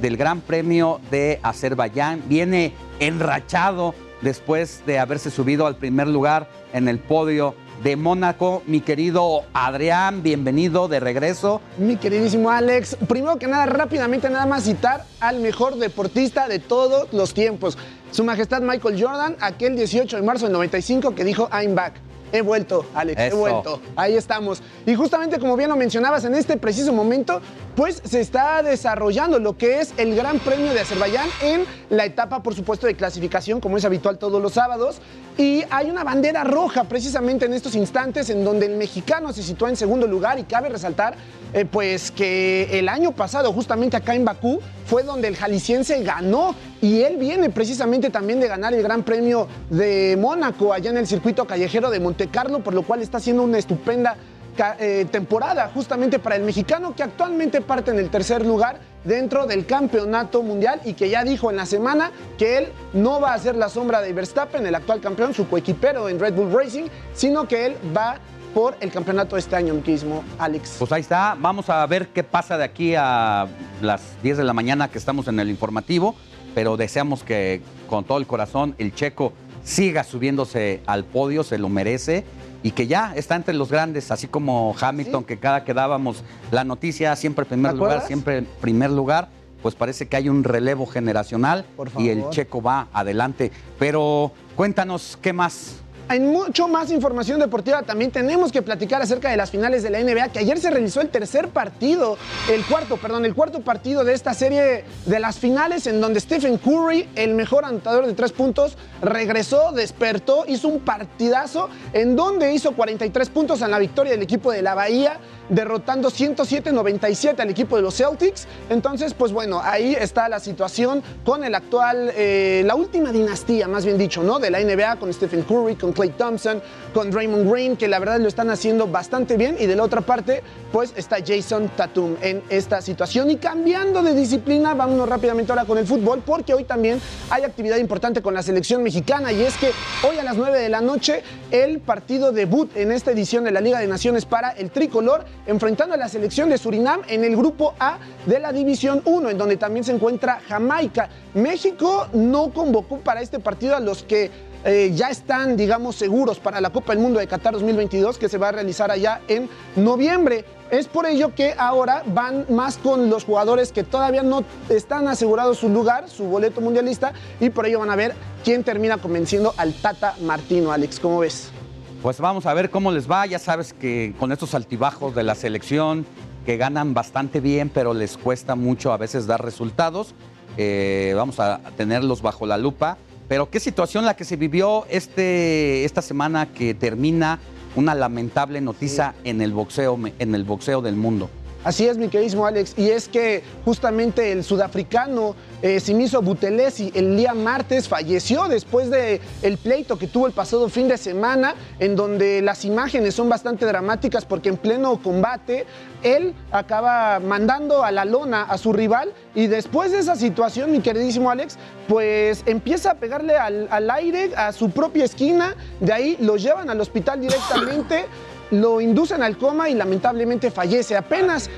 del Gran Premio de Azerbaiyán. Viene enrachado después de haberse subido al primer lugar en el podio de Mónaco. Mi querido Adrián, bienvenido de regreso. Mi queridísimo Alex, primero que nada, rápidamente nada más citar al mejor deportista de todos los tiempos. Su Majestad Michael Jordan, aquel 18 de marzo del 95 que dijo I'm back. He vuelto, Alex, he vuelto. Ahí estamos. Y justamente como bien lo mencionabas, en este preciso momento, pues se está desarrollando lo que es el Gran Premio de Azerbaiyán en la etapa, por supuesto, de clasificación, como es habitual todos los sábados. Y hay una bandera roja precisamente en estos instantes en donde el mexicano se sitúa en segundo lugar y cabe resaltar eh, pues que el año pasado, justamente acá en Bakú, fue donde el jalisciense ganó y él viene precisamente también de ganar el Gran Premio de Mónaco allá en el circuito callejero de Monte Carlo, por lo cual está haciendo una estupenda eh, temporada justamente para el mexicano que actualmente parte en el tercer lugar dentro del campeonato mundial y que ya dijo en la semana que él no va a ser la sombra de Verstappen, el actual campeón, su coequipero en Red Bull Racing, sino que él va por el campeonato de este año mismo, Alex. Pues ahí está, vamos a ver qué pasa de aquí a las 10 de la mañana que estamos en el informativo, pero deseamos que con todo el corazón el checo siga subiéndose al podio, se lo merece y que ya está entre los grandes, así como Hamilton, que cada que dábamos la noticia siempre primer ¿Te lugar, siempre primer lugar, pues parece que hay un relevo generacional Por y el checo va adelante. Pero cuéntanos qué más. Hay mucho más información deportiva. También tenemos que platicar acerca de las finales de la NBA, que ayer se realizó el tercer partido, el cuarto, perdón, el cuarto partido de esta serie de las finales, en donde Stephen Curry, el mejor anotador de tres puntos, regresó, despertó, hizo un partidazo, en donde hizo 43 puntos en la victoria del equipo de la Bahía, derrotando 107-97 al equipo de los Celtics. Entonces, pues bueno, ahí está la situación con el actual, eh, la última dinastía, más bien dicho, ¿no? De la NBA, con Stephen Curry, con Clay Thompson, con Draymond Green, que la verdad lo están haciendo bastante bien. Y de la otra parte, pues está Jason Tatum en esta situación. Y cambiando de disciplina, vámonos rápidamente ahora con el fútbol, porque hoy también hay actividad importante con la selección mexicana. Y es que hoy a las 9 de la noche, el partido debut en esta edición de la Liga de Naciones para el tricolor, enfrentando a la selección de Surinam en el grupo A de la División 1, en donde también se encuentra Jamaica. México no convocó para este partido a los que eh, ya están, digamos, seguros para la Copa del Mundo de Qatar 2022 que se va a realizar allá en noviembre. Es por ello que ahora van más con los jugadores que todavía no están asegurados su lugar, su boleto mundialista, y por ello van a ver quién termina convenciendo al Tata Martino. Alex, ¿cómo ves? Pues vamos a ver cómo les va. Ya sabes que con estos altibajos de la selección, que ganan bastante bien, pero les cuesta mucho a veces dar resultados, eh, vamos a tenerlos bajo la lupa. Pero qué situación la que se vivió este, esta semana que termina una lamentable noticia en, el boxeo, en el boxeo del mundo. Así es, mi queridísimo Alex. Y es que justamente el sudafricano eh, Simiso Butelesi el día martes falleció después del el pleito que tuvo el pasado fin de semana, en donde las imágenes son bastante dramáticas porque en pleno combate él acaba mandando a la lona a su rival y después de esa situación, mi queridísimo Alex, pues empieza a pegarle al, al aire a su propia esquina, de ahí lo llevan al hospital directamente lo inducen al coma y lamentablemente fallece. Apenas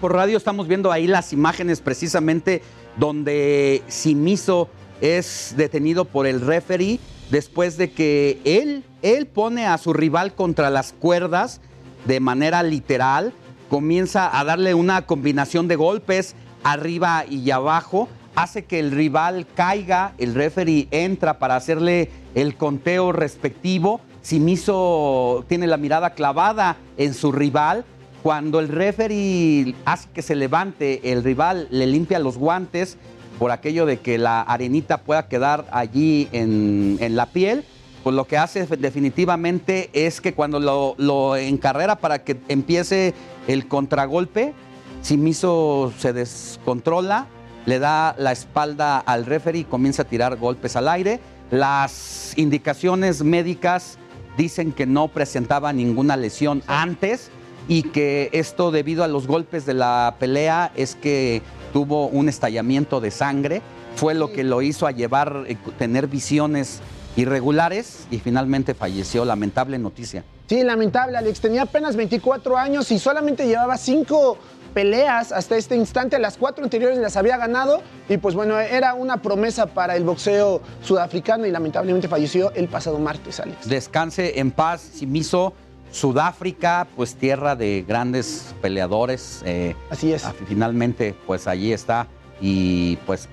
por radio estamos viendo ahí las imágenes precisamente donde Simiso es detenido por el referee después de que él, él pone a su rival contra las cuerdas de manera literal, comienza a darle una combinación de golpes arriba y abajo, hace que el rival caiga, el referee entra para hacerle el conteo respectivo, Simiso tiene la mirada clavada en su rival, cuando el referee hace que se levante, el rival le limpia los guantes por aquello de que la arenita pueda quedar allí en, la piel, pues lo que hace definitivamente es que cuando lo, lo encarrera para que empiece el contragolpe, Simiso se descontrola, le da la espalda al referee y comienza a tirar golpes al aire. Las indicaciones médicas dicen que no presentaba ninguna lesión antes y que esto debido a los golpes de la pelea es que tuvo un estallamiento de sangre, fue lo que lo hizo a llevar, eh, tener visiones irregulares y finalmente falleció, lamentable noticia. Sí, lamentable, Alex. Tenía apenas 24 años y solamente llevaba cinco peleas hasta este instante. Las cuatro anteriores las había ganado y pues bueno, era una promesa para el boxeo sudafricano y lamentablemente falleció el pasado martes, Alex. Descanse en paz, Simiso. Sudáfrica, pues tierra de grandes peleadores. eh, Así es. Finalmente, pues allí está. Y pues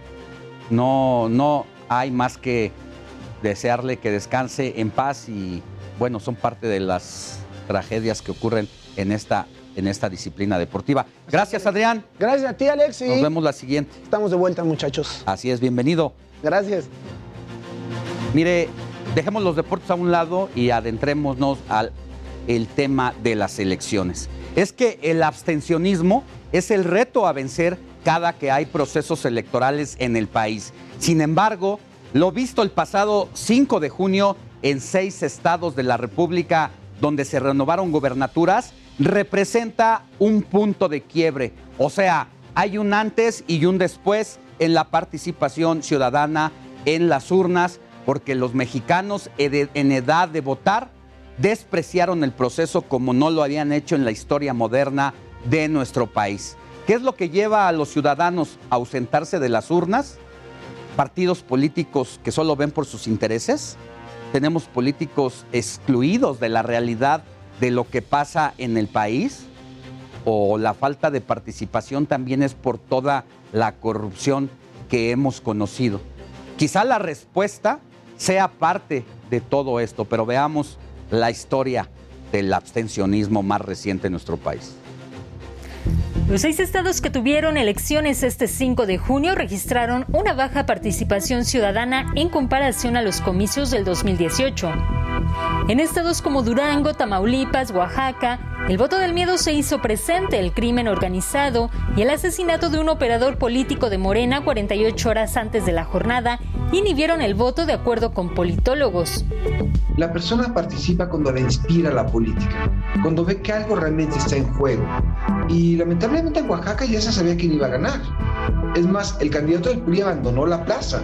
no, no, hay más que desearle que descanse en paz y bueno, son parte de las tragedias que ocurren en esta, en esta disciplina deportiva. Gracias, Adrián. Gracias a ti, Alex. Nos vemos la siguiente. Estamos de vuelta, muchachos. Así es, bienvenido. Gracias. Mire, dejemos los deportes a un lado y adentrémonos al el tema de las elecciones. Es que el abstencionismo es el reto a vencer cada que hay procesos electorales en el país. Sin embargo, lo visto el pasado 5 de junio en seis estados de la República donde se renovaron gobernaturas, representa un punto de quiebre. O sea, hay un antes y un después en la participación ciudadana en las urnas, porque los mexicanos en edad de votar despreciaron el proceso como no lo habían hecho en la historia moderna de nuestro país. ¿Qué es lo que lleva a los ciudadanos a ausentarse de las urnas? Partidos políticos que solo ven por sus intereses. Tenemos políticos excluidos de la realidad de lo que pasa en el país. O la falta de participación también es por toda la corrupción que hemos conocido. Quizá la respuesta sea parte de todo esto, pero veamos la historia del abstencionismo más reciente en nuestro país. Los seis estados que tuvieron elecciones este 5 de junio registraron una baja participación ciudadana en comparación a los comicios del 2018. En estados como Durango, Tamaulipas, Oaxaca, el voto del miedo se hizo presente, el crimen organizado y el asesinato de un operador político de Morena 48 horas antes de la jornada inhibieron el voto de acuerdo con politólogos. La persona participa cuando le inspira la política, cuando ve que algo realmente está en juego. Y lamentablemente en Oaxaca ya se sabía quién iba a ganar. Es más, el candidato del PRI abandonó la plaza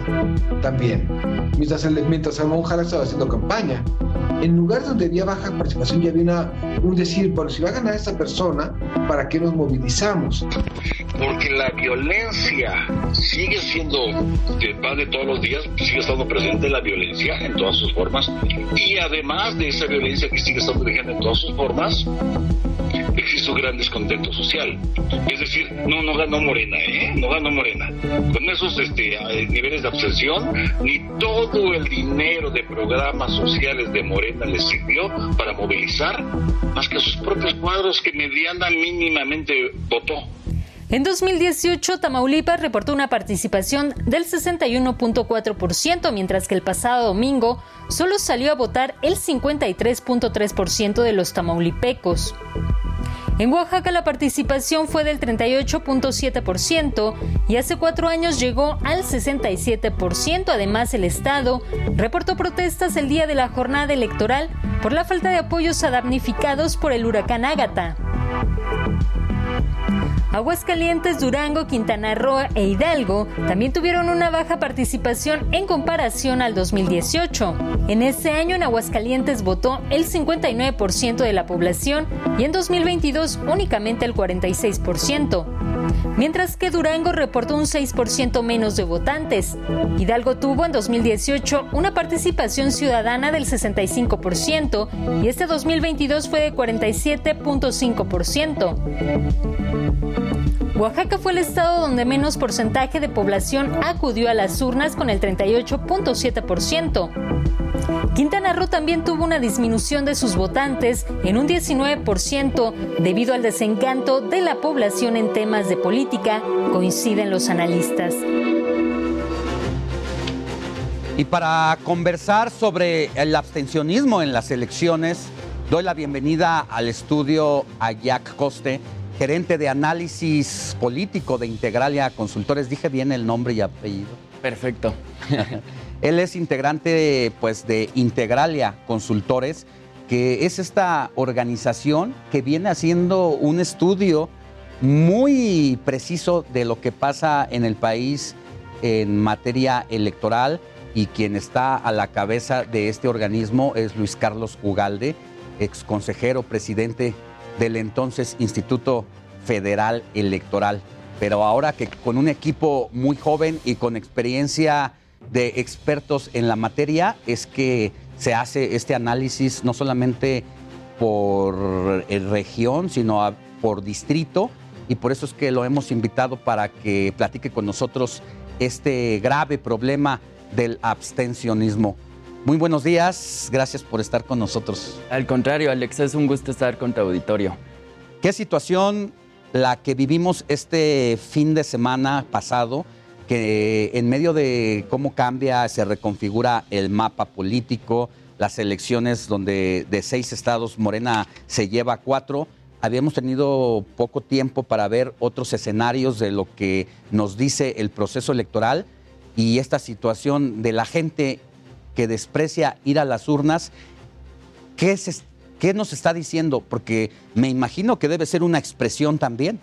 también, mientras, el, mientras Jara estaba haciendo campaña. En lugares donde había baja participación ya había un decir, bueno, si va a ganar esta persona, ¿para qué nos movilizamos? Porque la violencia sigue siendo de de todos los días, sigue estando presente la violencia en todas sus formas. Y además de esa violencia que sigue estando vigente en todas sus formas, un gran descontento social. Es decir, no, no ganó Morena, ¿eh? No ganó Morena. Con esos este, niveles de abstención, ni todo el dinero de programas sociales de Morena les sirvió para movilizar más que sus propios cuadros que Mediana mínimamente votó. En 2018, Tamaulipas reportó una participación del 61.4%, mientras que el pasado domingo solo salió a votar el 53.3% de los tamaulipecos. En Oaxaca la participación fue del 38.7% y hace cuatro años llegó al 67%. Además, el Estado reportó protestas el día de la jornada electoral por la falta de apoyos a damnificados por el huracán Ágata. Aguascalientes, Durango, Quintana Roo e Hidalgo también tuvieron una baja participación en comparación al 2018. En ese año en Aguascalientes votó el 59% de la población y en 2022 únicamente el 46%, mientras que Durango reportó un 6% menos de votantes. Hidalgo tuvo en 2018 una participación ciudadana del 65% y este 2022 fue de 47.5%. Oaxaca fue el estado donde menos porcentaje de población acudió a las urnas con el 38.7%. Quintana Roo también tuvo una disminución de sus votantes en un 19% debido al desencanto de la población en temas de política, coinciden los analistas. Y para conversar sobre el abstencionismo en las elecciones, doy la bienvenida al estudio a Jack Coste, gerente de análisis político de Integralia Consultores. Dije bien el nombre y apellido. Perfecto. Él es integrante pues, de Integralia Consultores, que es esta organización que viene haciendo un estudio muy preciso de lo que pasa en el país en materia electoral y quien está a la cabeza de este organismo es Luis Carlos Ugalde, ex consejero, presidente del entonces Instituto Federal Electoral. Pero ahora que con un equipo muy joven y con experiencia de expertos en la materia, es que se hace este análisis no solamente por eh, región, sino por distrito. Y por eso es que lo hemos invitado para que platique con nosotros este grave problema del abstencionismo. Muy buenos días, gracias por estar con nosotros. Al contrario, Alex, es un gusto estar con tu auditorio. ¿Qué situación la que vivimos este fin de semana pasado? que en medio de cómo cambia, se reconfigura el mapa político, las elecciones donde de seis estados Morena se lleva cuatro, habíamos tenido poco tiempo para ver otros escenarios de lo que nos dice el proceso electoral y esta situación de la gente que desprecia ir a las urnas, ¿qué, qué nos está diciendo? Porque me imagino que debe ser una expresión también.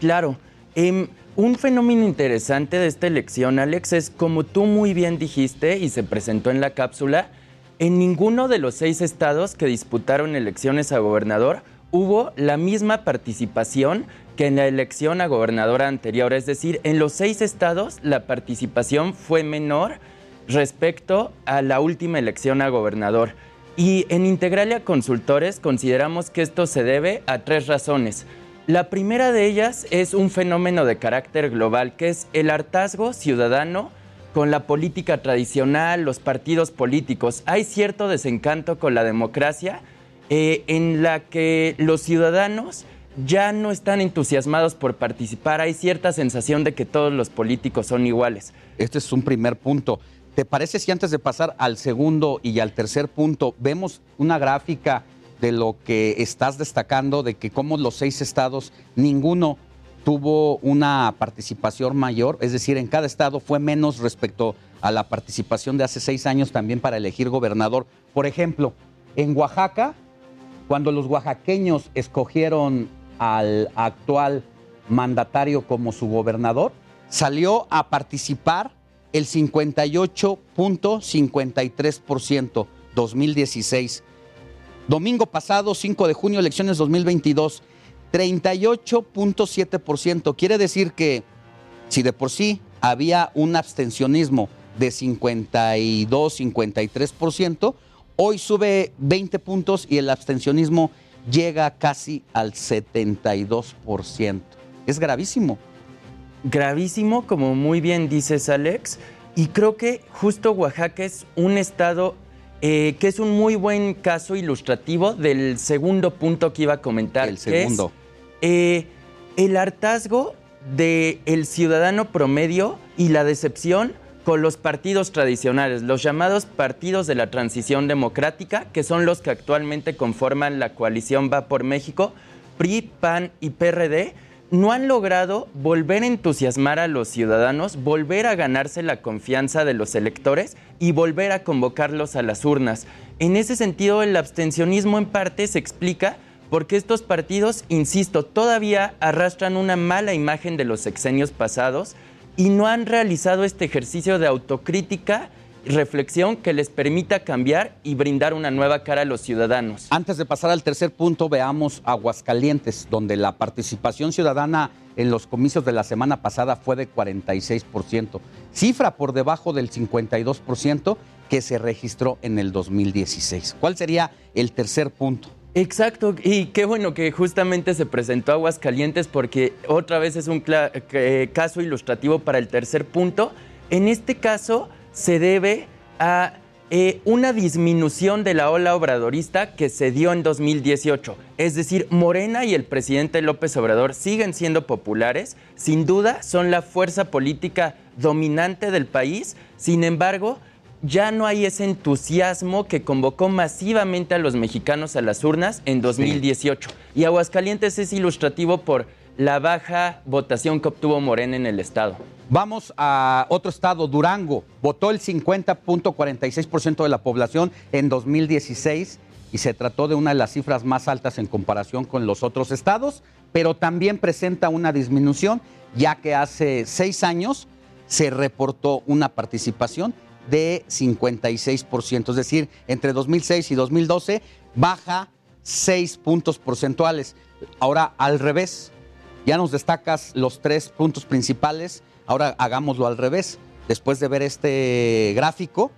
Claro. Em, un fenómeno interesante de esta elección, Alex, es como tú muy bien dijiste y se presentó en la cápsula, en ninguno de los seis estados que disputaron elecciones a gobernador hubo la misma participación que en la elección a gobernadora anterior. Es decir, en los seis estados la participación fue menor respecto a la última elección a gobernador. Y en Integralia Consultores consideramos que esto se debe a tres razones. La primera de ellas es un fenómeno de carácter global, que es el hartazgo ciudadano con la política tradicional, los partidos políticos. Hay cierto desencanto con la democracia eh, en la que los ciudadanos ya no están entusiasmados por participar. Hay cierta sensación de que todos los políticos son iguales. Este es un primer punto. ¿Te parece si antes de pasar al segundo y al tercer punto vemos una gráfica de lo que estás destacando, de que como los seis estados, ninguno tuvo una participación mayor, es decir, en cada estado fue menos respecto a la participación de hace seis años también para elegir gobernador. Por ejemplo, en Oaxaca, cuando los oaxaqueños escogieron al actual mandatario como su gobernador, salió a participar el 58.53%, 2016. Domingo pasado, 5 de junio, elecciones 2022, 38.7%. Quiere decir que si de por sí había un abstencionismo de 52, 53%, hoy sube 20 puntos y el abstencionismo llega casi al 72%. Es gravísimo. Gravísimo, como muy bien dices Alex, y creo que justo Oaxaca es un estado eh, que es un muy buen caso ilustrativo del segundo punto que iba a comentar. El segundo. Eh, el hartazgo del ciudadano promedio y la decepción con los partidos tradicionales, los llamados partidos de la transición democrática, que son los que actualmente conforman la coalición Va por México, PRI, PAN y PRD, no han logrado volver a entusiasmar a los ciudadanos, volver a ganarse la confianza de los electores y volver a convocarlos a las urnas. En ese sentido, el abstencionismo en parte se explica porque estos partidos, insisto, todavía arrastran una mala imagen de los sexenios pasados y no han realizado este ejercicio de autocrítica reflexión que les permita cambiar y brindar una nueva cara a los ciudadanos. Antes de pasar al tercer punto, veamos Aguascalientes, donde la participación ciudadana en los comicios de la semana pasada fue de 46%, cifra por debajo del 52% que se registró en el 2016. ¿Cuál sería el tercer punto? Exacto, y qué bueno que justamente se presentó Aguascalientes porque otra vez es un eh, caso ilustrativo para el tercer punto. En este caso, se debe a eh, una disminución de la ola obradorista que se dio en 2018. Es decir, Morena y el presidente López Obrador siguen siendo populares, sin duda son la fuerza política dominante del país, sin embargo, ya no hay ese entusiasmo que convocó masivamente a los mexicanos a las urnas en 2018. Y Aguascalientes es ilustrativo por la baja votación que obtuvo Morena en el estado. Vamos a otro estado, Durango. Votó el 50.46% de la población en 2016 y se trató de una de las cifras más altas en comparación con los otros estados, pero también presenta una disminución, ya que hace seis años se reportó una participación de 56%, es decir, entre 2006 y 2012 baja seis puntos porcentuales. Ahora, al revés, ya nos destacas los tres puntos principales. Ahora hagámoslo al revés. Después de ver este gráfico,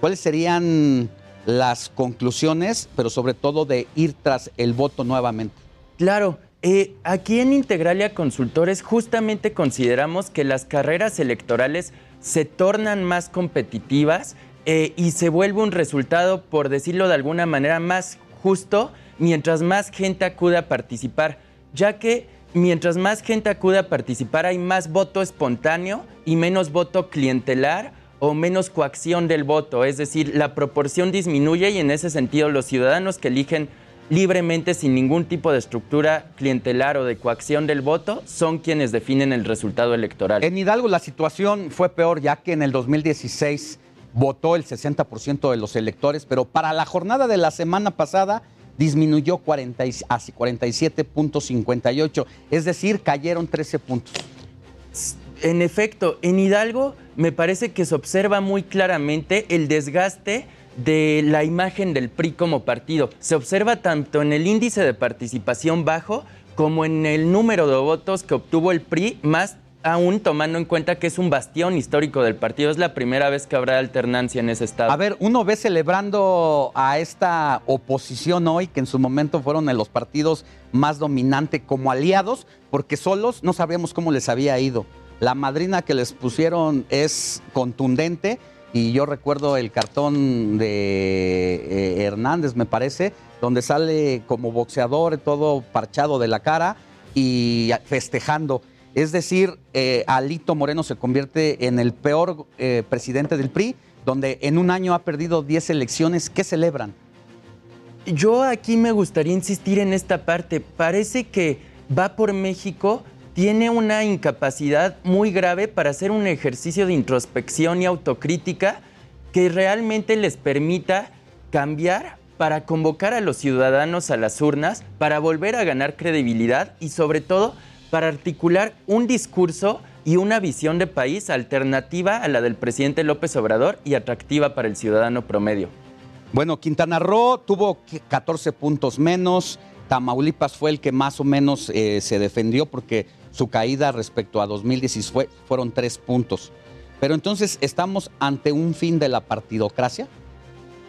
¿cuáles serían las conclusiones, pero sobre todo de ir tras el voto nuevamente? Claro, eh, aquí en Integralia Consultores justamente consideramos que las carreras electorales se tornan más competitivas eh, y se vuelve un resultado, por decirlo de alguna manera, más justo mientras más gente acude a participar, ya que mientras más gente acude a participar hay más voto espontáneo y menos voto clientelar o menos coacción del voto, es decir, la proporción disminuye y en ese sentido los ciudadanos que eligen libremente sin ningún tipo de estructura clientelar o de coacción del voto son quienes definen el resultado electoral. En Hidalgo la situación fue peor ya que en el 2016 votó el 60% de los electores, pero para la jornada de la semana pasada disminuyó 40, a 47.58, es decir, cayeron 13 puntos. En efecto, en Hidalgo me parece que se observa muy claramente el desgaste de la imagen del PRI como partido. Se observa tanto en el índice de participación bajo como en el número de votos que obtuvo el PRI, más aún tomando en cuenta que es un bastión histórico del partido. Es la primera vez que habrá alternancia en ese estado. A ver, uno ve celebrando a esta oposición hoy, que en su momento fueron en los partidos más dominantes como aliados, porque solos no sabíamos cómo les había ido. La madrina que les pusieron es contundente y yo recuerdo el cartón de eh, Hernández, me parece, donde sale como boxeador todo parchado de la cara y festejando. Es decir, eh, Alito Moreno se convierte en el peor eh, presidente del PRI, donde en un año ha perdido 10 elecciones. ¿Qué celebran? Yo aquí me gustaría insistir en esta parte. Parece que va por México tiene una incapacidad muy grave para hacer un ejercicio de introspección y autocrítica que realmente les permita cambiar para convocar a los ciudadanos a las urnas, para volver a ganar credibilidad y sobre todo para articular un discurso y una visión de país alternativa a la del presidente López Obrador y atractiva para el ciudadano promedio. Bueno, Quintana Roo tuvo 14 puntos menos, Tamaulipas fue el que más o menos eh, se defendió porque su caída respecto a 2016 fueron tres puntos. Pero entonces, ¿estamos ante un fin de la partidocracia?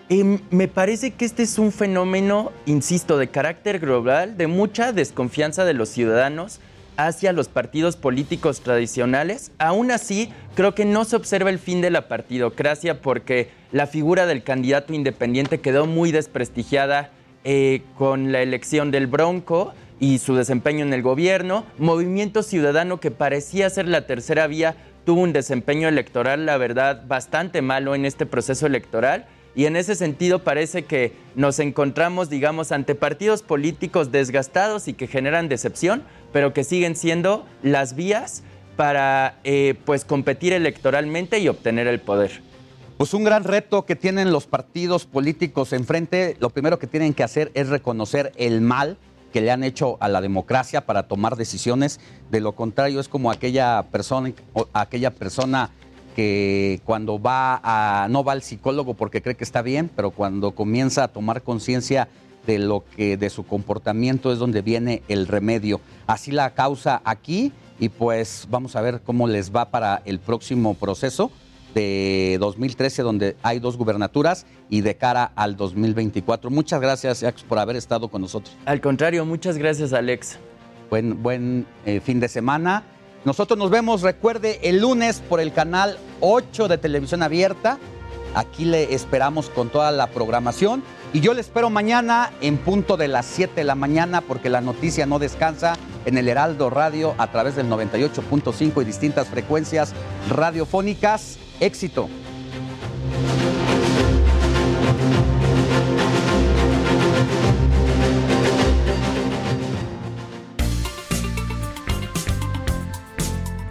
Em, me parece que este es un fenómeno, insisto, de carácter global, de mucha desconfianza de los ciudadanos hacia los partidos políticos tradicionales. Aún así, creo que no se observa el fin de la partidocracia porque la figura del candidato independiente quedó muy desprestigiada eh, con la elección del Bronco y su desempeño en el gobierno. Movimiento Ciudadano, que parecía ser la tercera vía, tuvo un desempeño electoral, la verdad, bastante malo en este proceso electoral. Y en ese sentido parece que nos encontramos, digamos, ante partidos políticos desgastados y que generan decepción, pero que siguen siendo las vías para eh, pues competir electoralmente y obtener el poder. Pues un gran reto que tienen los partidos políticos enfrente, lo primero que tienen que hacer es reconocer el mal que le han hecho a la democracia para tomar decisiones. De lo contrario, es como aquella persona, aquella persona que cuando va a, no va al psicólogo porque cree que está bien, pero cuando comienza a tomar conciencia de lo que, de su comportamiento es donde viene el remedio. Así la causa aquí y pues vamos a ver cómo les va para el próximo proceso de 2013, donde hay dos gubernaturas, y de cara al 2024. Muchas gracias, Alex, por haber estado con nosotros. Al contrario, muchas gracias, Alex. Buen, buen eh, fin de semana. Nosotros nos vemos, recuerde, el lunes por el canal 8 de Televisión Abierta. Aquí le esperamos con toda la programación. Y yo le espero mañana en punto de las 7 de la mañana porque la noticia no descansa en el Heraldo Radio a través del 98.5 y distintas frecuencias radiofónicas. Éxito.